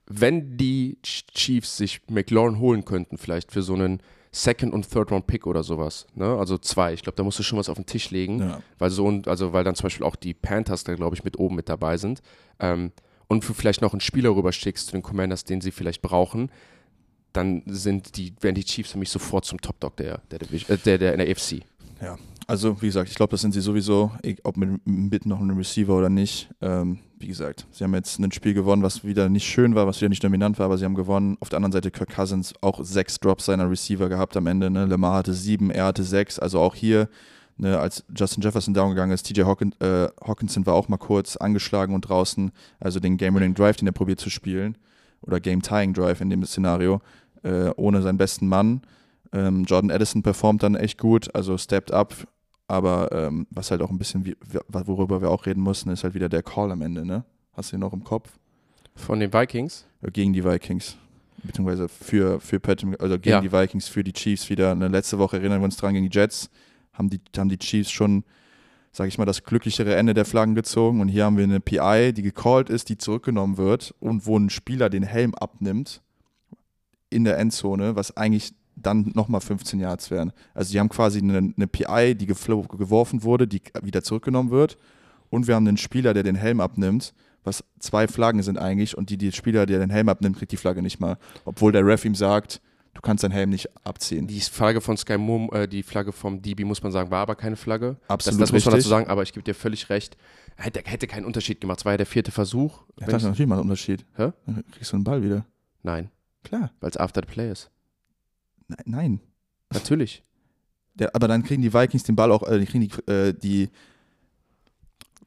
Wenn die Chiefs sich McLaurin holen könnten, vielleicht für so einen Second- und Third-Round-Pick oder sowas. Ne? Also zwei. Ich glaube, da musst du schon was auf den Tisch legen. Ja. Weil so und, also weil dann zum Beispiel auch die Panthers da, glaube ich, mit oben mit dabei sind. Ähm, und du vielleicht noch einen Spieler rüberschickst zu den Commanders, den sie vielleicht brauchen, dann sind die, werden die Chiefs für mich sofort zum Top-Dog der, der, äh, der, der, in der AFC. Ja, also wie gesagt, ich glaube, das sind sie sowieso, ob mit, mit noch einem Receiver oder nicht. Ähm, wie gesagt, sie haben jetzt ein Spiel gewonnen, was wieder nicht schön war, was wieder nicht dominant war, aber sie haben gewonnen. Auf der anderen Seite Kirk Cousins auch sechs Drops seiner Receiver gehabt am Ende. Ne? Lamar hatte sieben, er hatte sechs. Also auch hier, ne, als Justin Jefferson down gegangen ist, TJ Hawkin, äh, Hawkinson war auch mal kurz angeschlagen und draußen. Also den Game-Winning Drive, den er probiert zu spielen, oder Game-Tying Drive in dem Szenario, äh, ohne seinen besten Mann. Ähm, Jordan Addison performt dann echt gut, also stepped up, aber ähm, was halt auch ein bisschen, wie, worüber wir auch reden mussten, ist halt wieder der Call am Ende, ne? Hast du ihn noch im Kopf? Von den Vikings? Gegen die Vikings. Beziehungsweise für, für Patrick, also gegen ja. die Vikings, für die Chiefs wieder. Eine letzte Woche erinnern wir uns dran gegen die Jets, haben die, haben die Chiefs schon, sage ich mal, das glücklichere Ende der Flaggen gezogen. Und hier haben wir eine PI, die gecallt ist, die zurückgenommen wird und wo ein Spieler den Helm abnimmt in der Endzone, was eigentlich dann nochmal 15 Yards wären. Also die haben quasi eine, eine PI, die geworfen wurde, die wieder zurückgenommen wird. Und wir haben einen Spieler, der den Helm abnimmt, was zwei Flaggen sind eigentlich. Und die, die Spieler, der den Helm abnimmt, kriegt die Flagge nicht mal. Obwohl der Ref ihm sagt, du kannst deinen Helm nicht abziehen. Die Flagge von Sky Moon, äh, die Flagge vom DB, muss man sagen, war aber keine Flagge. Absolut. Das, das muss man dazu sagen, aber ich gebe dir völlig recht. Hätte, hätte keinen Unterschied gemacht. Es war ja der vierte Versuch. Ja, das ist natürlich mal ein Unterschied. Hä? Dann kriegst du einen Ball wieder. Nein. Klar. Weil es after the play ist. Nein. Natürlich. Der, aber dann kriegen die Vikings den Ball auch, äh, die kriegen die, äh, die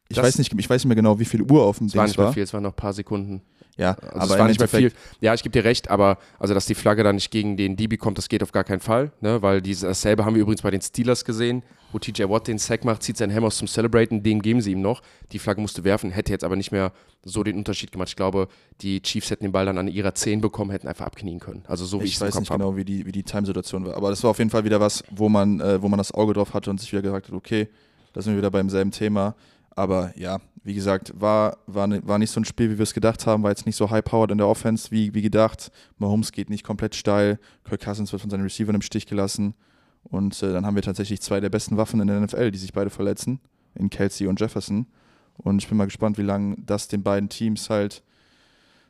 ich weiß nicht, ich weiß nicht mehr genau, wie viel Uhr auf dem Ding war. Es war nicht mehr viel, es waren noch ein paar Sekunden. Ja, also aber es war nicht mehr viel. Ja, ich gebe dir recht, aber also dass die Flagge dann nicht gegen den DB kommt, das geht auf gar keinen Fall, ne? weil diese, dasselbe haben wir übrigens bei den Steelers gesehen, wo TJ Watt den Sack macht, zieht seinen Helm aus zum Celebraten, den geben sie ihm noch. Die Flagge musste werfen, hätte jetzt aber nicht mehr so den Unterschied gemacht. Ich glaube, die Chiefs hätten den Ball dann an ihrer 10 bekommen, hätten einfach abknien können. Also so wie ich, ich weiß nicht genau, wie die, wie die Time-Situation war, aber das war auf jeden Fall wieder was, wo man, äh, wo man das Auge drauf hatte und sich wieder gesagt hat, okay, da sind wir wieder beim selben Thema. Aber ja, wie gesagt, war, war, war nicht so ein Spiel, wie wir es gedacht haben, war jetzt nicht so high-powered in der Offense wie, wie gedacht. Mahomes geht nicht komplett steil, Kirk Cousins wird von seinen Receivern im Stich gelassen. Und äh, dann haben wir tatsächlich zwei der besten Waffen in der NFL, die sich beide verletzen, in Kelsey und Jefferson. Und ich bin mal gespannt, wie lange das den beiden Teams halt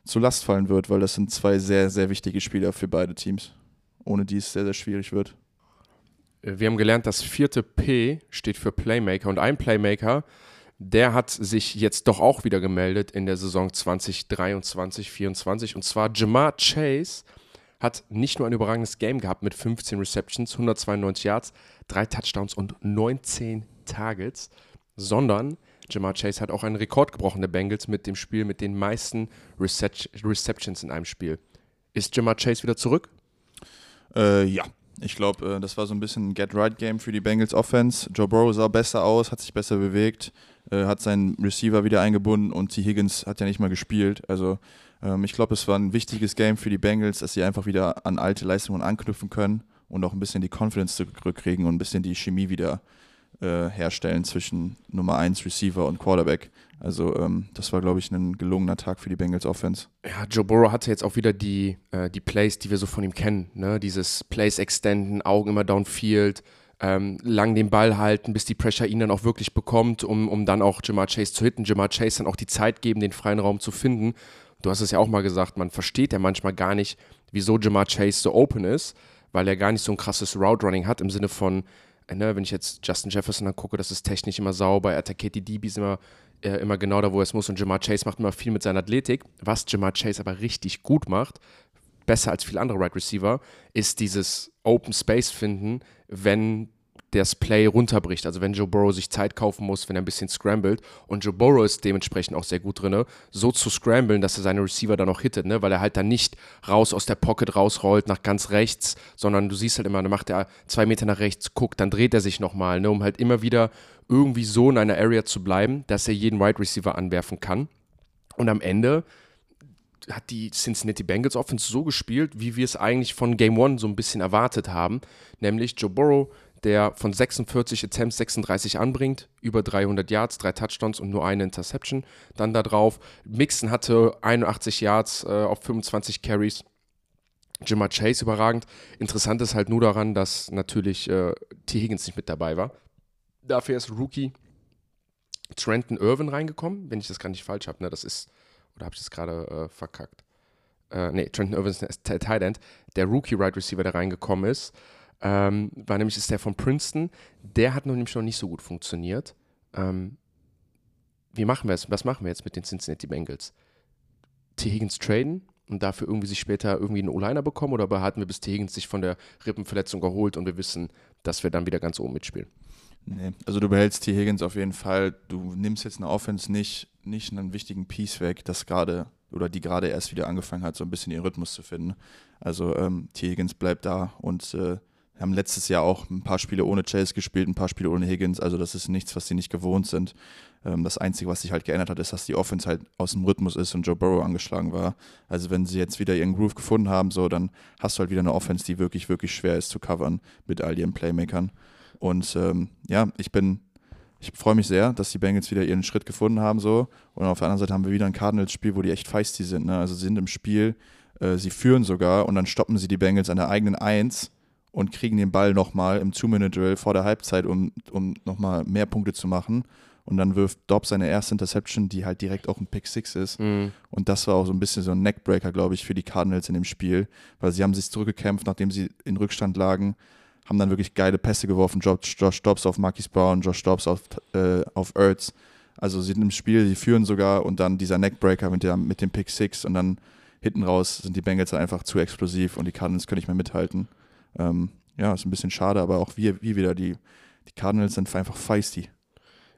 zu Last fallen wird, weil das sind zwei sehr, sehr wichtige Spieler für beide Teams, ohne die es sehr, sehr schwierig wird. Wir haben gelernt, das vierte P steht für Playmaker und ein Playmaker der hat sich jetzt doch auch wieder gemeldet in der Saison 2023 2024 Und zwar Jamar Chase hat nicht nur ein überragendes Game gehabt mit 15 Receptions, 192 Yards, drei Touchdowns und 19 Targets, sondern Jamar Chase hat auch einen Rekord gebrochen der Bengals mit dem Spiel mit den meisten Receptions in einem Spiel. Ist Jamar Chase wieder zurück? Äh, ja, ich glaube, äh, das war so ein bisschen ein Get-Right-Game für die Bengals Offense. Joe Burrow sah besser aus, hat sich besser bewegt, äh, hat seinen Receiver wieder eingebunden und T. Higgins hat ja nicht mal gespielt. Also ähm, ich glaube, es war ein wichtiges Game für die Bengals, dass sie einfach wieder an alte Leistungen anknüpfen können und auch ein bisschen die Confidence zurückkriegen und ein bisschen die Chemie wieder äh, herstellen zwischen Nummer 1 Receiver und Quarterback. Also ähm, das war, glaube ich, ein gelungener Tag für die Bengals Offense. Ja, Joe Burrow hatte jetzt auch wieder die, äh, die Plays, die wir so von ihm kennen. Ne? Dieses Plays extenden, Augen immer downfield, ähm, lang den Ball halten, bis die Pressure ihn dann auch wirklich bekommt, um, um dann auch Jamar Chase zu hitten. Jamar Chase dann auch die Zeit geben, den freien Raum zu finden. Du hast es ja auch mal gesagt, man versteht ja manchmal gar nicht, wieso Jamar Chase so open ist, weil er gar nicht so ein krasses Route Running hat im Sinne von, äh, ne, wenn ich jetzt Justin Jefferson angucke, das ist technisch immer sauber, er attackiert die DBs immer, äh, immer genau da, wo er es muss und Jamar Chase macht immer viel mit seiner Athletik. Was Jamar Chase aber richtig gut macht, besser als viele andere Wide right Receiver, ist dieses Open Space finden, wenn das Play runterbricht. Also wenn Joe Burrow sich Zeit kaufen muss, wenn er ein bisschen scrambled und Joe Burrow ist dementsprechend auch sehr gut drin, so zu scramblen, dass er seine Receiver dann auch hittet, ne? weil er halt dann nicht raus aus der Pocket rausrollt nach ganz rechts, sondern du siehst halt immer, dann macht er zwei Meter nach rechts, guckt, dann dreht er sich nochmal, ne? um halt immer wieder irgendwie so in einer Area zu bleiben, dass er jeden Wide Receiver anwerfen kann. Und am Ende hat die Cincinnati Bengals Offense so gespielt, wie wir es eigentlich von Game One so ein bisschen erwartet haben, nämlich Joe Burrow der von 46 Attempts 36 anbringt, über 300 Yards, drei Touchdowns und nur eine Interception. Dann da drauf, Mixon hatte 81 Yards äh, auf 25 Carries. Jimmer Chase überragend. Interessant ist halt nur daran, dass natürlich äh, T. Higgins nicht mit dabei war. Dafür ist Rookie Trenton Irvin reingekommen, wenn ich das gar nicht falsch habe. Ne? Das ist, oder habe ich das gerade äh, verkackt? Äh, nee, Trenton Irvin ist Tight End, der Rookie Right Receiver, der reingekommen ist ähm, war nämlich ist der von Princeton. Der hat nämlich noch nicht so gut funktioniert. Ähm, wie machen wir es? Was machen wir jetzt mit den Cincinnati Bengals? T. Higgins traden und dafür irgendwie sich später irgendwie einen O-Liner bekommen oder behalten wir, bis T. Higgins sich von der Rippenverletzung erholt und wir wissen, dass wir dann wieder ganz oben mitspielen? Nee, also du behältst T. Higgins auf jeden Fall. Du nimmst jetzt eine Offense nicht, nicht einen wichtigen Piece weg, das gerade oder die gerade erst wieder angefangen hat, so ein bisschen ihren Rhythmus zu finden. Also ähm, T. Higgins bleibt da und äh, haben letztes Jahr auch ein paar Spiele ohne Chase gespielt, ein paar Spiele ohne Higgins. Also das ist nichts, was sie nicht gewohnt sind. Ähm, das Einzige, was sich halt geändert hat, ist, dass die Offense halt aus dem Rhythmus ist und Joe Burrow angeschlagen war. Also wenn sie jetzt wieder ihren Groove gefunden haben, so dann hast du halt wieder eine Offense, die wirklich, wirklich schwer ist zu covern mit all ihren Playmakern. Und ähm, ja, ich bin, ich freue mich sehr, dass die Bengals wieder ihren Schritt gefunden haben so. Und auf der anderen Seite haben wir wieder ein Cardinals-Spiel, wo die echt feisty sind. Ne? Also sie sind im Spiel, äh, sie führen sogar und dann stoppen sie die Bengals an der eigenen Eins und kriegen den Ball nochmal im Two-Minute-Drill vor der Halbzeit, um, um nochmal mehr Punkte zu machen. Und dann wirft Dobbs seine erste Interception, die halt direkt auch ein Pick Six ist. Mhm. Und das war auch so ein bisschen so ein Neckbreaker, glaube ich, für die Cardinals in dem Spiel, weil sie haben sich zurückgekämpft, nachdem sie in Rückstand lagen, haben dann wirklich geile Pässe geworfen. Josh, Josh Dobbs auf Marquis Brown, Josh Dobbs auf, äh, auf Ertz. Also sie sind im Spiel, sie führen sogar und dann dieser Neckbreaker mit, der, mit dem Pick Six und dann hinten raus sind die Bengals einfach zu explosiv und die Cardinals können nicht mehr mithalten. Ähm, ja, ist ein bisschen schade, aber auch wie, wie wieder, die, die Cardinals sind einfach feisty.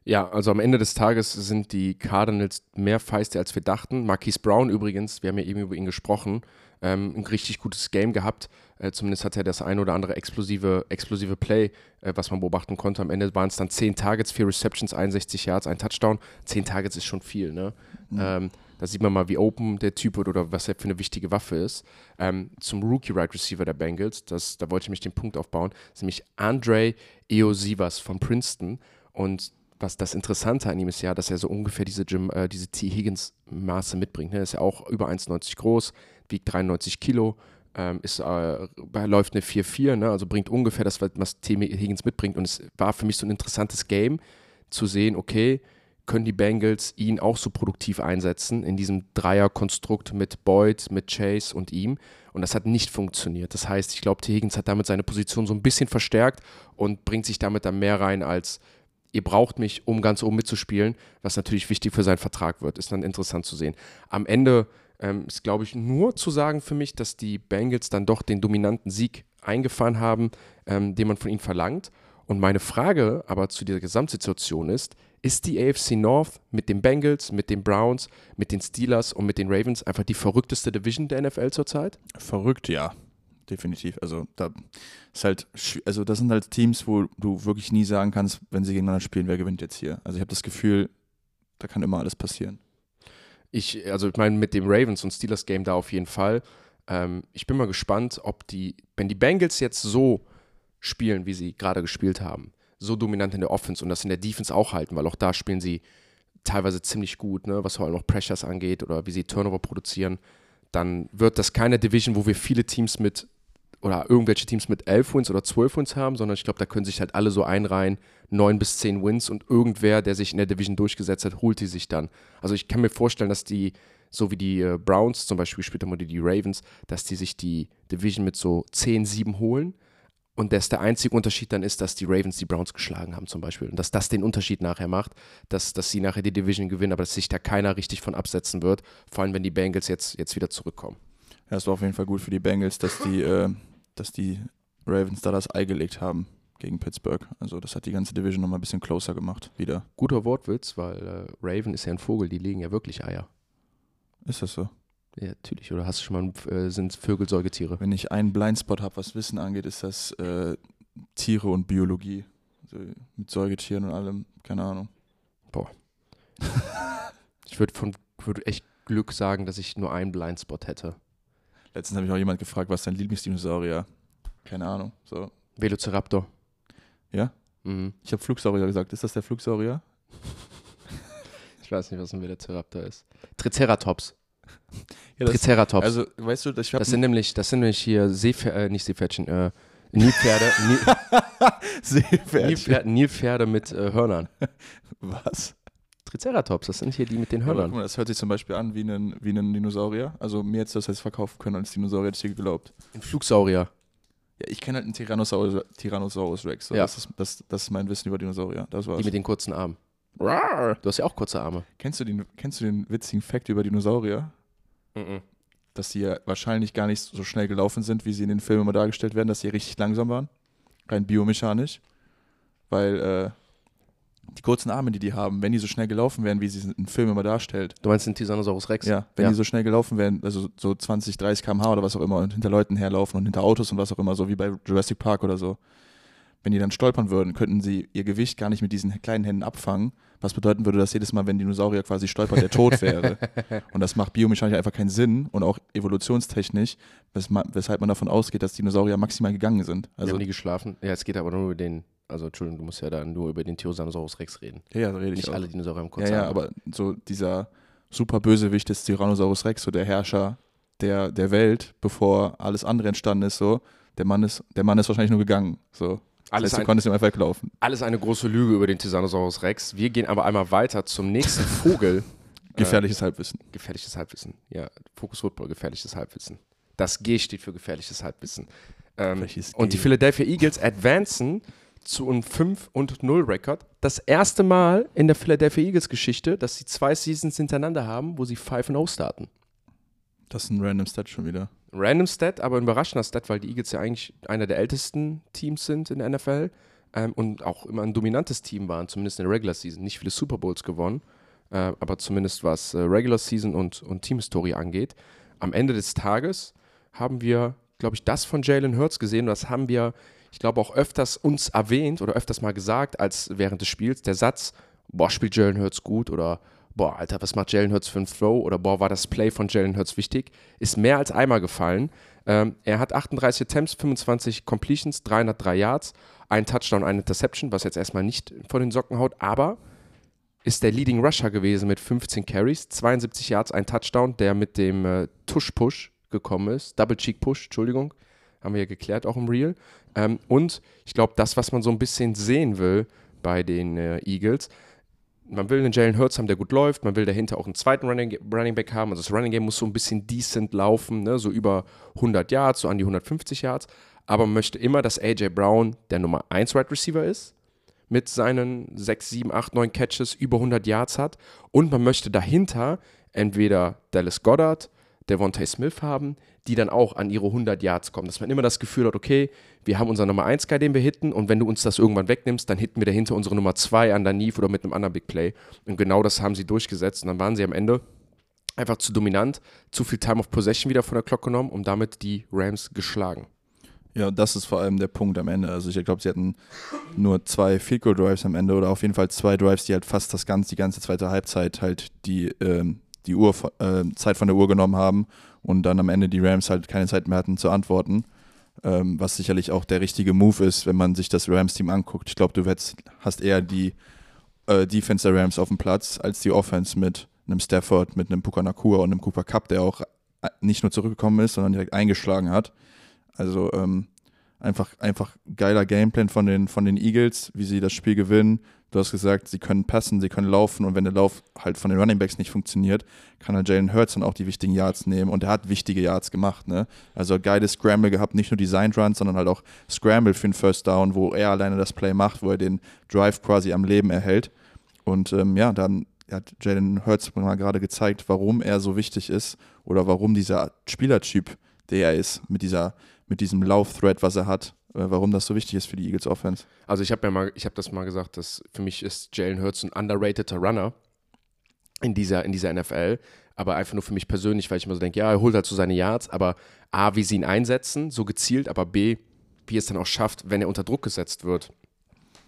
Ja, also am Ende des Tages sind die Cardinals mehr feisty, als wir dachten. Marquise Brown übrigens, wir haben ja eben über ihn gesprochen, ähm, ein richtig gutes Game gehabt. Äh, zumindest hat er das ein oder andere explosive, explosive Play, äh, was man beobachten konnte. Am Ende waren es dann 10 Targets, 4 Receptions, 61 Yards, ein Touchdown. 10 Targets ist schon viel, ne? Mhm. Ähm, da sieht man mal, wie open der Typ wird oder was er für eine wichtige Waffe ist. Ähm, zum Rookie Right Receiver der Bengals, das, da wollte ich mich den Punkt aufbauen, das ist nämlich Andre Eosivas von Princeton. Und was das Interessante an ihm ist ja, dass er so ungefähr diese, Jim, äh, diese T. Higgins-Maße mitbringt. Ne? Er ist ja auch über 1,90 groß, wiegt 93 Kilo, ähm, ist, äh, läuft eine 4-4, ne? also bringt ungefähr das, was T. Higgins mitbringt. Und es war für mich so ein interessantes Game zu sehen, okay, können die Bengals ihn auch so produktiv einsetzen in diesem Dreierkonstrukt mit Boyd, mit Chase und ihm. Und das hat nicht funktioniert. Das heißt, ich glaube, T. Higgins hat damit seine Position so ein bisschen verstärkt und bringt sich damit dann mehr rein als ihr braucht mich, um ganz oben mitzuspielen, was natürlich wichtig für seinen Vertrag wird. Ist dann interessant zu sehen. Am Ende ähm, ist, glaube ich, nur zu sagen für mich, dass die Bengals dann doch den dominanten Sieg eingefahren haben, ähm, den man von ihnen verlangt. Und meine Frage aber zu dieser Gesamtsituation ist, ist die AFC North mit den Bengals, mit den Browns, mit den Steelers und mit den Ravens einfach die verrückteste Division der NFL zurzeit? Verrückt, ja. Definitiv. Also da ist halt, also das sind halt Teams, wo du wirklich nie sagen kannst, wenn sie gegeneinander spielen, wer gewinnt jetzt hier. Also ich habe das Gefühl, da kann immer alles passieren. Ich, also ich meine, mit dem Ravens und Steelers Game da auf jeden Fall. Ähm, ich bin mal gespannt, ob die, wenn die Bengals jetzt so spielen, wie sie gerade gespielt haben, so dominant in der Offense und das in der Defense auch halten, weil auch da spielen sie teilweise ziemlich gut, ne, was vor allem noch Pressures angeht oder wie sie Turnover produzieren, dann wird das keine Division, wo wir viele Teams mit oder irgendwelche Teams mit 11 Wins oder 12 Wins haben, sondern ich glaube, da können sich halt alle so einreihen, 9 bis 10 Wins und irgendwer, der sich in der Division durchgesetzt hat, holt die sich dann. Also ich kann mir vorstellen, dass die, so wie die äh, Browns zum Beispiel, später mal die, die Ravens, dass die sich die Division mit so 10, 7 holen und dass der einzige Unterschied dann ist, dass die Ravens die Browns geschlagen haben zum Beispiel. Und dass das den Unterschied nachher macht, dass, dass sie nachher die Division gewinnen, aber dass sich da keiner richtig von absetzen wird. Vor allem, wenn die Bengals jetzt, jetzt wieder zurückkommen. Ja, es war auf jeden Fall gut für die Bengals, dass die, äh, dass die Ravens da das Ei gelegt haben gegen Pittsburgh. Also das hat die ganze Division nochmal ein bisschen closer gemacht wieder. Guter Wortwitz, weil äh, Raven ist ja ein Vogel, die legen ja wirklich Eier. Ist das so? Ja, natürlich. Oder hast du schon mal, äh, sind Vögel Säugetiere? Wenn ich einen Blindspot habe, was Wissen angeht, ist das äh, Tiere und Biologie. Also mit Säugetieren und allem, keine Ahnung. (laughs) Ich würde von würd echt Glück sagen, dass ich nur einen Blindspot hätte. Letztens habe ich auch jemand gefragt, was dein Lieblingsdinosaurier? Keine Ahnung. So. Velociraptor. Ja? Mhm. Ich habe Flugsaurier gesagt. Ist das der Flugsaurier? (laughs) Ich weiß nicht, was ein Velociraptor ist. Triceratops. (laughs) Ja, das, Triceratops. also, weißt du, das sind nämlich, das sind nämlich hier Seepferde, äh, nicht Seepferdchen, äh, Nilpferde, Nil (laughs) Seepferdchen. Nilpferde, Nilpferde mit äh, Hörnern. Was? Triceratops, das sind hier die mit den Ja, Hörnern. mal, das hört sich zum Beispiel an wie ein, wie ein Dinosaurier. Also mir jetzt das heißt verkaufen können als Dinosaurier, hätte ich dir geglaubt. Ein Flugsaurier. Ja, ich kenne halt einen Tyrannosaurus, Tyrannosaurus Rex. So. Ja. Das, ist, das, das ist mein Wissen über Dinosaurier. Das war's. Die mit den kurzen Armen. Rar. Du hast ja auch kurze Arme. Kennst du, den, kennst du den witzigen Fact über Dinosaurier? Mhm. Dass die ja wahrscheinlich gar nicht so schnell gelaufen sind, wie sie in den Filmen immer dargestellt werden, dass sie richtig langsam waren. Rein biomechanisch. Weil äh, die kurzen Arme, die die haben, wenn die so schnell gelaufen wären, wie sie es in Filmen immer darstellt, Du meinst den Tyrannosaurus Rex? Ja, wenn Ja. die so schnell gelaufen wären, also so 20, 30 km/h oder was auch immer und hinter Leuten herlaufen und hinter Autos und was auch immer, so wie bei Jurassic Park oder so. Wenn die dann stolpern würden, könnten sie ihr Gewicht gar nicht mit diesen kleinen Händen abfangen, was bedeuten würde, dass jedes Mal, wenn Dinosaurier quasi stolpert, der tot wäre. (laughs) und das macht biomechanisch einfach keinen Sinn und auch evolutionstechnisch, wes weshalb man davon ausgeht, dass Dinosaurier maximal gegangen sind. Also Also, haben die geschlafen? Ja, es geht aber nur über den, also Entschuldigung, du musst ja dann nur über den Tyrannosaurus Rex reden. ja, ja, rede ich Nicht auch. alle Dinosaurier haben Ja, kurze ja, Arme. aber so dieser super Bösewicht des Tyrannosaurus Rex, so der Herrscher der, der Welt, bevor alles andere entstanden ist, so, der Mann ist, der Mann ist wahrscheinlich nur gegangen. So. Alles das heißt, du konntest ihm einfach weglaufen. Alles eine große Lüge über den Tyrannosaurus Rex. Wir gehen aber einmal weiter zum nächsten (laughs) Vogel. Gefährliches Halbwissen. Gefährliches Halbwissen. Ja, Fokus Football, gefährliches Halbwissen. Das G steht für gefährliches Halbwissen. Ähm, und die? Philadelphia Eagles advancen zu einem 5 und 0 Rekord. Das erste Mal in der Philadelphia Eagles Geschichte, dass sie zwei Seasons hintereinander haben, wo sie 5 0 starten. Das ist ein random Stat schon wieder. Random Stat, aber ein überraschender Stat, weil die Eagles ja eigentlich einer der ältesten Teams sind in der NFL ähm, und auch immer ein dominantes Team waren, zumindest in der Regular Season. Nicht viele Super Bowls gewonnen, äh, aber zumindest was äh, Regular Season und, und Teamhistorie angeht. Am Ende des Tages haben wir, glaube ich, das von Jalen Hurts gesehen. Das haben wir, ich glaube, auch öfters uns erwähnt oder öfters mal gesagt als während des Spiels. Der Satz, boah, spielt Jalen Hurts gut oder boah, Alter, was macht Jalen Hurts für einen Throw oder boah, war das Play von Jalen Hurts wichtig, ist mehr als einmal gefallen. Ähm, er hat 38 Attempts, 25 Completions, 303 Yards, ein Touchdown, eine Interception, was jetzt erstmal nicht von den Socken haut, aber ist der Leading Rusher gewesen mit 15 Carries, 72 Yards, ein Touchdown, der mit dem äh, Tush-Push gekommen ist. Double Cheek Push, Entschuldigung. Haben wir ja geklärt, auch im Real. Ähm, und ich glaube, das, was man so ein bisschen sehen will bei den äh, Eagles, man will einen Jalen Hurts haben, der gut läuft. Man will dahinter auch einen zweiten Running, Running Back haben. Also das Running Game muss so ein bisschen decent laufen, ne? so über 100 Yards, so an die 150 Yards. Aber man möchte immer, dass AJ Brown der Nummer 1 Wide Receiver ist mit seinen 6, 7, 8, 9 Catches über 100 Yards hat. Und man möchte dahinter entweder Dallas Goddard, Devontae Smith haben, die dann auch an ihre 100 Yards kommen. Dass man immer das Gefühl hat, okay, wir haben unseren Nummer 1 Guy, den wir hitten und wenn du uns das irgendwann wegnimmst, dann hitten wir dahinter unsere Nummer 2 an Neve oder mit einem anderen Big Play. Und genau das haben sie durchgesetzt und dann waren sie am Ende einfach zu dominant, zu viel Time of Possession wieder von der Glocke genommen und damit die Rams geschlagen. Ja, das ist vor allem der Punkt am Ende. Also ich glaube, sie hatten nur zwei Field Goal Drives am Ende oder auf jeden Fall zwei Drives, die halt fast das ganze, die ganze zweite Halbzeit halt die, ähm, die Uhr, äh, Zeit von der Uhr genommen haben und dann am Ende die Rams halt keine Zeit mehr hatten zu antworten. Ähm, was sicherlich auch der richtige Move ist, wenn man sich das Rams-Team anguckt. Ich glaube, du hättest, hast eher die äh, Defense der Rams auf dem Platz als die Offense mit einem Stafford, mit einem Puka Nakua und einem Cooper Cup, der auch äh, nicht nur zurückgekommen ist, sondern direkt eingeschlagen hat. Also ähm, einfach, einfach geiler Gameplan von den, von den Eagles, wie sie das Spiel gewinnen. Du hast gesagt, sie können passen, sie können laufen und wenn der Lauf halt von den Running Backs nicht funktioniert, kann halt Jalen Hurts dann auch die wichtigen Yards nehmen und er hat wichtige Yards gemacht. Ne? Also geiles Scramble gehabt, nicht nur Designed Runs, sondern halt auch Scramble für den First Down, wo er alleine das Play macht, wo er den Drive quasi am Leben erhält. Und ähm, ja, dann hat Jalen Hurts mal gerade gezeigt, warum er so wichtig ist oder warum dieser Spielertyp, der er ist, mit, dieser, mit diesem Lauf-Thread, was er hat, äh, warum das so wichtig ist für die Eagles Offense. Also ich habe ja mal, ich habe das mal gesagt, dass für mich ist Jalen Hurts ein underrateder Runner in dieser, in dieser NFL. Aber einfach nur für mich persönlich, weil ich immer so denke, ja, er holt halt so seine Yards, aber A, wie sie ihn einsetzen, so gezielt, aber B, wie es dann auch schafft, wenn er unter Druck gesetzt wird,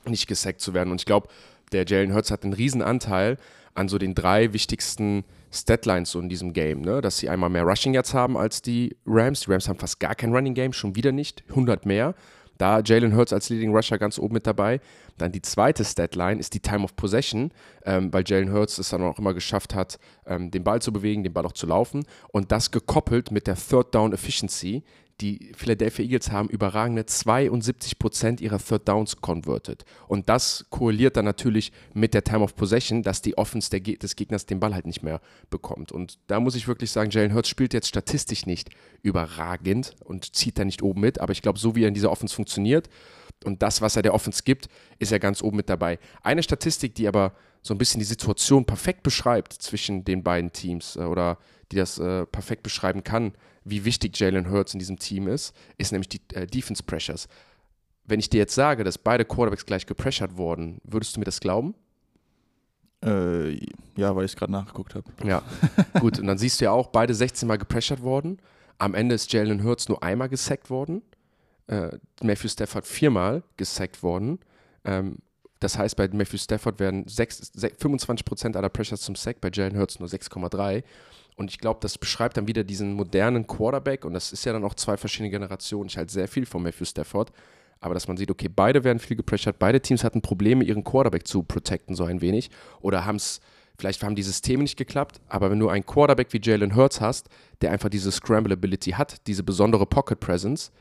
nicht gesackt zu werden. Und ich glaube, der Jalen Hurts hat einen riesen Anteil an so den drei wichtigsten Statlines so in diesem Game, ne? dass sie einmal mehr Rushing Yards haben als die Rams. Die Rams haben fast gar kein Running Game, schon wieder nicht, 100 mehr. Da Jalen Hurts als Leading Rusher ganz oben mit dabei. Dann die zweite Statline ist die Time of Possession, ähm, weil Jalen Hurts es dann auch immer geschafft hat, ähm, den Ball zu bewegen, den Ball auch zu laufen. Und das gekoppelt mit der Third Down Efficiency, die Philadelphia Eagles haben überragende 72% ihrer Third Downs converted. Und das korreliert dann natürlich mit der Time of Possession, dass die Offense der, des Gegners den Ball halt nicht mehr bekommt. Und da muss ich wirklich sagen, Jalen Hurts spielt jetzt statistisch nicht überragend und zieht da nicht oben mit. Aber ich glaube, so wie er in dieser Offense funktioniert und das, was er der Offense gibt, ist er ganz oben mit dabei. Eine Statistik, die aber so ein bisschen die Situation perfekt beschreibt zwischen den beiden Teams äh, oder die das äh, perfekt beschreiben kann, wie wichtig Jalen Hurts in diesem Team ist, ist nämlich die äh, Defense Pressures. Wenn ich dir jetzt sage, dass beide Quarterbacks gleich gepressured wurden, würdest du mir das glauben? Äh, ja, weil ich es gerade nachgeguckt habe. Ja, (laughs) gut. Und dann siehst du ja auch, beide 16 Mal gepressured worden. Am Ende ist Jalen Hurts nur einmal gesackt worden. Äh, Matthew Stafford viermal gesackt worden. Ähm, das heißt, bei Matthew Stafford werden 6, 6, 25% aller Pressures zum Sack, bei Jalen Hurts nur 6,3. Und ich glaube, das beschreibt dann wieder diesen modernen Quarterback. Und das ist ja dann auch zwei verschiedene Generationen. Ich halte sehr viel von Matthew Stafford. Aber dass man sieht, okay, beide werden viel gepressured, beide Teams hatten Probleme, ihren Quarterback zu protecten, so ein wenig. Oder haben es, vielleicht haben die Systeme nicht geklappt. Aber wenn du einen Quarterback wie Jalen Hurts hast, der einfach diese Scramble-Ability hat, diese besondere Pocket Presence,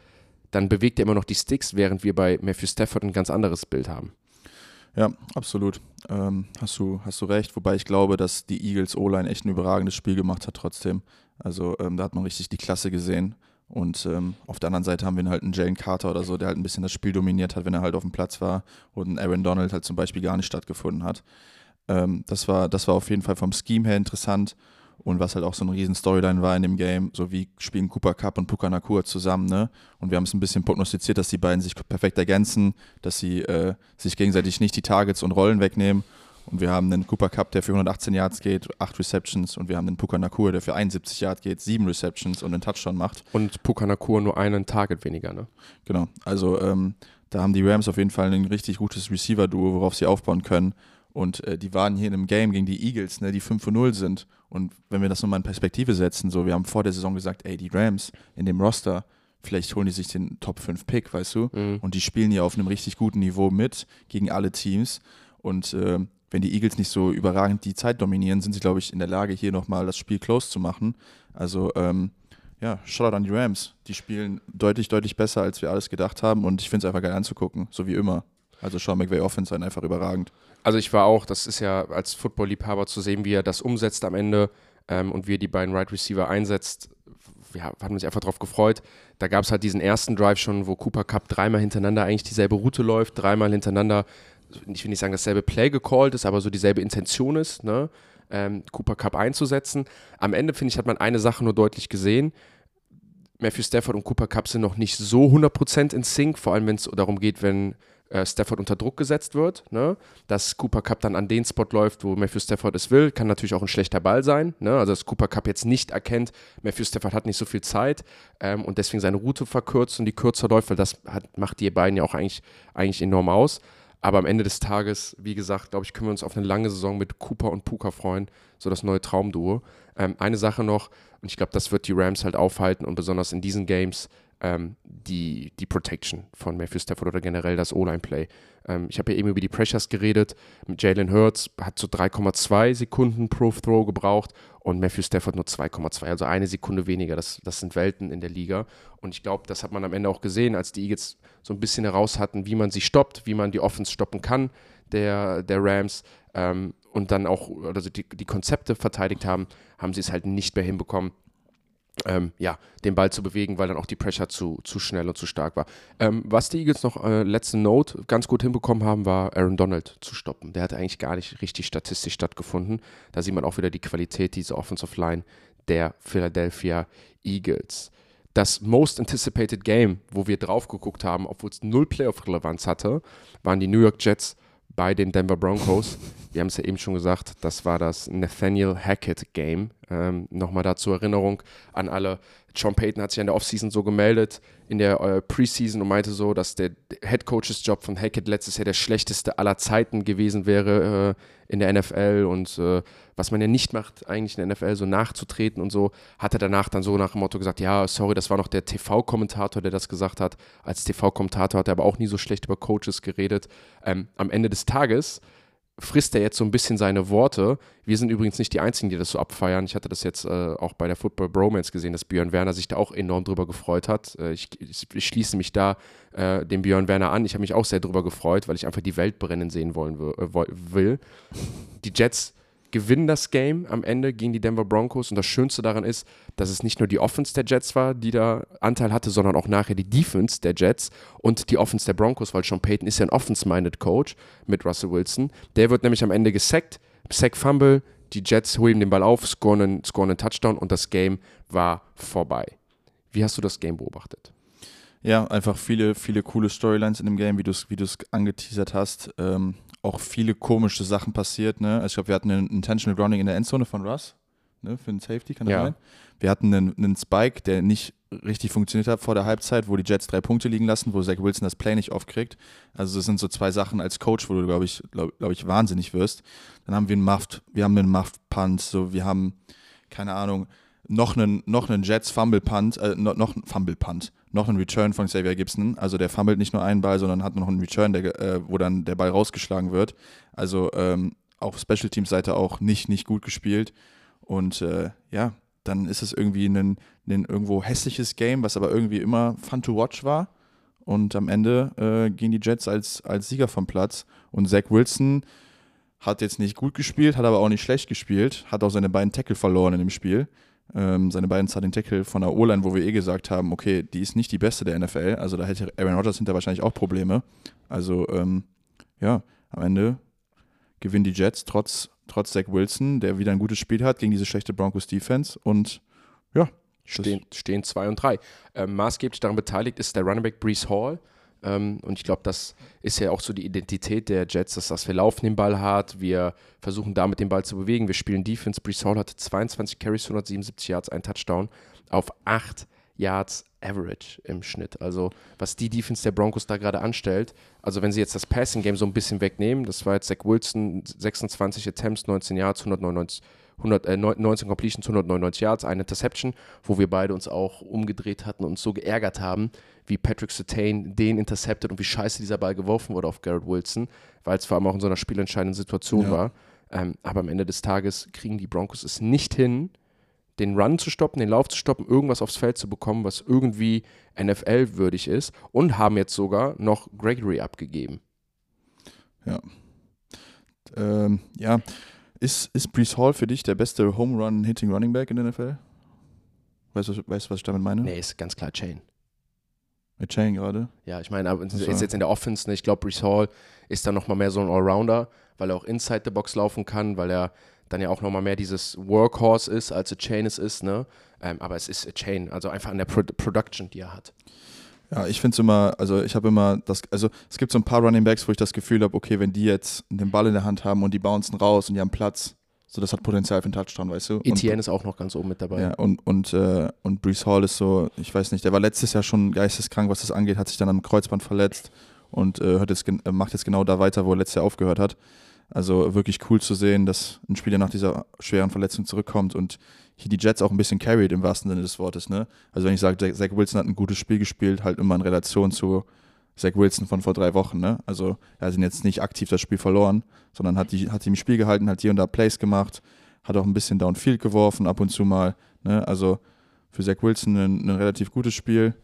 dann bewegt er immer noch die Sticks, während wir bei Matthew Stafford ein ganz anderes Bild haben. Ja, absolut. Ähm, hast, du, hast du recht. Wobei ich glaube, dass die Eagles O-Line echt ein überragendes Spiel gemacht hat trotzdem. Also ähm, da hat man richtig die Klasse gesehen. Und ähm, auf der anderen Seite haben wir halt einen Jalen Carter oder so, der halt ein bisschen das Spiel dominiert hat, wenn er halt auf dem Platz war. Und ein Aaron Donald halt zum Beispiel gar nicht stattgefunden hat. Ähm, das, war, das war auf jeden Fall vom Scheme her interessant. Und was halt auch so eine riesen Storyline war in dem Game, so wie spielen Cooper Cup und Puka Nakua zusammen, ne? Und wir haben es ein bisschen prognostiziert, dass die beiden sich perfekt ergänzen, dass sie äh, sich gegenseitig nicht die Targets und Rollen wegnehmen. Und wir haben einen Cooper Cup, der für 118 Yards geht, 8 Receptions. Und wir haben einen Puka Nakua, der für 71 Yards geht, 7 Receptions und einen Touchdown macht. Und Puka Nakua nur einen Target weniger, ne? Genau. Also ähm, da haben die Rams auf jeden Fall ein richtig gutes Receiver-Duo, worauf sie aufbauen können. Und äh, die waren hier in einem Game gegen die Eagles, ne, die 5 0 sind. Und wenn wir das nochmal in Perspektive setzen, so, wir haben vor der Saison gesagt, ey, die Rams in dem Roster, vielleicht holen die sich den Top 5 Pick, weißt du? Mhm. Und die spielen hier auf einem richtig guten Niveau mit gegen alle Teams. Und äh, wenn die Eagles nicht so überragend die Zeit dominieren, sind sie, glaube ich, in der Lage, hier nochmal das Spiel close zu machen. Also, ähm, ja, Shoutout an die Rams. Die spielen deutlich, deutlich besser, als wir alles gedacht haben. Und ich finde es einfach geil anzugucken, so wie immer. Also Sean McVay Offense einfach überragend. Also ich war auch, das ist ja als Football-Liebhaber zu sehen, wie er das umsetzt am Ende ähm, und wie er die beiden Right Receiver einsetzt. Ja, hat mich einfach drauf gefreut. Da gab es halt diesen ersten Drive schon, wo Cooper Cup dreimal hintereinander eigentlich dieselbe Route läuft, dreimal hintereinander, ich will nicht sagen, dasselbe Play gecallt ist, aber so dieselbe Intention ist, ne? Ähm, Cooper Cup einzusetzen. Am Ende, finde ich, hat man eine Sache nur deutlich gesehen. Matthew Stafford und Cooper Cup sind noch nicht so 100% in Sync, vor allem wenn es darum geht, wenn äh, Stafford unter Druck gesetzt wird, ne? dass Cooper Cup dann an den Spot läuft, wo Matthew Stafford es will, kann natürlich auch ein schlechter Ball sein. Ne? Also dass Cooper Cup jetzt nicht erkennt, Matthew Stafford hat nicht so viel Zeit ähm, und deswegen seine Route verkürzt und die kürzer läuft, weil das hat, macht die beiden ja auch eigentlich, eigentlich enorm aus. Aber am Ende des Tages, wie gesagt, glaube ich, können wir uns auf eine lange Saison mit Cooper und Puka freuen, so das neue Traumduo. Ähm, eine Sache noch, und ich glaube, das wird die Rams halt aufhalten und besonders in diesen Games ähm, die, die Protection von Matthew Stafford oder generell das O-Line-Play. Ähm, ich habe ja eben über die Pressures geredet. Jalen Hurts hat so 3,2 Sekunden pro Throw gebraucht und Matthew Stafford nur 2,2, also eine Sekunde weniger. Das, das sind Welten in der Liga. Und ich glaube, das hat man am Ende auch gesehen, als die Eagles so ein bisschen heraus hatten, wie man sie stoppt, wie man die Offense stoppen kann, der, der Rams. Ähm, und dann auch also die, die Konzepte verteidigt haben, haben sie es halt nicht mehr hinbekommen ähm, ja, den Ball zu bewegen, weil dann auch die Pressure zu, zu schnell und zu stark war. Ähm, was die Eagles noch äh, letzte Note ganz gut hinbekommen haben, war Aaron Donald zu stoppen. Der hat eigentlich gar nicht richtig statistisch stattgefunden. Da sieht man auch wieder die Qualität dieser Offensive Line der Philadelphia Eagles. das Most Anticipated Game, wo wir drauf geguckt haben, obwohl es null Playoff-Relevanz hatte, waren die New York Jets bei den Denver Broncos. Wir haben es ja eben schon gesagt, das war das Nathaniel Hackett Game. Ähm, Nochmal dazu Erinnerung an alle. Sean Payton hat sich in der Offseason so gemeldet, in der äh, Preseason und meinte so, dass der Head Coaches Job von Hackett letztes Jahr der schlechteste aller Zeiten gewesen wäre äh, in der NFL und äh, was man ja nicht macht, eigentlich in der NFL, so nachzutreten und so, hat er danach dann so nach dem Motto gesagt, ja, sorry, das war noch der TV-Kommentator, der das gesagt hat. Als TV-Kommentator hat er aber auch nie so schlecht über Coaches geredet. Ähm, am Ende des Tages frisst er jetzt so ein bisschen seine Worte. Wir sind übrigens nicht die Einzigen, die das so abfeiern. Ich hatte das jetzt äh, auch bei der Football Bromance gesehen, dass Björn Werner sich da auch enorm drüber gefreut hat. Äh, ich, ich, schließe mich da äh, dem Björn Werner an. Ich habe mich auch sehr drüber gefreut, weil ich einfach die Welt brennen sehen wollen äh, will. Die Jets gewinnen das Game am Ende gegen die Denver Broncos. Und das Schönste daran ist, dass es nicht nur die Offense der Jets war, die da Anteil hatte, sondern auch nachher die Defense der Jets und die Offense der Broncos, weil Sean Payton ist ja ein offense-minded Coach mit Russell Wilson. Der wird nämlich am Ende gesackt, Sack Fumble, die Jets holen den Ball auf, scoren einen, scoren einen Touchdown und das Game war vorbei. Wie hast du das Game beobachtet? Ja, einfach viele, viele coole Storylines in dem Game, wie du es wie angeteasert hast. Ähm, auch viele komische Sachen passiert. Ne? Also ich glaube, wir hatten einen Intentional Grounding in der Endzone von Russ ne? für einen Safety, kann das ja. sein? Wir hatten einen, einen Spike, der nicht richtig funktioniert hat vor der Halbzeit, wo die Jets drei Punkte liegen lassen, wo Zach Wilson das Play nicht aufkriegt. Also das sind so zwei Sachen als Coach, wo du, glaube ich, glaube glaub ich, wahnsinnig wirst. Dann haben wir einen Muffed, wir haben einen Muffed Punt, so wir haben, keine Ahnung, noch einen, noch einen Jets Fumble Punt, äh, noch, einen Fumble Punt, noch einen Return von Xavier Gibson. Also der fummelt nicht nur einen Ball, sondern hat noch einen Return, der, äh, wo dann der Ball rausgeschlagen wird. Also ähm, auf Special Teams Seite auch nicht, nicht gut gespielt. Und äh, ja, dann ist es irgendwie ein, ein irgendwo hässliches Game, was aber irgendwie immer fun to watch war. Und am Ende äh, gehen die Jets als, als Sieger vom Platz. Und Zach Wilson hat jetzt nicht gut gespielt, hat aber auch nicht schlecht gespielt, hat auch seine beiden Tackle verloren in dem Spiel ähm, seine beiden Starting Tackle von der O-Line, wo wir eh gesagt haben, okay, die ist nicht die beste der NFL. Also da hätte Aaron Rodgers hinter wahrscheinlich auch Probleme. Also ähm, ja, am Ende gewinnen die Jets trotz, trotz Zach Wilson, der wieder ein gutes Spiel hat gegen diese schlechte Broncos Defense. Und ja, stehen, stehen zwei und drei. Ähm, maßgeblich daran beteiligt ist der Running Back Brees Hall. Ähm, und ich glaube, das ist ja auch so die Identität der Jets, dass, dass wir laufen den Ball hart, wir versuchen damit den Ball zu bewegen, wir spielen Defense. Brees Hall hatte 22 Carries, 177 Yards, ein Touchdown auf 8 Yards Average im Schnitt. Also was die Defense der Broncos da gerade anstellt, also wenn sie jetzt das Passing Game so ein bisschen wegnehmen, das war jetzt Zach Wilson, 26 Attempts, 19 Yards, 199 100, äh, 19 Completions, 199 Yards, eine Interception, wo wir beide uns auch umgedreht hatten und uns so geärgert haben, wie Patrick Sertain den interceptet und wie scheiße dieser Ball geworfen wurde auf Garrett Wilson, weil es vor allem auch in so einer spielentscheidenden Situation ja. war. Ähm, aber am Ende des Tages kriegen die Broncos es nicht hin, den Run zu stoppen, den Lauf zu stoppen, irgendwas aufs Feld zu bekommen, was irgendwie NFL-würdig ist und haben jetzt sogar noch Gregory abgegeben. Ja. Ähm, ja, ist, ist Brees Hall für dich der beste Home Run Hitting Running Back in der NFL? Weißt du, weißt, was ich damit meine? Nee, ist ganz klar Chain. Mit Chain gerade? Ja, ich meine, ist jetzt in der Offense, ne? ich glaube, Brees Hall ist dann nochmal mehr so ein Allrounder, weil er auch inside the box laufen kann, weil er dann ja auch nochmal mehr dieses Workhorse ist, als a Chain es ist, ne? Ähm, aber es ist a Chain, also einfach an der Pro Production, die er hat. Ja, ich finde es immer, also ich habe immer das, also es gibt so ein paar Running Backs, wo ich das Gefühl habe, okay, wenn die jetzt den Ball in der Hand haben und die bouncen raus und die haben Platz, so das hat Potenzial für einen Touchdown, weißt du? ETN ist auch noch ganz oben mit dabei. Ja, und, und, äh, und Brees Hall ist so, ich weiß nicht, der war letztes Jahr schon geisteskrank, was das angeht, hat sich dann am Kreuzband verletzt und äh, jetzt, äh, macht jetzt genau da weiter, wo er letztes Jahr aufgehört hat. Also wirklich cool zu sehen, dass ein Spieler nach dieser schweren Verletzung zurückkommt und hier die Jets auch ein bisschen carried im wahrsten Sinne des Wortes. Ne? Also wenn ich sage, Zach Wilson hat ein gutes Spiel gespielt, halt immer in Relation zu Zach Wilson von vor drei Wochen. Ne? Also er hat jetzt nicht aktiv das Spiel verloren, sondern hat, die, hat die im Spiel gehalten, hat hier und da Plays gemacht, hat auch ein bisschen Downfield geworfen ab und zu mal. Ne? Also für Zach Wilson ein, ein relativ gutes Spiel.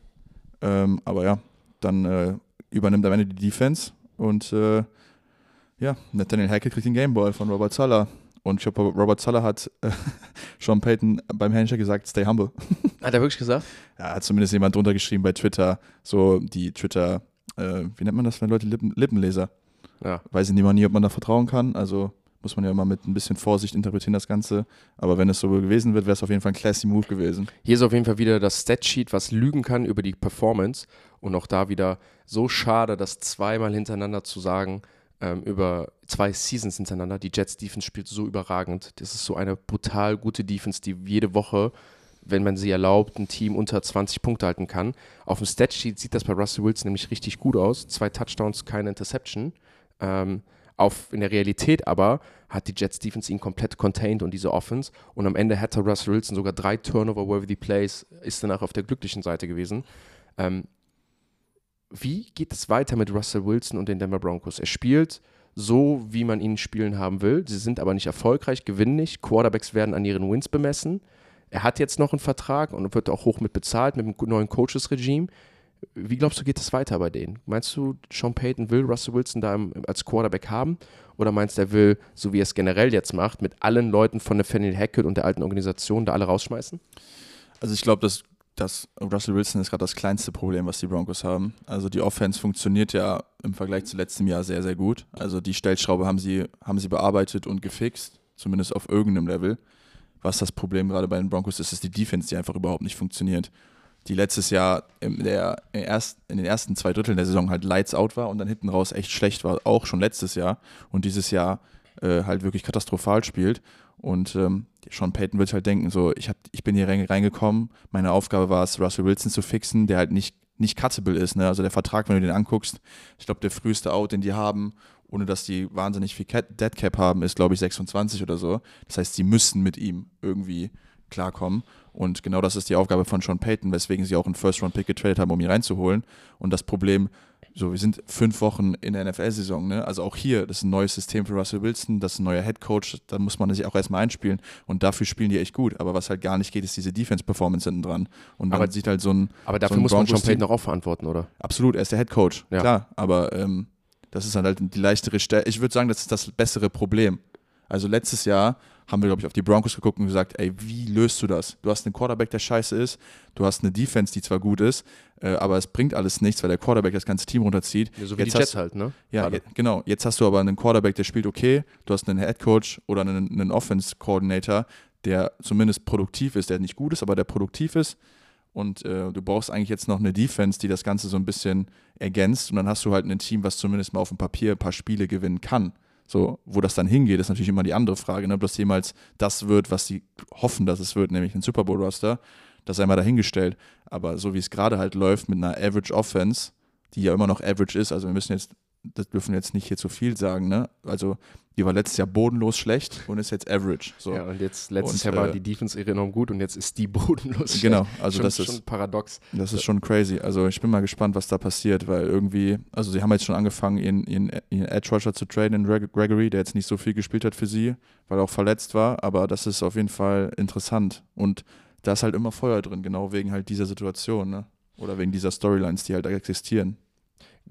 Ähm, aber ja, dann äh, übernimmt am Ende die Defense und äh, ja, Nathaniel Hackett kriegt den Gameball von Robert Sala. Und ich glaube, Robert Sala hat äh, (laughs) Sean Payton beim Handshake gesagt, stay humble. (laughs) Hat er wirklich gesagt? Ja, hat zumindest jemand drunter geschrieben bei Twitter, so die Twitter, äh, wie nennt man das, wenn Leute Lippen, Lippenleser? Ja. Weiß ich nicht nie, ob man da vertrauen kann. Also Muss man ja immer mit ein bisschen Vorsicht interpretieren, das Ganze. Aber wenn es so gewesen wird, wäre es auf jeden Fall ein classy Move gewesen. Hier ist auf jeden Fall wieder das Statsheet, was lügen kann über die Performance. Und auch da wieder so schade, das zweimal hintereinander zu sagen, ähm, über zwei Seasons hintereinander. Die Jets Defense spielt so überragend. Das ist so eine brutal gute Defense, die jede Woche, wenn man sie erlaubt, ein Team unter 20 Punkte halten kann. Auf dem Statsheet sieht das bei Russell Wilson nämlich richtig gut aus. Zwei Touchdowns, keine Interception. Ähm, auf, in der Realität aber hat die Jets Defense ihn komplett contained und diese Offense. Und am Ende hatte Russell Wilson sogar drei Turnover-worthy Plays, ist danach auf der glücklichen Seite gewesen. Ähm, wie geht es weiter mit Russell Wilson und den Denver Broncos? Er spielt so, wie man ihn spielen haben will. Sie sind aber nicht erfolgreich, gewinnen nicht. Quarterbacks werden an ihren Wins bemessen. Er hat jetzt noch einen Vertrag und wird auch hoch mit bezahlt mit dem neuen Coaches-Regime. Wie glaubst du, geht es weiter bei denen? Meinst du, Sean Payton will Russell Wilson da als Quarterback haben? Oder meinst du, er will, so wie er es generell jetzt macht, mit allen Leuten von Nathaniel Hackett und der alten Organisation da alle rausschmeißen? Also ich glaube, dass dass Russell Wilson ist gerade das kleinste Problem, was die Broncos haben. Also die Offense funktioniert ja im Vergleich zu letztem Jahr sehr, sehr gut. Also die Stellschraube haben sie, haben sie bearbeitet und gefixt, zumindest auf irgendeinem Level. Was das Problem gerade bei den Broncos ist, ist die Defense, die einfach überhaupt nicht funktioniert. Die letztes Jahr in, der, in, erst, in den ersten zwei Dritteln der Saison halt lights out war und dann hinten raus echt schlecht war, auch schon letztes Jahr. Und dieses Jahr äh, halt wirklich katastrophal spielt. Und ähm, Sean Payton wird halt denken, so, ich, hab, ich bin hier reingekommen, meine Aufgabe war es, Russell Wilson zu fixen, der halt nicht, nicht cuttable ist. Ne? Also der Vertrag, wenn du den anguckst, ich glaube, der früheste Out, den die haben, ohne dass die wahnsinnig viel Dead Cap haben, ist, glaube ich, 26 oder so. Das heißt, sie müssen mit ihm irgendwie klarkommen. Und genau das ist die Aufgabe von Sean Payton, weswegen sie auch einen First-Round-Pick getradet haben, um ihn reinzuholen. Und das Problem so, wir sind fünf Wochen in der NFL-Saison, ne? Also auch hier, das ist ein neues System für Russell Wilson, das ist ein neuer Head Coach, da muss man sich auch erstmal einspielen und dafür spielen die echt gut. Aber was halt gar nicht geht, ist diese Defense-Performance hinten dran. Und man sieht halt so ein. Aber dafür so muss man Sean Payton auch verantworten, oder? Absolut, er ist der Head Coach, ja. klar. Aber ähm, das ist dann halt die leichtere Stelle. Ich würde sagen, das ist das bessere Problem. Also letztes Jahr haben wir, glaube ich, auf die Broncos geguckt und gesagt, ey, wie löst du das? Du hast einen Quarterback, der scheiße ist, du hast eine Defense, die zwar gut ist, äh, aber es bringt alles nichts, weil der Quarterback das ganze Team runterzieht. Ja, so wie jetzt die Jets halt, ne? Ja, je, genau. Jetzt hast du aber einen Quarterback, der spielt okay, du hast einen Head Coach oder einen, einen Offense-Coordinator, der zumindest produktiv ist, der nicht gut ist, aber der produktiv ist. Und äh, du brauchst eigentlich jetzt noch eine Defense, die das Ganze so ein bisschen ergänzt. Und dann hast du halt ein Team, was zumindest mal auf dem Papier ein paar Spiele gewinnen kann. So, wo das dann hingeht, ist natürlich immer die andere Frage, ne? ob das jemals das wird, was sie hoffen, dass es wird, nämlich ein Super Bowl-Roster. Das sei mal dahingestellt. Aber so wie es gerade halt läuft mit einer Average Offense, die ja immer noch Average ist, also wir müssen jetzt das dürfen wir jetzt nicht hier zu viel sagen, ne? Also, die war letztes Jahr bodenlos schlecht und ist jetzt average. So. Ja, und jetzt letztes und, Jahr war äh, die Defense enorm gut und jetzt ist die (laughs) bodenlos schlecht. Genau, also schon, das ist schon paradox. Das ist schon crazy. Also, ich bin mal gespannt, was da passiert, weil irgendwie, also sie haben jetzt schon angefangen, ihren, ihren, ihren Edge Rusher zu traden in Gregory, der jetzt nicht so viel gespielt hat für sie, weil er auch verletzt war, aber das ist auf jeden Fall interessant und da ist halt immer Feuer drin, genau wegen halt dieser Situation, ne? Oder wegen dieser Storylines, die halt existieren.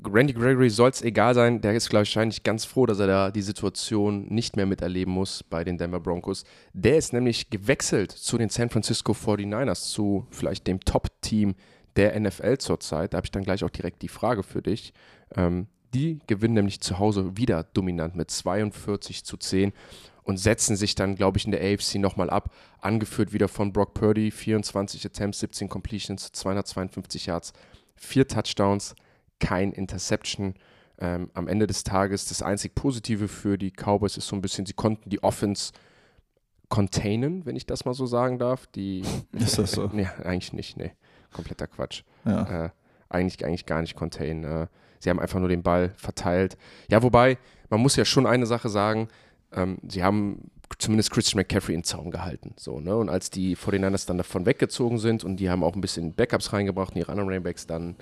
Randy Gregory soll es egal sein. Der ist, glaube ich, wahrscheinlich ganz froh, dass er da die Situation nicht mehr miterleben muss bei den Denver Broncos. Der ist nämlich gewechselt zu den San Francisco 49ers, zu vielleicht dem Top-Team der NFL zurzeit. Da habe ich dann gleich auch direkt die Frage für dich. Ähm, die gewinnen nämlich zu Hause wieder dominant mit 42 zu 10 und setzen sich dann, glaube ich, in der AFC nochmal ab. Angeführt wieder von Brock Purdy, 24 Attempts, 17 Completions, 252 Yards, 4 Touchdowns kein Interception. Ähm, am Ende des Tages das einzig Positive für die Cowboys ist so ein bisschen, sie konnten die Offense containen, wenn ich das mal so sagen darf. Die, (laughs) ist das so? nee, eigentlich nicht, nee. Kompletter Quatsch. Ja. Äh, eigentlich, eigentlich gar nicht containen. Äh, sie haben einfach nur den Ball verteilt. Ja, wobei, man muss ja schon eine Sache sagen, ähm, sie haben zumindest Christian McCaffrey in Zaum gehalten. So, ne? Und als die 49ers dann davon weggezogen sind und die haben auch ein bisschen Backups reingebracht in ihre anderen Rainbacks, dann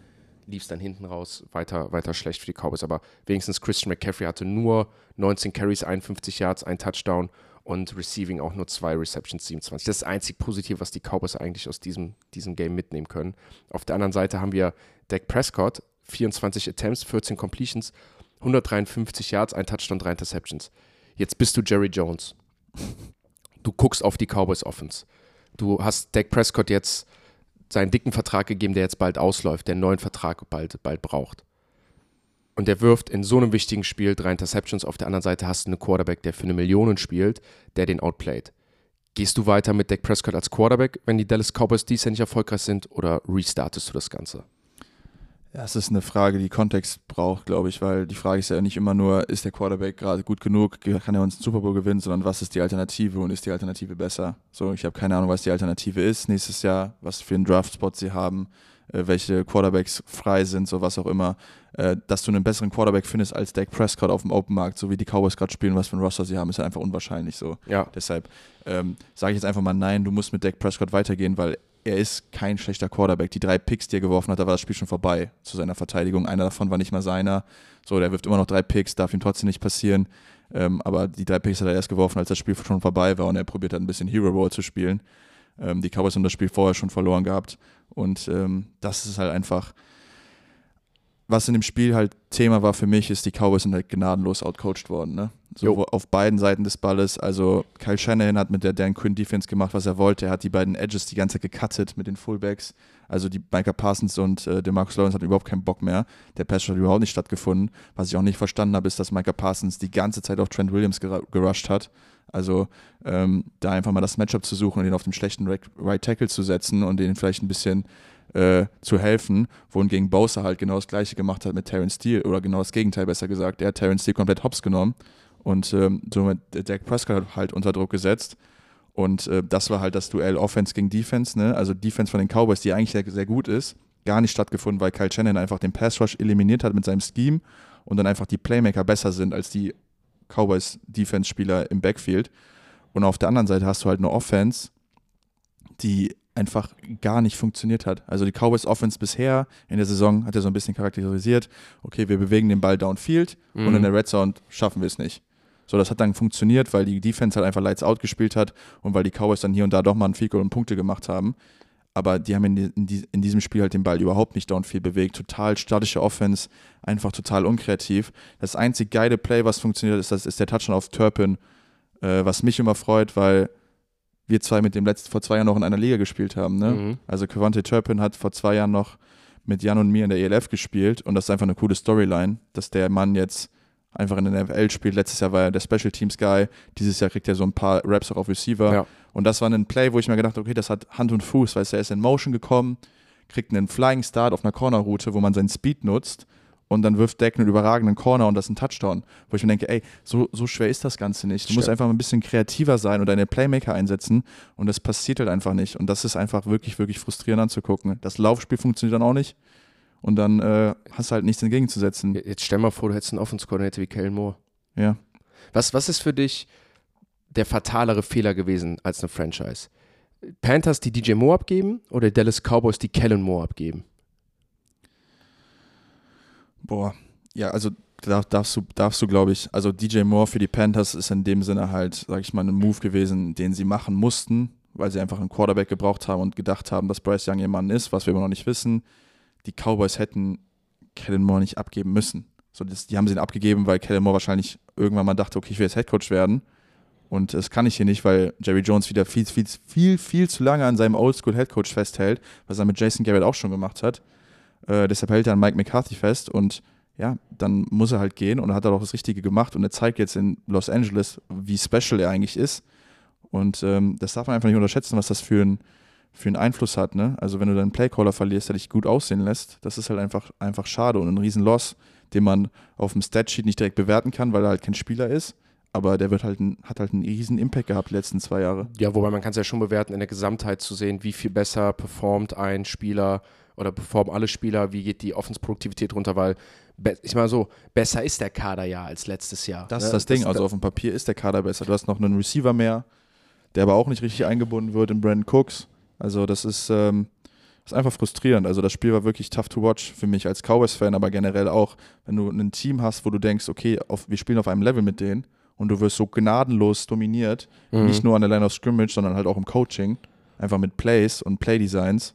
lief es dann hinten raus weiter, weiter schlecht für die Cowboys. Aber wenigstens Christian McCaffrey hatte nur 19 Carries, 51 Yards, ein Touchdown und Receiving auch nur zwei Receptions, 27. Das ist das einzig Positive, was die Cowboys eigentlich aus diesem, diesem Game mitnehmen können. Auf der anderen Seite haben wir Dak Prescott, 24 Attempts, 14 Completions, 153 Yards, ein Touchdown, drei Interceptions. Jetzt bist du Jerry Jones. Du guckst auf die Cowboys Offense. Du hast Dak Prescott jetzt seinen dicken Vertrag gegeben, der jetzt bald ausläuft, der einen neuen Vertrag bald, bald braucht. und der wirft in so einem wichtigen Spiel drei Interceptions. Auf der anderen Seite hast du einen Quarterback, der für eine Million spielt, der den outplayt. Gehst du weiter mit Dak Prescott als Quarterback, wenn die Dallas Cowboys dies nicht erfolgreich sind, oder restartest du das Ganze? Ja, es ist eine Frage, die Kontext braucht, glaube ich, weil die Frage ist ja nicht immer nur, ist der Quarterback gerade gut genug, kann er uns einen Super Bowl gewinnen, sondern was ist die Alternative und ist die Alternative besser? So, ich habe keine Ahnung, was die Alternative ist nächstes Jahr, was für einen Draftspot sie haben, äh, welche Quarterbacks frei sind, so was auch immer. Äh, dass du einen besseren Quarterback findest als Dak Prescott auf dem Open Markt, so wie die Cowboys gerade spielen, was für ein Roster sie haben, ist ja einfach unwahrscheinlich so. Ja. Deshalb ähm, sage ich jetzt einfach mal nein, du musst mit Dak Prescott weitergehen, weil er ist kein schlechter Quarterback. Die drei Picks, die er geworfen hat, da war das Spiel schon vorbei zu seiner Verteidigung. Einer davon war nicht mal seiner. So, der wirft immer noch drei Picks, darf ihm trotzdem nicht passieren. Ähm, aber die drei Picks hat er erst geworfen, als das Spiel schon vorbei war und er probiert hat, ein bisschen Hero Ball zu spielen. Ähm, die Cowboys haben das Spiel vorher schon verloren gehabt. Und ähm, das ist halt einfach, was in dem Spiel halt Thema war für mich, ist, die Cowboys sind halt gnadenlos outcoached worden. Ne? So auf beiden Seiten des Balles. Also Kyle Shanahan hat mit der Dan Quinn Defense gemacht, was er wollte. Er hat die beiden Edges die ganze Zeit gecuttet mit den Fullbacks. Also die Micah Parsons und äh, DeMarcus Lawrence hatten überhaupt keinen Bock mehr. Der Pass hat überhaupt nicht stattgefunden. Was ich auch nicht verstanden habe, ist, dass Micah Parsons die ganze Zeit auf Trent Williams gerusht hat. Also ähm, da einfach mal das Matchup zu suchen und ihn auf den schlechten Right Tackle zu setzen und den vielleicht ein bisschen äh, zu helfen, wohingegen Bowser halt genau das gleiche gemacht hat mit Terrence Steele oder genau das Gegenteil besser gesagt. Er hat Terrence Steele komplett hops genommen und ähm, somit Dak Prescott halt unter Druck gesetzt. Und äh, das war halt das Duell Offense gegen Defense, ne? Also Defense von den Cowboys, die eigentlich sehr, sehr gut ist, gar nicht stattgefunden, weil Kyle Shannon einfach den Pass Rush eliminiert hat mit seinem Scheme und dann einfach die Playmaker besser sind als die Cowboys Defense-Spieler im Backfield. Und auf der anderen Seite hast du halt eine Offense, die einfach gar nicht funktioniert hat. Also die Cowboys Offense bisher in der Saison hat er so ein bisschen charakterisiert, okay, wir bewegen den Ball downfield mhm. und in mhm. der Red Zone schaffen wir es nicht. So, das hat dann funktioniert, weil die Defense halt einfach Lights Out gespielt hat und weil die Cowboys dann hier und da doch mal einen Field und Punkte gemacht haben. Aber die haben in, in, in, diesem Spiel halt den Ball überhaupt nicht downfield bewegt. Total statische Offense, einfach total unkreativ. Das einzig geile Play, was funktioniert, ist, das ist der Touchdown auf Turpin, äh, was mich immer freut, weil wir zwei mit dem letzten vor zwei Jahren noch in einer Liga gespielt haben. Ne? Mhm. Also Quante Turpin hat vor zwei Jahren noch mit Jan und mir in der ELF gespielt und das ist einfach eine coole Storyline, dass der Mann jetzt einfach in der NFL spielt. Letztes Jahr war er der Special Teams Guy, dieses Jahr kriegt er so ein paar Raps auch auf Receiver. Ja. Und das war ein Play, wo ich mir gedacht habe, okay, das hat Hand und Fuß, weil er ist in Motion gekommen, kriegt einen Flying Start auf einer Corner-Route, wo man seinen Speed nutzt und dann wirft Deck einen überragenden Corner und das ist ein Touchdown. Wo ich mir denke, ey, so, so schwer ist das Ganze nicht. Du Stimmt. musst einfach ein bisschen kreativer sein und deine Playmaker einsetzen und das passiert halt einfach nicht. Und das ist einfach wirklich, wirklich frustrierend anzugucken. Das Laufspiel funktioniert dann auch nicht und dann äh, hast du halt nichts entgegenzusetzen. Jetzt stell mal vor, du hättest einen Offense-Coordinator wie Kellen Moore. Ja. Was, was ist für dich der fatalere Fehler gewesen als eine Franchise? Panthers, die DJ Moore abgeben oder Dallas Cowboys, die Kellen Moore abgeben? Boah, ja, also darfst du, darfst du glaube ich, also DJ Moore für die Panthers ist in dem Sinne halt, sag ich mal, ein Move gewesen, den sie machen mussten, weil sie einfach einen Quarterback gebraucht haben und gedacht haben, dass Bryce Young ihr Mann ist, was wir immer noch nicht wissen. Die Cowboys hätten Kellen Moore nicht abgeben müssen. So, das, die haben sie ihn abgegeben, weil Kellen Moore wahrscheinlich irgendwann mal dachte, okay, ich will jetzt Headcoach werden. Und das kann ich hier nicht, weil Jerry Jones wieder viel, viel, viel, viel zu lange an seinem Oldschool Headcoach festhält, was er mit Jason Garrett auch schon gemacht hat. Äh, deshalb hält er an Mike McCarthy fest und ja, dann muss er halt gehen und er hat auch das Richtige gemacht und er zeigt jetzt in Los Angeles, wie special er eigentlich ist. Und ähm, das darf man einfach nicht unterschätzen, was das für, ein, für einen Einfluss hat. Ne? Also wenn du deinen Playcaller verlierst, der dich gut aussehen lässt, das ist halt einfach, einfach schade und ein Riesen-Loss, den man auf dem Statsheet nicht direkt bewerten kann, weil er halt kein Spieler ist. Aber der wird halt ein, hat halt einen riesen Impact gehabt die letzten zwei Jahre. Ja, wobei man kann es ja schon bewerten, in der Gesamtheit zu sehen, wie viel besser performt ein Spieler oder performen alle Spieler, wie geht die Offensproduktivität runter, weil ich meine so, besser ist der Kader ja als letztes Jahr. Das ne? ist das Ding, das, also auf dem Papier ist der Kader besser. Du hast noch einen Receiver mehr, der aber auch nicht richtig eingebunden wird in Brandon Cooks. Also das ist, ähm, das ist einfach frustrierend. Also das Spiel war wirklich tough to watch für mich als Cowboys-Fan, aber generell auch, wenn du ein Team hast, wo du denkst, okay, auf, wir spielen auf einem Level mit denen und du wirst so gnadenlos dominiert, mhm. nicht nur an der Line of Scrimmage, sondern halt auch im Coaching, einfach mit Plays und Playdesigns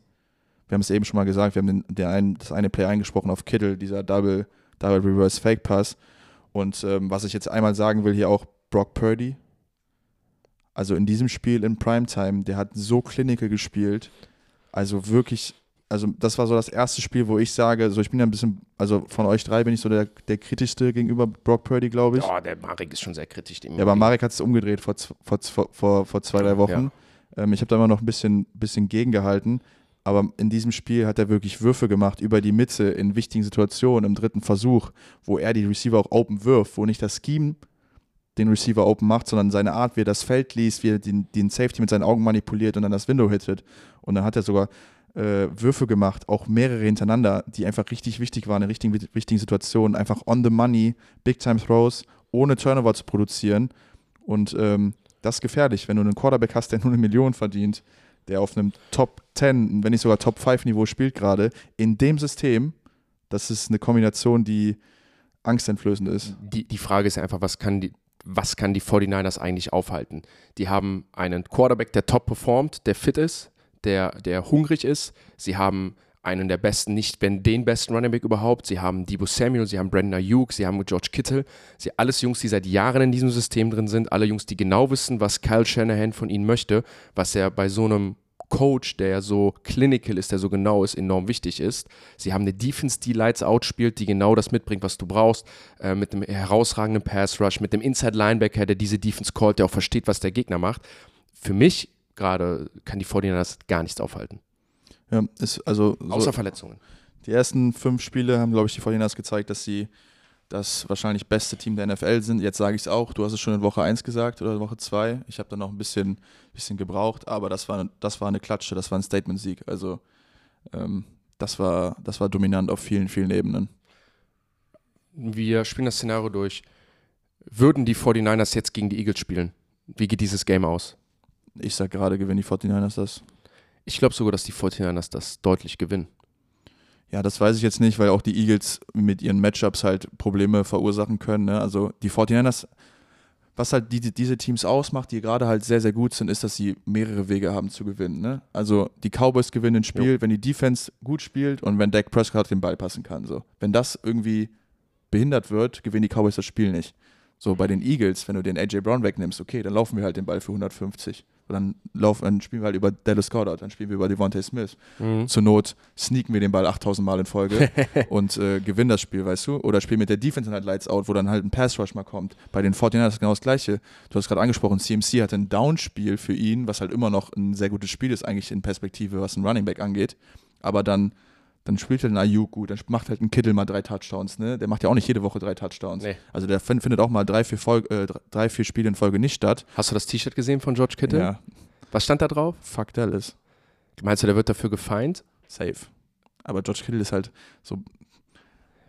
wir haben es eben schon mal gesagt, wir haben den, den einen, das eine Play eingesprochen auf Kittle, dieser Double, Double Reverse Fake Pass. Und ähm, was ich jetzt einmal sagen will, hier auch Brock Purdy. Also in diesem Spiel in Primetime, der hat so clinical gespielt. Also wirklich also das war so das erste Spiel, wo ich sage, so ich bin ja ein bisschen, also von euch drei bin ich so der, der kritischste gegenüber Brock Purdy, glaube ich. Ja, der Marek ist schon sehr kritisch. Ja, aber Marek hat es umgedreht vor, vor, vor, vor zwei, drei Wochen. Ja. Ähm, ich habe da immer noch ein bisschen, bisschen gegengehalten. Aber in diesem Spiel hat er wirklich Würfe gemacht über die Mitte in wichtigen Situationen, im dritten Versuch, wo er die Receiver auch open wirft, wo nicht das Scheme den Receiver open macht, sondern seine Art, wie er das Feld liest, wie er den, den Safety mit seinen Augen manipuliert und dann das Window hittet. Und dann hat er sogar äh, Würfe gemacht, auch mehrere hintereinander, die einfach richtig wichtig waren in richtigen, wichtigen Situationen. Einfach on the money, Big-Time Throws, ohne Turnover zu produzieren. Und ähm, das ist gefährlich, wenn du einen Quarterback hast, der nur eine Million verdient, der auf einem Top 10, wenn nicht sogar Top 5 Niveau spielt gerade, in dem System, das ist eine Kombination, die angsteinflößend ist. Die, die Frage ist einfach, was kann die, was kann die 49ers eigentlich aufhalten? Die haben einen Quarterback, der top performt, der fit ist, der, der hungrig ist. Sie haben einen der besten, nicht wenn den besten Running Back überhaupt. Sie haben Debo Samuel, sie haben Brandon Ayuk, sie haben George Kittle. Sie alles Jungs, die seit Jahren in diesem System drin sind. Alle Jungs, die genau wissen, was Kyle Shanahan von ihnen möchte, was er bei so einem Coach, der so clinical ist, der so genau ist, enorm wichtig ist. Sie haben eine Defense, die Lights Out spielt, die genau das mitbringt, was du brauchst, äh, mit einem herausragenden Pass Rush, mit dem Inside Linebacker, der diese Defense callt, der auch versteht, was der Gegner macht. Für mich gerade kann die 49ers gar nichts aufhalten. Ja, ist also so außer Verletzungen. Die ersten fünf Spiele haben, glaube ich, die 49ers gezeigt, dass sie das wahrscheinlich beste Team der NFL sind. Jetzt sage ich es auch, du hast es schon in Woche 1 gesagt oder Woche 2. Ich habe da noch ein bisschen, bisschen gebraucht, aber das war, das war eine Klatsche, das war ein Statement-Sieg. Also ähm, das, war, das war dominant auf vielen, vielen Ebenen. Wir spielen das Szenario durch. Würden die 49ers jetzt gegen die Eagles spielen? Wie geht dieses Game aus? Ich sage gerade, gewinnen die 49ers das. Ich glaube sogar, dass die 49ers das deutlich gewinnen. Ja, das weiß ich jetzt nicht, weil auch die Eagles mit ihren Matchups halt Probleme verursachen können. Ne? Also die 49ers, was halt die, diese Teams ausmacht, die gerade halt sehr, sehr gut sind, ist, dass sie mehrere Wege haben zu gewinnen. Ne? Also die Cowboys gewinnen ein Spiel, jo. wenn die Defense gut spielt und wenn Dak Prescott den Ball passen kann. So. Wenn das irgendwie behindert wird, gewinnen die Cowboys das Spiel nicht. So bei den Eagles, wenn du den AJ Brown wegnimmst, okay, dann laufen wir halt den Ball für 150. Und dann, laufen, dann spielen wir halt über Dallas Goddard, dann spielen wir über Devontae Smith. Mhm. Zur Not sneaken wir den Ball 8000 Mal in Folge (laughs) und äh, gewinnen das Spiel, weißt du? Oder spielen mit der Defense halt Lights Out, wo dann halt ein Pass Rush mal kommt. Bei den 49ers ist genau das Gleiche. Du hast gerade angesprochen, CMC hatte ein Downspiel für ihn, was halt immer noch ein sehr gutes Spiel ist, eigentlich in Perspektive, was ein Running Back angeht. Aber dann dann spielt halt ein Ayuk gut, dann macht halt ein Kittel mal drei Touchdowns, ne? Der macht ja auch nicht jede Woche drei Touchdowns. Nee. Also der findet auch mal drei vier, Folge, äh, drei, vier Spiele in Folge nicht statt. Hast du das T-Shirt gesehen von George Kittle? Ja. Was stand da drauf? Fuck Dallas. Meinst du, der wird dafür gefeind? Safe. Aber George Kittle ist halt so.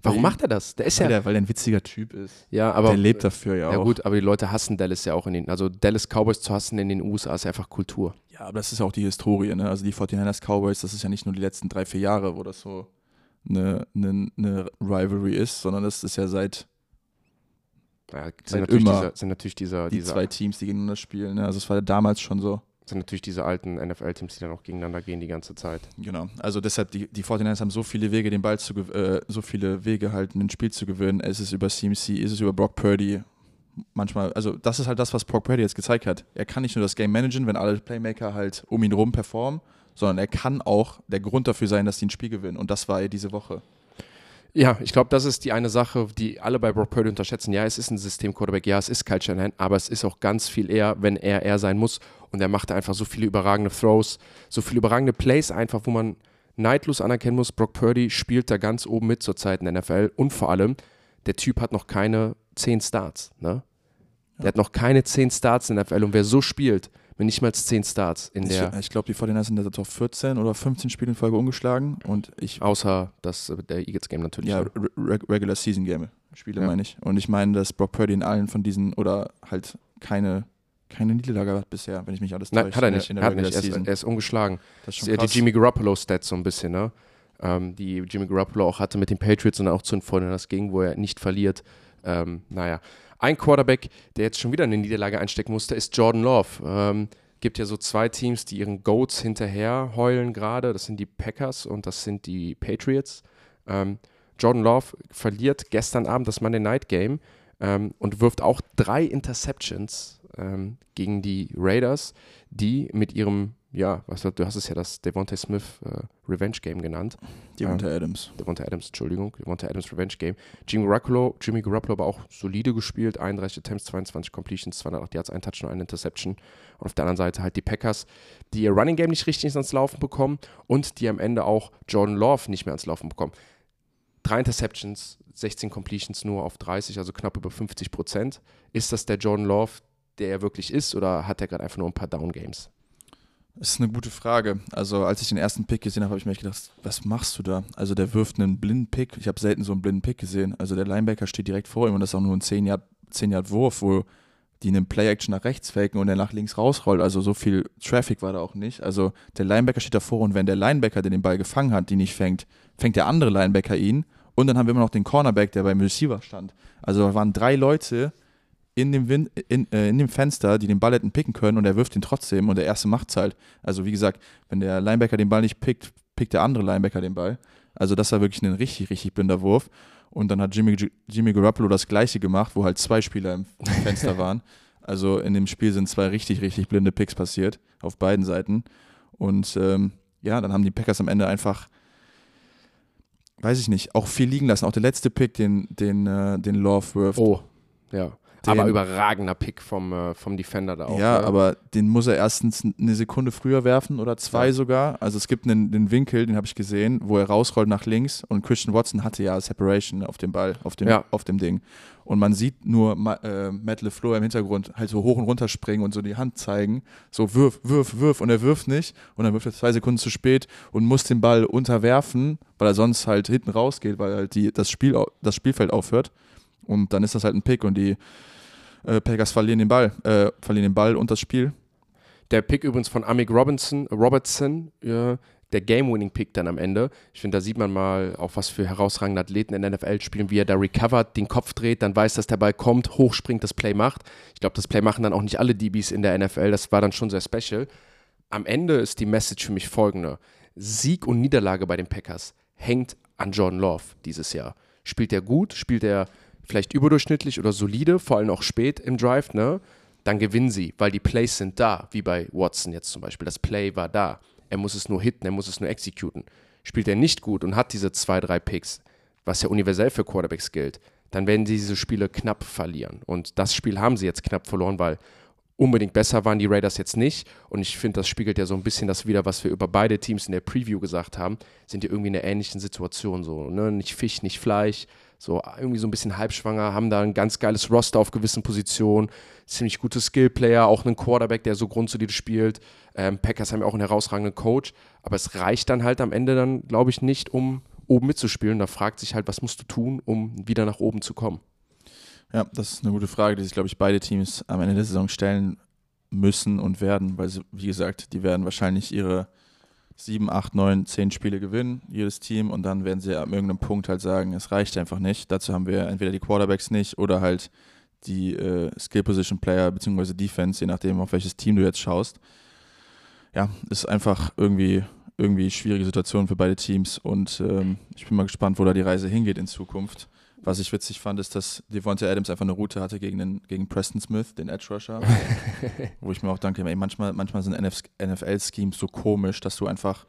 Warum macht er das? Der ist weil ja. Der, weil er ein witziger Typ ist. Ja, aber. Der lebt dafür ja, ja auch. Ja, gut, aber die Leute hassen Dallas ja auch in den. Also Dallas Cowboys zu hassen in den USA ist einfach Kultur. Ja, aber das ist auch die Historie, ne? Also die 49ers Cowboys, das ist ja nicht nur die letzten drei, vier Jahre, wo das so eine, eine, eine Rivalry ist, sondern das ist ja seit, ja, sind, seit natürlich immer dieser, sind natürlich dieser, die dieser, zwei Teams, die gegeneinander spielen. Ne? Also es war damals schon so. Sind natürlich diese alten NFL-Teams, die dann auch gegeneinander gehen die ganze Zeit. Genau. Also deshalb, die, die 49ers haben so viele Wege, den Ball zu äh, so viele Wege halt ein Spiel zu gewinnen. Es ist über CMC, ist es über Brock Purdy. Manchmal, also das ist halt das, was Brock Purdy jetzt gezeigt hat. Er kann nicht nur das Game managen, wenn alle Playmaker halt um ihn rum performen, sondern er kann auch der Grund dafür sein, dass sie ein Spiel gewinnen. Und das war er diese Woche. Ja, ich glaube, das ist die eine Sache, die alle bei Brock Purdy unterschätzen. Ja, es ist ein System-Quarterback, ja, es ist Kyle Shanahan, aber es ist auch ganz viel eher, wenn er er sein muss. Und er macht einfach so viele überragende Throws, so viele überragende Plays einfach, wo man neidlos anerkennen muss, Brock Purdy spielt da ganz oben mit zur Zeit in der NFL. Und vor allem, der Typ hat noch keine 10 Starts. Ne? Der hat noch keine 10 Starts in der NFL. Und wer so spielt, mit nicht mal 10 Starts in der. Ich, ich glaube, die 49ers sind jetzt auf 14 oder 15 Spiele in Folge umgeschlagen. Und ich, Außer das, der Eagles-Game natürlich. Ja, Re Regular Season Game Spiele ja. meine ich. Und ich meine, dass Brock Purdy in allen von diesen oder halt keine keine Niederlage hat bisher, wenn ich mich alles Nein, täusche. hat er nicht. In der hat nicht. Er, ist, er ist ungeschlagen. Das ist schon krass. Die Jimmy Garoppolo-Stats so ein bisschen, ne? Ähm, die Jimmy Garoppolo auch hatte mit den Patriots und auch zu den 49ers ging, wo er nicht verliert. Ähm, naja, ein Quarterback, der jetzt schon wieder eine Niederlage einstecken musste, ist Jordan Love. Ähm, gibt ja so zwei Teams, die ihren Goats hinterher heulen gerade. Das sind die Packers und das sind die Patriots. Ähm, Jordan Love verliert gestern Abend das Monday Night Game ähm, und wirft auch drei Interceptions ähm, gegen die Raiders, die mit ihrem ja, was, du hast es ja das Devontae Smith äh, Revenge Game genannt. Devontae ähm, Adams. Devontae Adams, Entschuldigung. Devontae Adams Revenge Game. Jimmy Garoppolo, Jimmy Garoppolo aber auch solide gespielt. 31 Attempts, 22 Completions, 208 Yards, ein Touchdown, eine Interception. Und auf der anderen Seite halt die Packers, die ihr Running Game nicht richtig ans Laufen bekommen und die am Ende auch Jordan Love nicht mehr ans Laufen bekommen. Drei Interceptions, 16 Completions nur auf 30, also knapp über 50 Prozent. Ist das der Jordan Love, der er wirklich ist, oder hat er gerade einfach nur ein paar Down Games? Das ist eine gute Frage. Also, als ich den ersten Pick gesehen habe, habe ich mir gedacht, was machst du da? Also, der wirft einen blinden Pick. Ich habe selten so einen blinden Pick gesehen. Also, der Linebacker steht direkt vor ihm und das ist auch nur ein 10 Yard, 10 Yard Wurf, wo die einen Play-Action nach rechts faken und er nach links rausrollt. Also, so viel Traffic war da auch nicht. Also, der Linebacker steht davor und wenn der Linebacker, der den Ball gefangen hat, die nicht fängt, fängt der andere Linebacker ihn. Und dann haben wir immer noch den Cornerback, der beim Receiver stand. Also, da waren drei Leute, in dem, Wind, in, äh, in dem Fenster, die den Ball hätten picken können und er wirft ihn trotzdem und der erste macht's halt. Also wie gesagt, wenn der Linebacker den Ball nicht pickt, pickt der andere Linebacker den Ball. Also das war wirklich ein richtig, richtig blinder Wurf. Und dann hat Jimmy, Jimmy Garoppolo das gleiche gemacht, wo halt zwei Spieler im (laughs) Fenster waren. Also in dem Spiel sind zwei richtig, richtig blinde Picks passiert, auf beiden Seiten. Und ähm, ja, dann haben die Packers am Ende einfach, weiß ich nicht, auch viel liegen lassen. Auch der letzte Pick, den, den, äh, den Love wirft. Oh, ja. Den, aber überragender Pick vom, äh, vom Defender da auch. Ja, ne? aber den muss er erstens eine Sekunde früher werfen oder zwei ja. sogar. Also es gibt einen, einen Winkel, den habe ich gesehen, wo er rausrollt nach links und Christian Watson hatte ja Separation auf dem Ball, auf dem, ja. auf dem Ding. Und man sieht nur äh, Matt LeFleur im Hintergrund halt so hoch und runter springen und so die Hand zeigen. So wirf, wirf, wirf. Und er wirft nicht. Und dann wirft er zwei Sekunden zu spät und muss den Ball unterwerfen, weil er sonst halt hinten rausgeht, weil halt die, das, Spiel, das Spielfeld aufhört. Und dann ist das halt ein Pick und die äh, Packers verlieren den Ball, äh, verlieren den Ball und das Spiel. Der Pick übrigens von Amik Robinson, Robertson, ja, der Game-Winning-Pick dann am Ende. Ich finde, da sieht man mal auch, was für herausragende Athleten in der NFL spielen, wie er da recovert, den Kopf dreht, dann weiß, dass der Ball kommt, hochspringt, das Play macht. Ich glaube, das Play machen dann auch nicht alle DBs in der NFL. Das war dann schon sehr special. Am Ende ist die Message für mich folgende: Sieg und Niederlage bei den Packers hängt an Jordan Love dieses Jahr. Spielt er gut? Spielt er vielleicht überdurchschnittlich oder solide, vor allem auch spät im Drive, ne, dann gewinnen sie, weil die Plays sind da, wie bei Watson jetzt zum Beispiel. Das Play war da. Er muss es nur hitten, er muss es nur executen. Spielt er nicht gut und hat diese zwei, drei Picks, was ja universell für Quarterbacks gilt, dann werden sie diese Spiele knapp verlieren. Und das Spiel haben sie jetzt knapp verloren, weil unbedingt besser waren die Raiders jetzt nicht. Und ich finde, das spiegelt ja so ein bisschen das wieder, was wir über beide Teams in der Preview gesagt haben. Sind die irgendwie in einer ähnlichen Situation so. Ne? Nicht Fisch, nicht Fleisch so irgendwie so ein bisschen halbschwanger, haben da ein ganz geiles Roster auf gewissen Positionen, ziemlich gute Skillplayer, auch einen Quarterback, der so grundsolide spielt. Ähm, Packers haben ja auch einen herausragenden Coach, aber es reicht dann halt am Ende dann, glaube ich, nicht, um oben mitzuspielen. Da fragt sich halt, was musst du tun, um wieder nach oben zu kommen? Ja, das ist eine gute Frage, die sich, glaube ich, beide Teams am Ende der Saison stellen müssen und werden, weil sie, wie gesagt, die werden wahrscheinlich ihre sieben, acht, neun, zehn Spiele gewinnen, jedes Team, und dann werden sie an irgendeinem Punkt halt sagen, es reicht einfach nicht. Dazu haben wir entweder die Quarterbacks nicht oder halt die äh, Skill Position Player bzw. Defense, je nachdem, auf welches Team du jetzt schaust. Ja, ist einfach irgendwie irgendwie schwierige Situation für beide Teams und ähm, ich bin mal gespannt, wo da die Reise hingeht in Zukunft. Was ich witzig fand, ist, dass Devontae Adams einfach eine Route hatte gegen, den, gegen Preston Smith, den Edge Rusher. (laughs) wo ich mir auch danke, ey, manchmal, manchmal sind NFL-Schemes so komisch, dass du einfach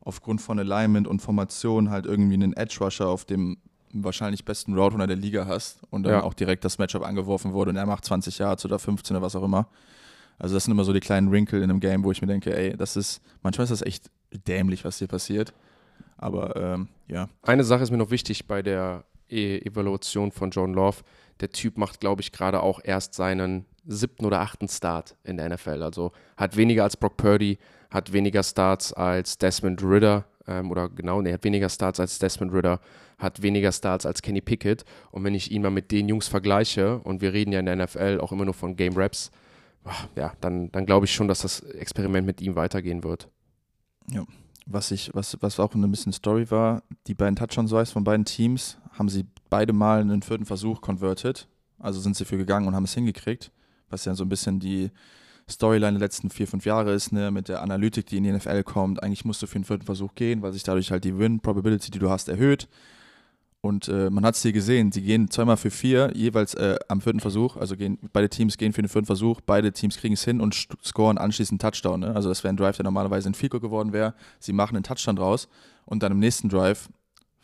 aufgrund von Alignment und Formation halt irgendwie einen Edge Rusher auf dem wahrscheinlich besten Route der Liga hast und dann ja. auch direkt das Matchup angeworfen wurde und er macht 20 Yards oder 15 oder was auch immer. Also das sind immer so die kleinen Wrinkle in einem Game, wo ich mir denke, ey, das ist, manchmal ist das echt dämlich, was hier passiert. Aber ähm, ja. Eine Sache ist mir noch wichtig bei der Evaluation von John Love. Der Typ macht, glaube ich, gerade auch erst seinen siebten oder achten Start in der NFL. Also hat weniger als Brock Purdy, hat weniger Starts als Desmond Ritter, ähm, oder genau, ne, hat weniger Starts als Desmond Ritter, hat weniger Starts als Kenny Pickett. Und wenn ich ihn mal mit den Jungs vergleiche, und wir reden ja in der NFL auch immer nur von Game Raps, ja, dann, dann glaube ich schon, dass das Experiment mit ihm weitergehen wird. Ja, was ich, was, was auch ein bisschen Story war, die beiden Touchdowns von beiden Teams haben sie beide mal einen vierten Versuch converted. Also sind sie für gegangen und haben es hingekriegt, was ja so ein bisschen die Storyline der letzten vier, fünf Jahre ist, ne, mit der Analytik, die in die NFL kommt. Eigentlich musst du für einen vierten Versuch gehen, weil sich dadurch halt die Win-Probability, die du hast, erhöht. Und äh, man hat es hier gesehen, sie gehen zweimal für vier, jeweils äh, am vierten Versuch. Also gehen, beide Teams gehen für den vierten Versuch, beide Teams kriegen es hin und scoren anschließend einen Touchdown. Ne? Also das wäre ein Drive, der normalerweise ein Field Goal geworden wäre. Sie machen einen Touchdown draus und dann im nächsten Drive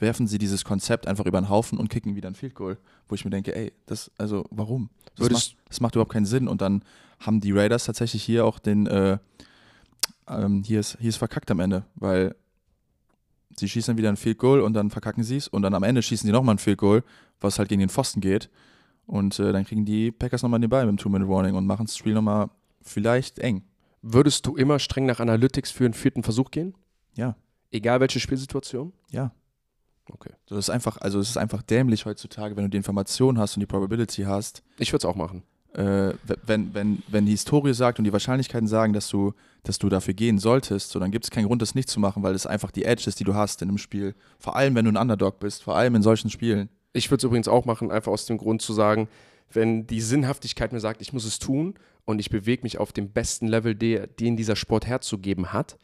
werfen sie dieses Konzept einfach über den Haufen und kicken wieder ein Field Goal. Wo ich mir denke, ey, das, also warum? Das, macht, das macht überhaupt keinen Sinn. Und dann haben die Raiders tatsächlich hier auch den, äh, ähm, hier, ist, hier ist verkackt am Ende, weil sie schießen dann wieder ein Field Goal und dann verkacken sie es und dann am Ende schießen sie nochmal ein Field Goal, was halt gegen den Pfosten geht. Und äh, dann kriegen die Packers nochmal den Ball mit dem Two-Minute-Warning und machen das Spiel nochmal vielleicht eng. Würdest du immer streng nach Analytics für einen vierten Versuch gehen? Ja. Egal welche Spielsituation? Ja. Okay. Das ist einfach, also es ist einfach dämlich heutzutage, wenn du die Information hast und die Probability hast, Ich würde es auch machen. Äh, wenn, wenn, wenn die Historie sagt und die Wahrscheinlichkeiten sagen, dass du, dass du dafür gehen solltest, so, dann gibt es keinen Grund, das nicht zu machen, weil es einfach die Edge ist, die du hast in einem Spiel. Vor allem, wenn du ein Underdog bist, vor allem in solchen Spielen. Ich würde es übrigens auch machen, einfach aus dem Grund zu sagen, wenn die Sinnhaftigkeit mir sagt, ich muss es tun und ich bewege mich auf dem besten Level, den dieser Sport herzugeben hat,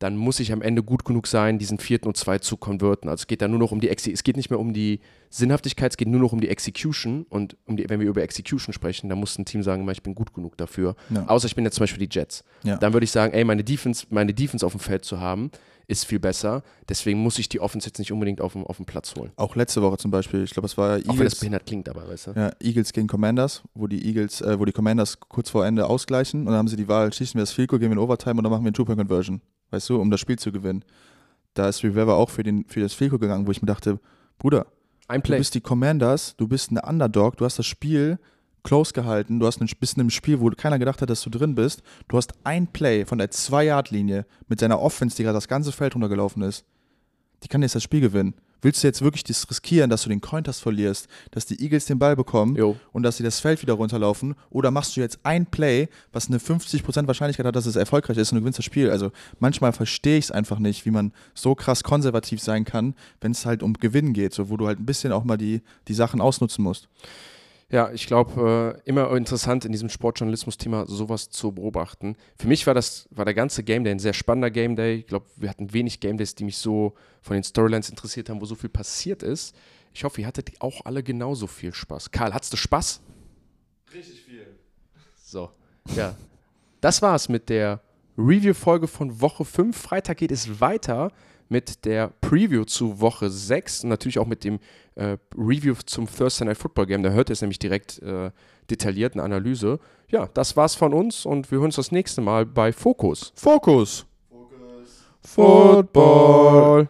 dann muss ich am Ende gut genug sein, diesen vierten und zwei zu konverten. Also es geht da nur noch um die Exe es geht nicht mehr um die Sinnhaftigkeit, es geht nur noch um die Execution und um die, wenn wir über Execution sprechen, dann muss ein Team sagen, ich bin gut genug dafür. Ja. Außer ich bin jetzt zum Beispiel die Jets. Ja. Dann würde ich sagen, ey, meine Defense, meine Defense auf dem Feld zu haben, ist viel besser. Deswegen muss ich die Offense jetzt nicht unbedingt auf dem, auf dem Platz holen. Auch letzte Woche zum Beispiel, ich glaube, es war Auch wenn das Eagles, behindert klingt, aber weißt du. ja, Eagles gegen Commanders, wo die Eagles, äh, wo die Commanders kurz vor Ende ausgleichen und dann haben sie die Wahl, schießen wir das Field Goal, gehen wir in Overtime und dann machen wir eine Two-Point-Conversion, weißt du, um das Spiel zu gewinnen. Da ist Rivera auch für, den, für das Goal gegangen, wo ich mir dachte, Bruder, Du bist die Commanders, du bist ein Underdog, du hast das Spiel close gehalten, du hast ein, bist in einem Spiel, wo keiner gedacht hat, dass du drin bist. Du hast ein Play von der 2-Yard-Linie mit deiner Offense, die gerade das ganze Feld runtergelaufen ist. Die kann jetzt das Spiel gewinnen. Willst du jetzt wirklich das riskieren, dass du den Cointers verlierst, dass die Eagles den Ball bekommen Jo. und dass sie das Feld wieder runterlaufen? Oder machst du jetzt ein Play, was eine 50% Wahrscheinlichkeit hat, dass es erfolgreich ist und du gewinnst das Spiel? Also manchmal verstehe ich es einfach nicht, wie man so krass konservativ sein kann, wenn es halt um Gewinnen geht, so wo du halt ein bisschen auch mal die, die Sachen ausnutzen musst. Ja, ich glaube, äh, immer interessant in diesem Sportjournalismus-Thema sowas zu beobachten. Für mich war das, war der ganze Game Day ein sehr spannender Game Day. Ich glaube, wir hatten wenig Game Days, die mich so von den Storylines interessiert haben, wo so viel passiert ist. Ich hoffe, ihr hattet auch alle genauso viel Spaß. Karl, hattest du Spaß? Richtig viel. So, ja. Das war's mit der Review-Folge von Woche 5. Freitag geht es weiter mit der Preview zu Woche 6 und natürlich auch mit dem äh, Review zum Thursday Night Football Game. Da hört ihr es nämlich direkt äh, detailliert eine Analyse. Ja, das war's von uns und wir hören uns das nächste Mal bei Fokus. Fokus. Football.